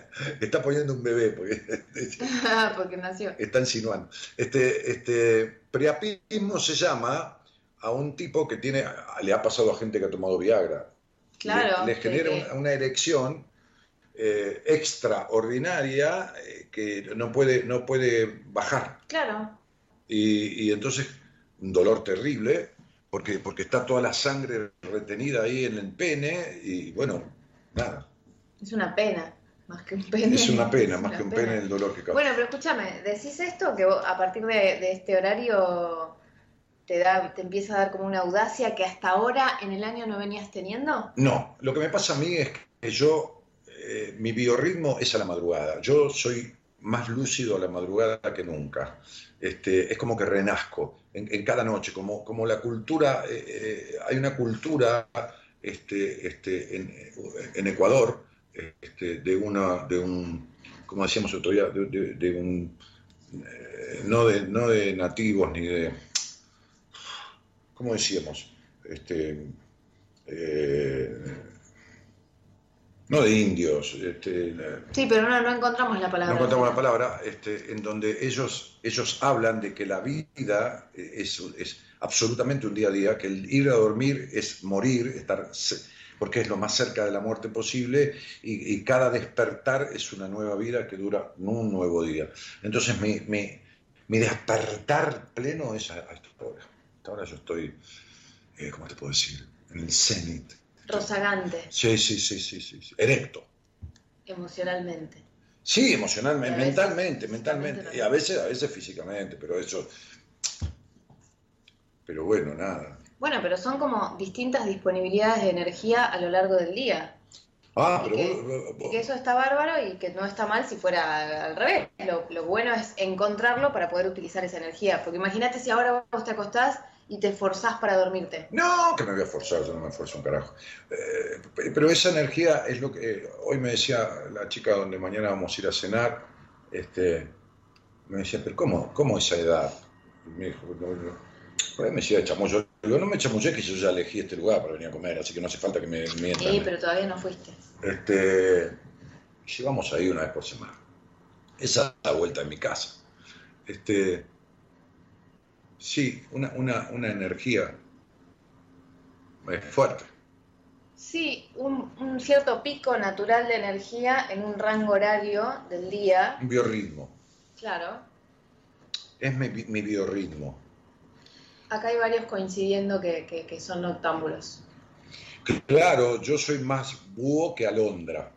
está poniendo un bebé porque, porque nació. Está insinuando. Este, este priapismo se llama a un tipo que tiene, le ha pasado a gente que ha tomado Viagra. Claro. Le, genera Una, erección eh, extraordinaria eh, que no puede, no puede bajar. Claro. Y, y, entonces un dolor terrible porque, porque está toda la sangre retenida ahí en el pene y bueno, nada. Es una pena. Más que un pene. Es una pena, más que un pene el dolor que causa. Bueno, pero escúchame, decís esto que a partir de, este horario te, da, te empieza a dar como una audacia que hasta ahora en el año no venías teniendo? No, lo que me pasa a mí es que yo, eh, mi biorritmo es a la madrugada. Yo soy más lúcido a la madrugada que nunca. Este, es como que renazco en, cada noche, como, como la cultura, eh, eh, hay una cultura este, este, en, Ecuador este, de, una, de un, como decíamos otro día, de, un, eh, no, de, no de nativos ni de, ¿cómo decíamos? Este, no de indios. Este, sí, pero no, no, encontramos la palabra. No encontramos la palabra, este, en donde ellos, ellos hablan de que la vida es, es, absolutamente un día a día, que el ir a dormir es morir, estar, porque es lo más cerca de la muerte posible, y, cada despertar es una nueva vida que dura un nuevo día. Entonces mi, mi, mi despertar pleno es a, esta hora. Hasta ahora yo estoy, eh, ¿cómo te puedo decir? En el cenit Rozagante. Sí, sí, sí, sí, sí. Erecto. Emocionalmente. Sí, emocionalmente, mentalmente, mentalmente. Y a veces, a veces físicamente, pero eso. Pero bueno, nada. Bueno, pero son como distintas disponibilidades de energía a lo largo del día. Ah, pero que, que eso está bárbaro y que no está mal si fuera al revés. Lo, lo bueno es encontrarlo para poder utilizar esa energía. Porque imagínate si ahora vos te acostás y te forzás para dormirte. No, que me voy a forzar, yo no me esfuerzo un carajo. Eh, pero esa energía es lo que hoy me decía la chica donde mañana vamos a ir a cenar, este, me decía, pero ¿cómo, cómo esa edad? Y me dijo, no, no. Por ahí me decía chamullo. Yo no me chamullé que yo ya elegí este lugar para venir a comer, así que no hace falta que me mientan. Sí, pero todavía no fuiste. Este, llevamos ahí una vez por semana. Esa es la vuelta en mi casa. Este, Sí, una, una, una energía fuerte. Sí, un, cierto pico natural de energía en un rango horario del día. Un biorritmo. Claro. Es mi, mi biorritmo. Acá hay varios coincidiendo que, son noctámbulos. Claro, yo soy más búho que alondra.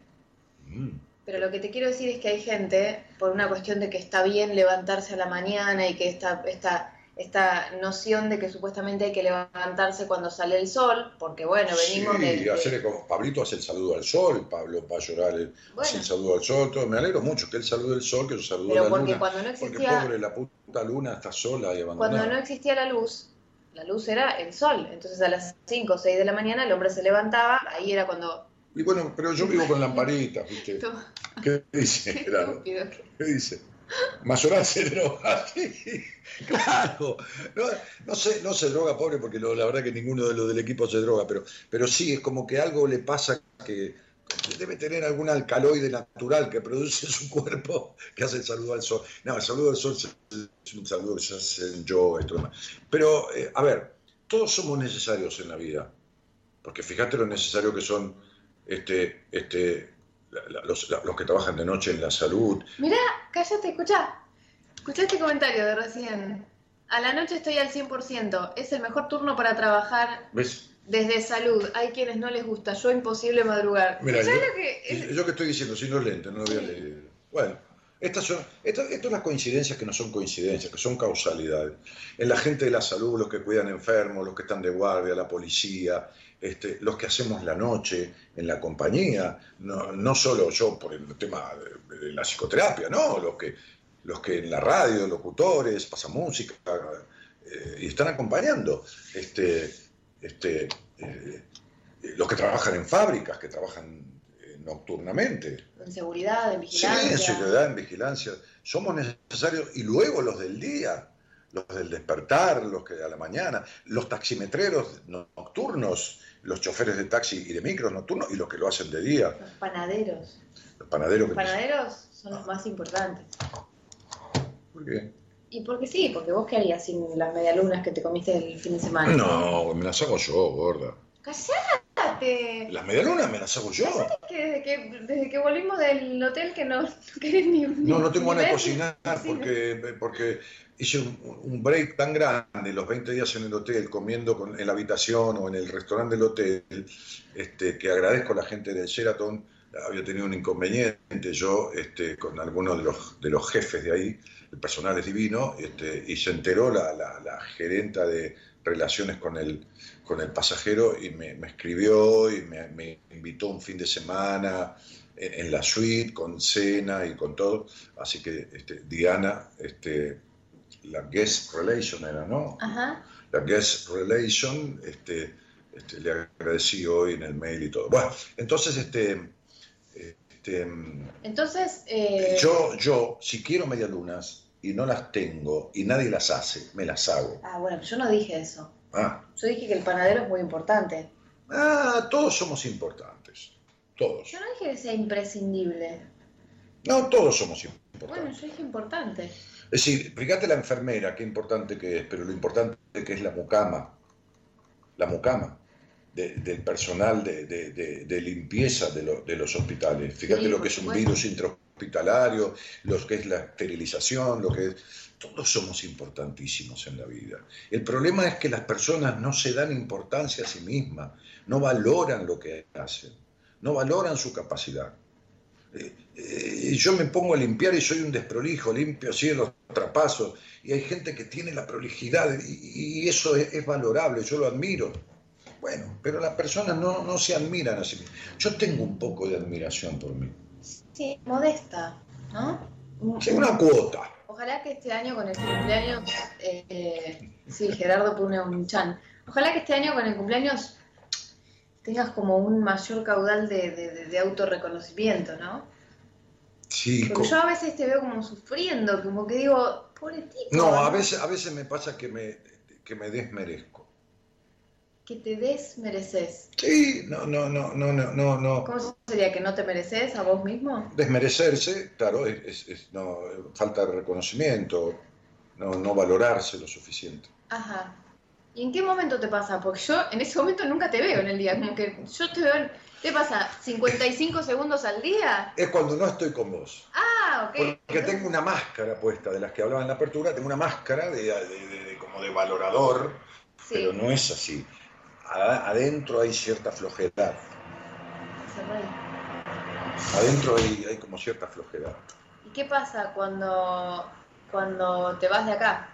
Mm. Pero lo que te quiero decir es que hay gente, por una cuestión de que está bien levantarse a la mañana y que esta, esta esta noción de que supuestamente hay que levantarse cuando sale el sol, porque bueno, venimos sí, de, hacerle como Pablito hace el saludo al sol, Pablo va a llorar el, hace el saludo al sol, todo. me alegro mucho que él salude el sol, que yo saludo a la porque luna, cuando no existía, porque pobre la puta luna está sola y abandonada. Cuando no existía la luz, la luz era el sol, entonces a las 5 o 6 de la mañana el hombre se levantaba, ahí era cuando... Y bueno, pero yo vivo con lamparitas, ¿viste? ¿Qué dice? ¿Qué dice? Mayoral se droga, claro. No, se, no se droga, pobre, porque la verdad que ninguno de los del equipo se droga, pero, pero sí, es como que algo le pasa que debe tener algún alcaloide natural que produce su cuerpo que hace el saludo al sol. No, el saludo al sol es un saludo que se hace en yo, esto demás. Pero, eh, a ver, todos somos necesarios en la vida, porque fíjate lo necesario que son este, este, los, que trabajan de noche en la salud. Mira, cállate, escucha. Escucha este comentario de recién. A la noche estoy al 100%. Es el mejor turno para trabajar ¿Ves? desde salud. Hay quienes no les gusta. Yo imposible madrugar. Mira, yo, que yo que estoy diciendo, si no lente, no lo voy a leer. Bueno, estas son, estas, son las coincidencias que no son coincidencias, que son causalidades. En la gente de la salud, los que cuidan enfermos, los que están de guardia, la policía, este, los que hacemos la noche en la compañía, no, no solo yo por el tema de, la psicoterapia, no, los que, los que en la radio, locutores, pasan música eh, y están acompañando. Este, este, eh, los que trabajan en fábricas, que trabajan eh, nocturnamente. En seguridad, en vigilancia. Sí, en seguridad, en vigilancia. Somos necesarios, y luego los del día, los del despertar, los que a la mañana, los taximetreros nocturnos, los choferes de taxi y de micros nocturnos y los que lo hacen de día. Los panaderos. Los panaderos. Los panaderos son los más importantes. ¿Por qué? Y porque sí, porque vos qué harías sin las medialunas que te comiste el fin de semana. No, me las hago yo, gorda. ¡Cállate! Las medialunas me las hago yo. Que desde, que desde que volvimos del hotel que no, querés ni, No, no tengo ganas de cocinar porque, porque hice un, break tan grande, los 20 días en el hotel, comiendo en la habitación o en el restaurante del hotel, este, que agradezco a la gente del Sheraton había tenido un inconveniente yo este, con algunos de los, de los jefes de ahí, el personal es divino, este, y se enteró la, la, gerenta de relaciones con el, con el pasajero y me, escribió y me, invitó un fin de semana en, la suite con cena y con todo. Así que este, Diana, este, la guest relation era, ¿no? La guest relation, este, este, le agradecí hoy en el mail y todo. Bueno, entonces, este, este entonces, eh... yo, yo, si quiero medialunas y no las tengo y nadie las hace, me las hago. Ah, bueno, yo no dije eso. Ah. Yo dije que el panadero es muy importante. Ah, todos somos importantes. Todos. Yo no dije que sea imprescindible. No, todos somos importantes. Bueno, yo dije importante. Es decir, fíjate la enfermera, qué importante que es, pero lo importante que es la mucama. La mucama del personal de, limpieza de, los hospitales. Fíjate lo que es un virus intrahospitalario, lo que es la esterilización, lo que es... Todos somos importantísimos en la vida. El problema es que las personas no se dan importancia a sí mismas, no valoran lo que hacen, no valoran su capacidad. Eh, eh, yo me pongo a limpiar y soy un desprolijo, limpio así los trapazos, y hay gente que tiene la prolijidad y, eso es valorable, yo lo admiro bueno, pero las personas no, no se admiran así. Yo tengo un poco de admiración por mí. Sí, modesta, ¿no? Sí, una cuota. Ojalá que este año con el cumpleaños, eh, sí, Gerardo pone un chan. Ojalá que este año con el cumpleaños tengas como un mayor caudal de, de, de autorreconocimiento, ¿no? Sí. Porque yo a veces te veo como sufriendo, como que digo, pobre tipo. No, a veces, a veces me pasa que me, que me desmerezco que te desmereces. Sí, no, no, no, no, no, no. ¿Cómo sería que no te mereces a vos mismo? Desmerecerse, claro, es, es, no, falta de reconocimiento, no, no valorarse lo suficiente. Ajá. ¿Y en qué momento te pasa? Porque yo en ese momento nunca te veo en el día, como que yo te veo, ¿qué pasa? ¿55 segundos al día? Es cuando no estoy con vos. Ah, ok. Porque tengo una máscara puesta, de las que hablaba en la apertura, tengo una máscara de, de, como de valorador, pero no es así adentro hay cierta flojedad. Adentro hay, hay, como cierta flojedad. ¿Y qué pasa cuando, cuando te vas de acá?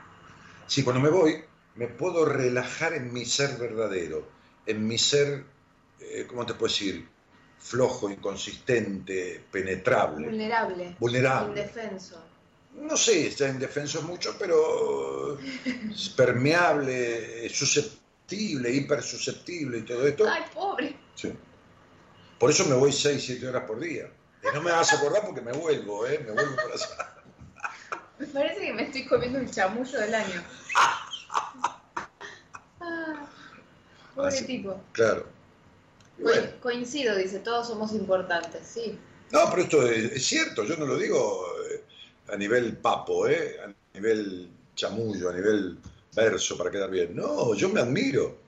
Sí, cuando me voy, me puedo relajar en mi ser verdadero, en mi ser, eh, ¿cómo te puedo decir? Flojo, inconsistente, penetrable. Vulnerable. Vulnerable. Indefenso. No sé, está indefenso es mucho, pero permeable, susceptible hipersusceptible y todo esto. Ay, pobre. Sí. Por eso me voy 6, 7 horas por día. Y no me vas a acordar porque me vuelvo, ¿eh? Me vuelvo por allá. Me parece que me estoy comiendo el chamullo del año. Ah, pobre tipo. Claro. Coincido, dice, todos somos importantes, sí. No, pero esto es, cierto, yo no lo digo eh, a nivel papo, ¿eh? a nivel chamullo, a nivel verso para quedar bien. No, yo me admiro.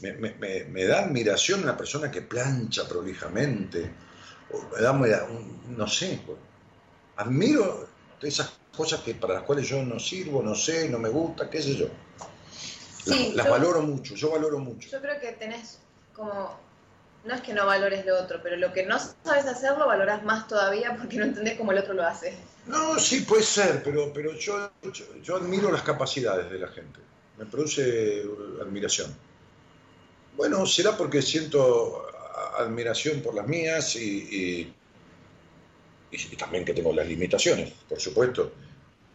Me, da admiración una persona que plancha prolijamente. me da, no sé, admiro esas cosas que para las cuales yo no sirvo, no sé, no me gusta, qué sé yo. las, valoro mucho, yo valoro mucho. Yo creo que tenés como no es que no valores lo otro, pero lo que no sabes hacerlo valoras más todavía porque no entendés cómo el otro lo hace. No, sí puede ser, pero, pero yo, yo, admiro las capacidades de la gente. Me produce admiración. Bueno, será porque siento admiración por las mías y, y, también que tengo las limitaciones, por supuesto.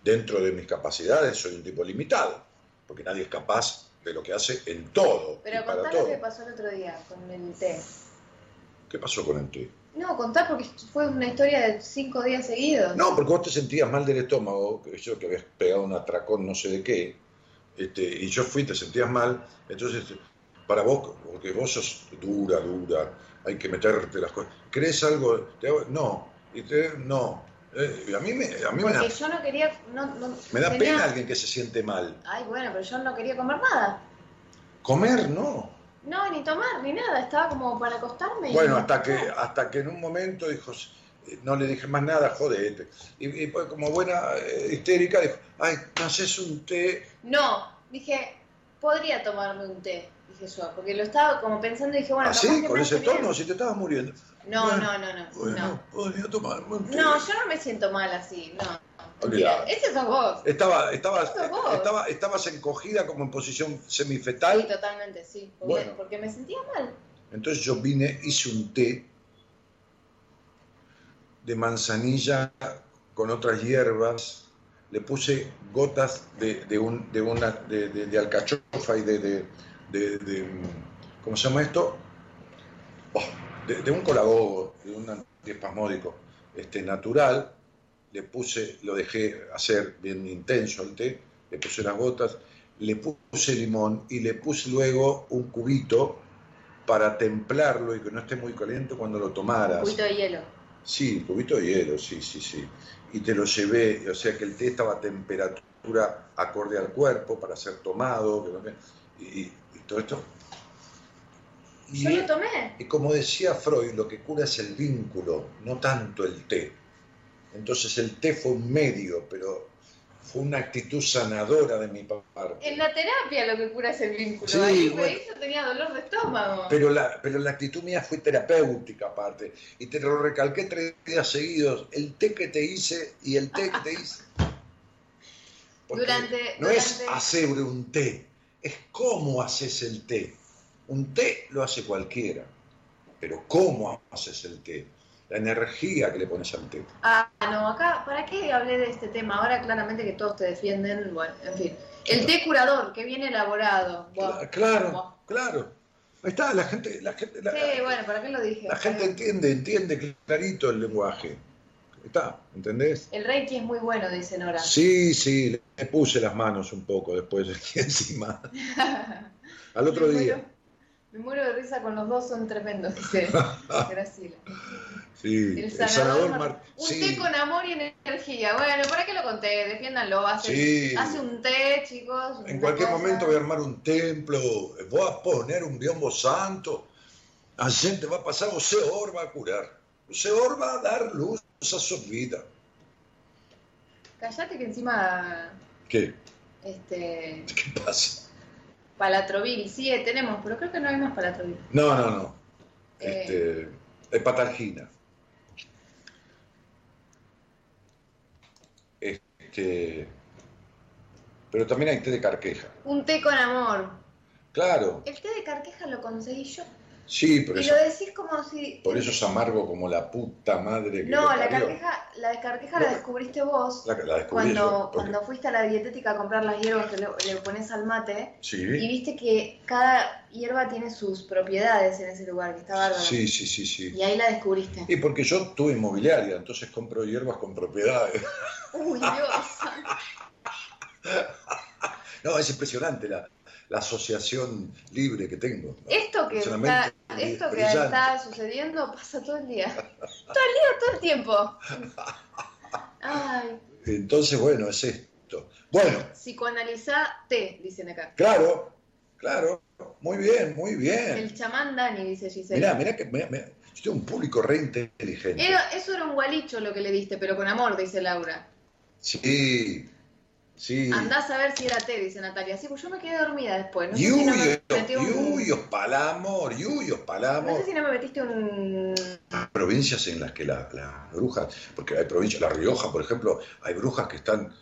Dentro de mis capacidades soy un tipo limitado, porque nadie es capaz de lo que hace en todo. Pero contá lo que pasó el otro día con el té. ¿Qué pasó con el té? No, contá porque fue una historia de cinco días seguidos. No, porque vos te sentías mal del estómago, que yo que habías pegado un atracón no sé de qué, este, y yo fui, te sentías mal, entonces para vos, porque vos sos dura, dura, hay que meterte las cosas. ¿Crees algo? no, y te, no. Eh, a mí me, a mí porque me da, yo no quería. No, me da pena alguien que se siente mal. Ay, bueno, pero yo no quería comer nada. Comer, no. No, ni tomar, ni nada, estaba como para acostarme. Bueno, hasta que, hasta que en un momento dijo, no le dije más nada, jodete. Y, pues como buena eh, histérica dijo, ay, ¿no haces un té? No, dije, podría tomarme un té, dije yo, porque lo estaba como pensando y dije, bueno, ¿Ah, sí? Con ese tono, si te estabas muriendo. No, no, no, no. Bueno, no. podría tomar un té. No, yo no me siento mal así, no. Olvidá. Ese sos vos. Estaba, estabas, Eso vos. estaba, estabas encogida como en posición Sí, semifetal. totalmente, sí. Porque, Bueno. porque me sentía mal. Entonces yo vine, hice un té de manzanilla con otras hierbas, le puse gotas de, de un, de, una, de, de- alcachofa y de, de, de- de- ¿cómo se llama esto? Oh, de, de un colagogo, de un antiespasmódico este, natural, le puse, lo dejé hacer bien intenso el té, le puse las gotas, le puse limón y le puse luego un cubito para templarlo y que no esté muy caliente cuando lo Un tomaras. cubito de hielo. Sí, cubito de hielo, sí, sí, sí. Y te lo llevé, o sea que el té estaba a temperatura acorde al cuerpo para ser tomado, y, y todo esto. Y, Yo lo tomé. y como decía Freud, lo que cura es el vínculo, no tanto el té. Entonces el té fue un medio, pero fue una actitud sanadora de mi parte. En la terapia lo que cura es el vínculo. Sí, Ahí, bueno. yo tenía dolor de estómago. Pero la, pero la actitud mía fue terapéutica aparte. Y te lo recalqué tres días seguidos. El té que te hice y el té que te hice. Porque Durante, no durante... es hacer un té, es cómo haces el té. Un té lo hace cualquiera. Pero cómo haces el té. La energía que le pones al té. Ah, no, acá, ¿para qué hablé de este tema? Ahora claramente que todos te defienden, bueno, en fin. El té curador, que viene elaborado. Claro, claro. Ahí está, la gente, la gente, la, Sí, bueno, ¿para qué lo dije? la gente entiende, entiende clarito el lenguaje. Está, ¿entendés? El reiki es muy bueno, dice Nora. Sí, sí, le puse las manos un poco después aquí encima. Al otro día. Me muero de risa con los dos, son tremendos, dice Graciela. Sí, El sanador, sanador Mar- Un sí. té con amor y energía. Bueno, ¿para qué lo conté? Defiéndanlo. Hace, Sí. hace un té, chicos. En cualquier cosa. momento voy a armar un templo, voy a poner un biombo santo, a gente va a pasar, o Señor va a curar, o Señor va a dar luz a su vida. Callate que encima, ¿Qué? este, ¿Qué pasa? Palatrovil, sí, eh, tenemos, pero creo que no hay más palatrovil. No, no, no. Eh. Este, hepatargina. Este, pero también hay té de carqueja. Un té con amor. Claro, El té de carqueja lo conseguí yo. Sí, pero y eso, lo decís como si... por eso es amargo como la puta madre que No, la carqueja, la carqueja No. la descubriste vos. La, la descubrí Cuando, yo, cuando fuiste a la dietética a comprar las hierbas que le, le pones al mate, y Sí, viste que cada hierba tiene sus propiedades en ese lugar, que está bárbaro. sí, sí, sí, sí. Y ahí la descubriste. Y porque yo tuve inmobiliaria, entonces compro hierbas con propiedades. Uy, Dios. No, es impresionante la, la asociación libre que tengo. ¿no? Esto que, está, esto que está sucediendo pasa todo el día. Todo el día, todo el tiempo. Ay, Entonces, bueno, es esto. Bueno, psicoanalizate, dicen acá. claro, claro, muy bien, muy bien. El chamán Dani, dice Giselle. Mirá, mirá que mirá, mirá, yo tengo un público re inteligente. Era- eso era un gualicho lo que le diste, pero con amor, dice Laura. Sí, sí. Andás a ver si era té, dice Natalia. Sí, pues yo me quedé dormida después. No sé si no me Yuyos, metí un... yuyos palamor, yuyos No sé si no me metiste un... provincias en las que la- las brujas, porque hay provincias, La Rioja, por ejemplo, hay brujas que están,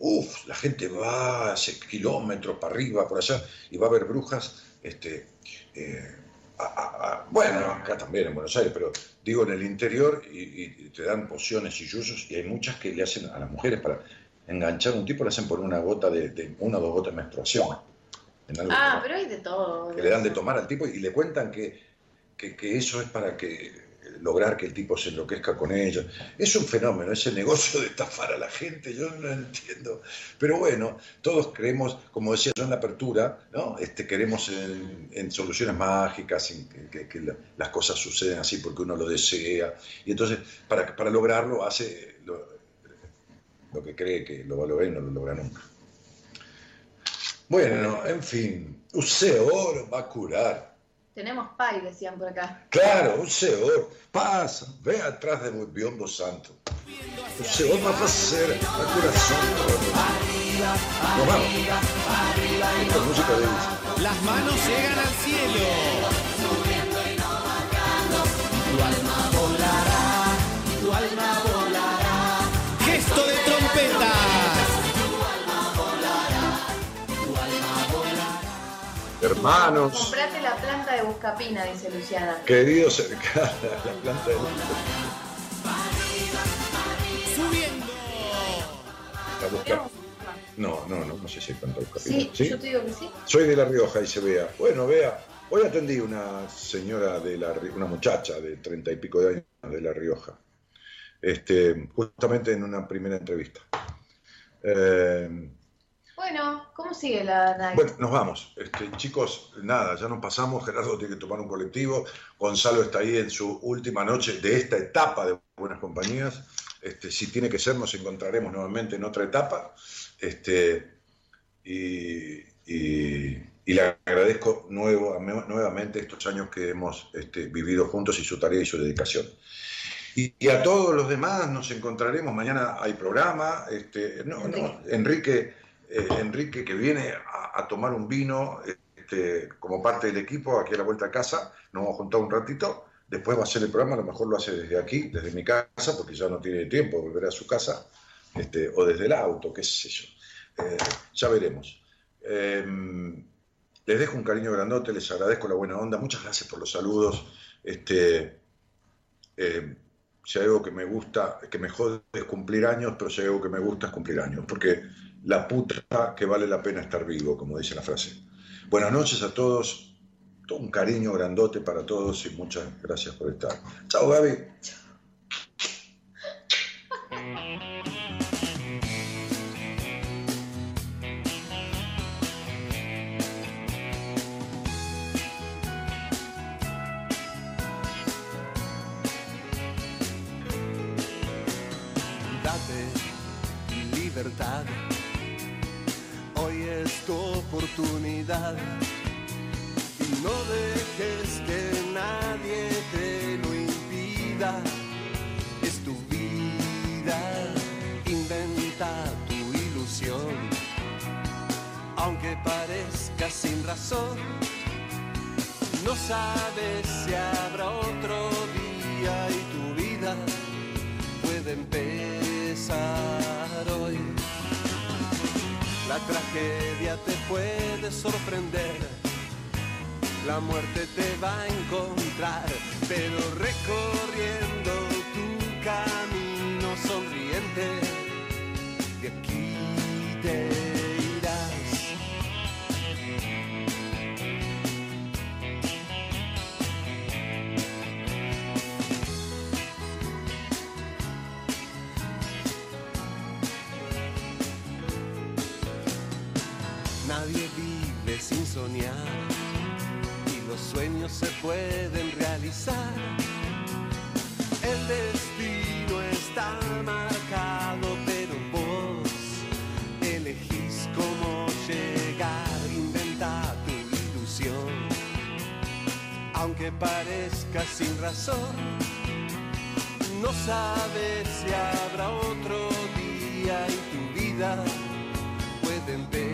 uff, la gente va hace kilómetros para arriba, por allá, y va a haber brujas, este, eh, a- a- a- bueno, acá también en Buenos Aires, pero digo en el interior, y, y te dan pociones y yuyos, y hay muchas que le hacen a las mujeres para enganchar a un tipo, le hacen por una gota de, de- una o dos gotas de menstruación. en algo Ah, que- pero hay de todo. que le dan de tomar al tipo y le cuentan que, que- que eso es para que lograr que el tipo se enloquezca con ella. Es un fenómeno, ese negocio de estafar a la gente, yo no lo entiendo. Pero bueno, todos creemos, como decía yo en la apertura, ¿no? este, queremos en, en soluciones mágicas, en que, que- que la- las cosas suceden así porque uno lo desea. Y entonces, para, para lograrlo, hace lo, lo que cree que lo va a lograr y no lo logra nunca. Bueno, en fin, usted oro va a curar. Tenemos pay, decían por acá. Claro, un Señor pasa, ve atrás de un biombo santo. O Señor va a hacer a coração. Nos vamos. Esta música de. Las manos llegan al cielo. Hermanos. Comprate la planta de Buscapina, dice Luciana. Queridos cercanos, la planta de Subiendo. La Busca- No, no, no, no sé si hay planta de Buscapina. Sí, yo te digo que sí. Soy de La Rioja, dice Bea. Bueno, Bea, hoy atendí una señora de La una muchacha de treinta y pico de años de La Rioja. Este, justamente en una primera entrevista. Eh, Bueno, ¿cómo sigue la night? Bueno, nos vamos. Este, chicos, nada, ya nos pasamos. Gerardo tiene que tomar un colectivo. Gonzalo está ahí en su última noche de esta etapa de Buenas Compañías. Este, si tiene que ser, nos encontraremos nuevamente en otra etapa. Este, y, y- y le agradezco nuevo, nuevamente estos años que hemos este, vivido juntos y su tarea y su dedicación. Y, y a todos los demás nos encontraremos. Mañana hay programa. Este, no, no, Enrique, eh, Enrique que viene a, tomar un vino este, como parte del equipo aquí a la vuelta a casa. Nos vamos a juntar un ratito. Después va a hacer el programa. A lo mejor lo hace desde aquí, desde mi casa, porque ya no tiene tiempo de volver a su casa. Este, o desde el auto, qué sé yo. Eh, ya veremos. Eh, les dejo un cariño grandote, les agradezco la buena onda. Muchas gracias por los saludos. Este, eh, si hay algo que me gusta, que me es cumplir años, pero si hay algo que me gusta es cumplir años, porque la puta que vale la pena estar vivo, como dice la frase. Buenas noches a todos, todo un cariño grandote para todos y muchas gracias por estar. Chao Gaby. Date libertad. Es tu oportunidad. Y no dejes que nadie te lo impida. Es tu vida. Inventa tu ilusión. Aunque parezca sin razón. No sabes si habrá otro día y tu vida puede empezar. La tragedia te puede sorprender, la muerte te va a encontrar, pero recorriendo tu camino sonriente, y los sueños se pueden realizar. El destino está marcado, pero vos elegís cómo llegar, inventa tu ilusión. Aunque parezca sin razón, no sabes si habrá otro día y tu vida puede empezar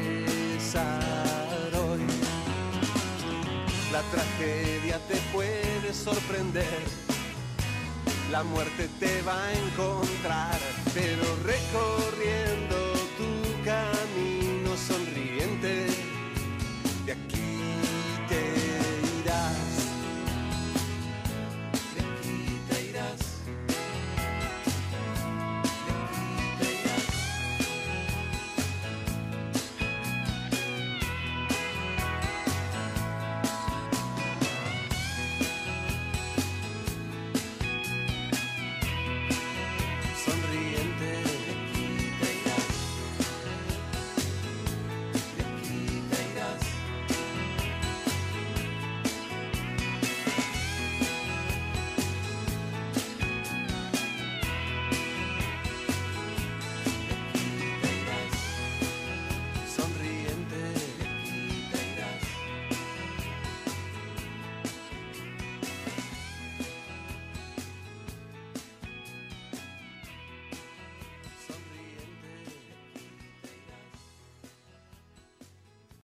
La tragedia te puede sorprender, la muerte te va a encontrar, pero recorriendo tu camino sonriente. De aquí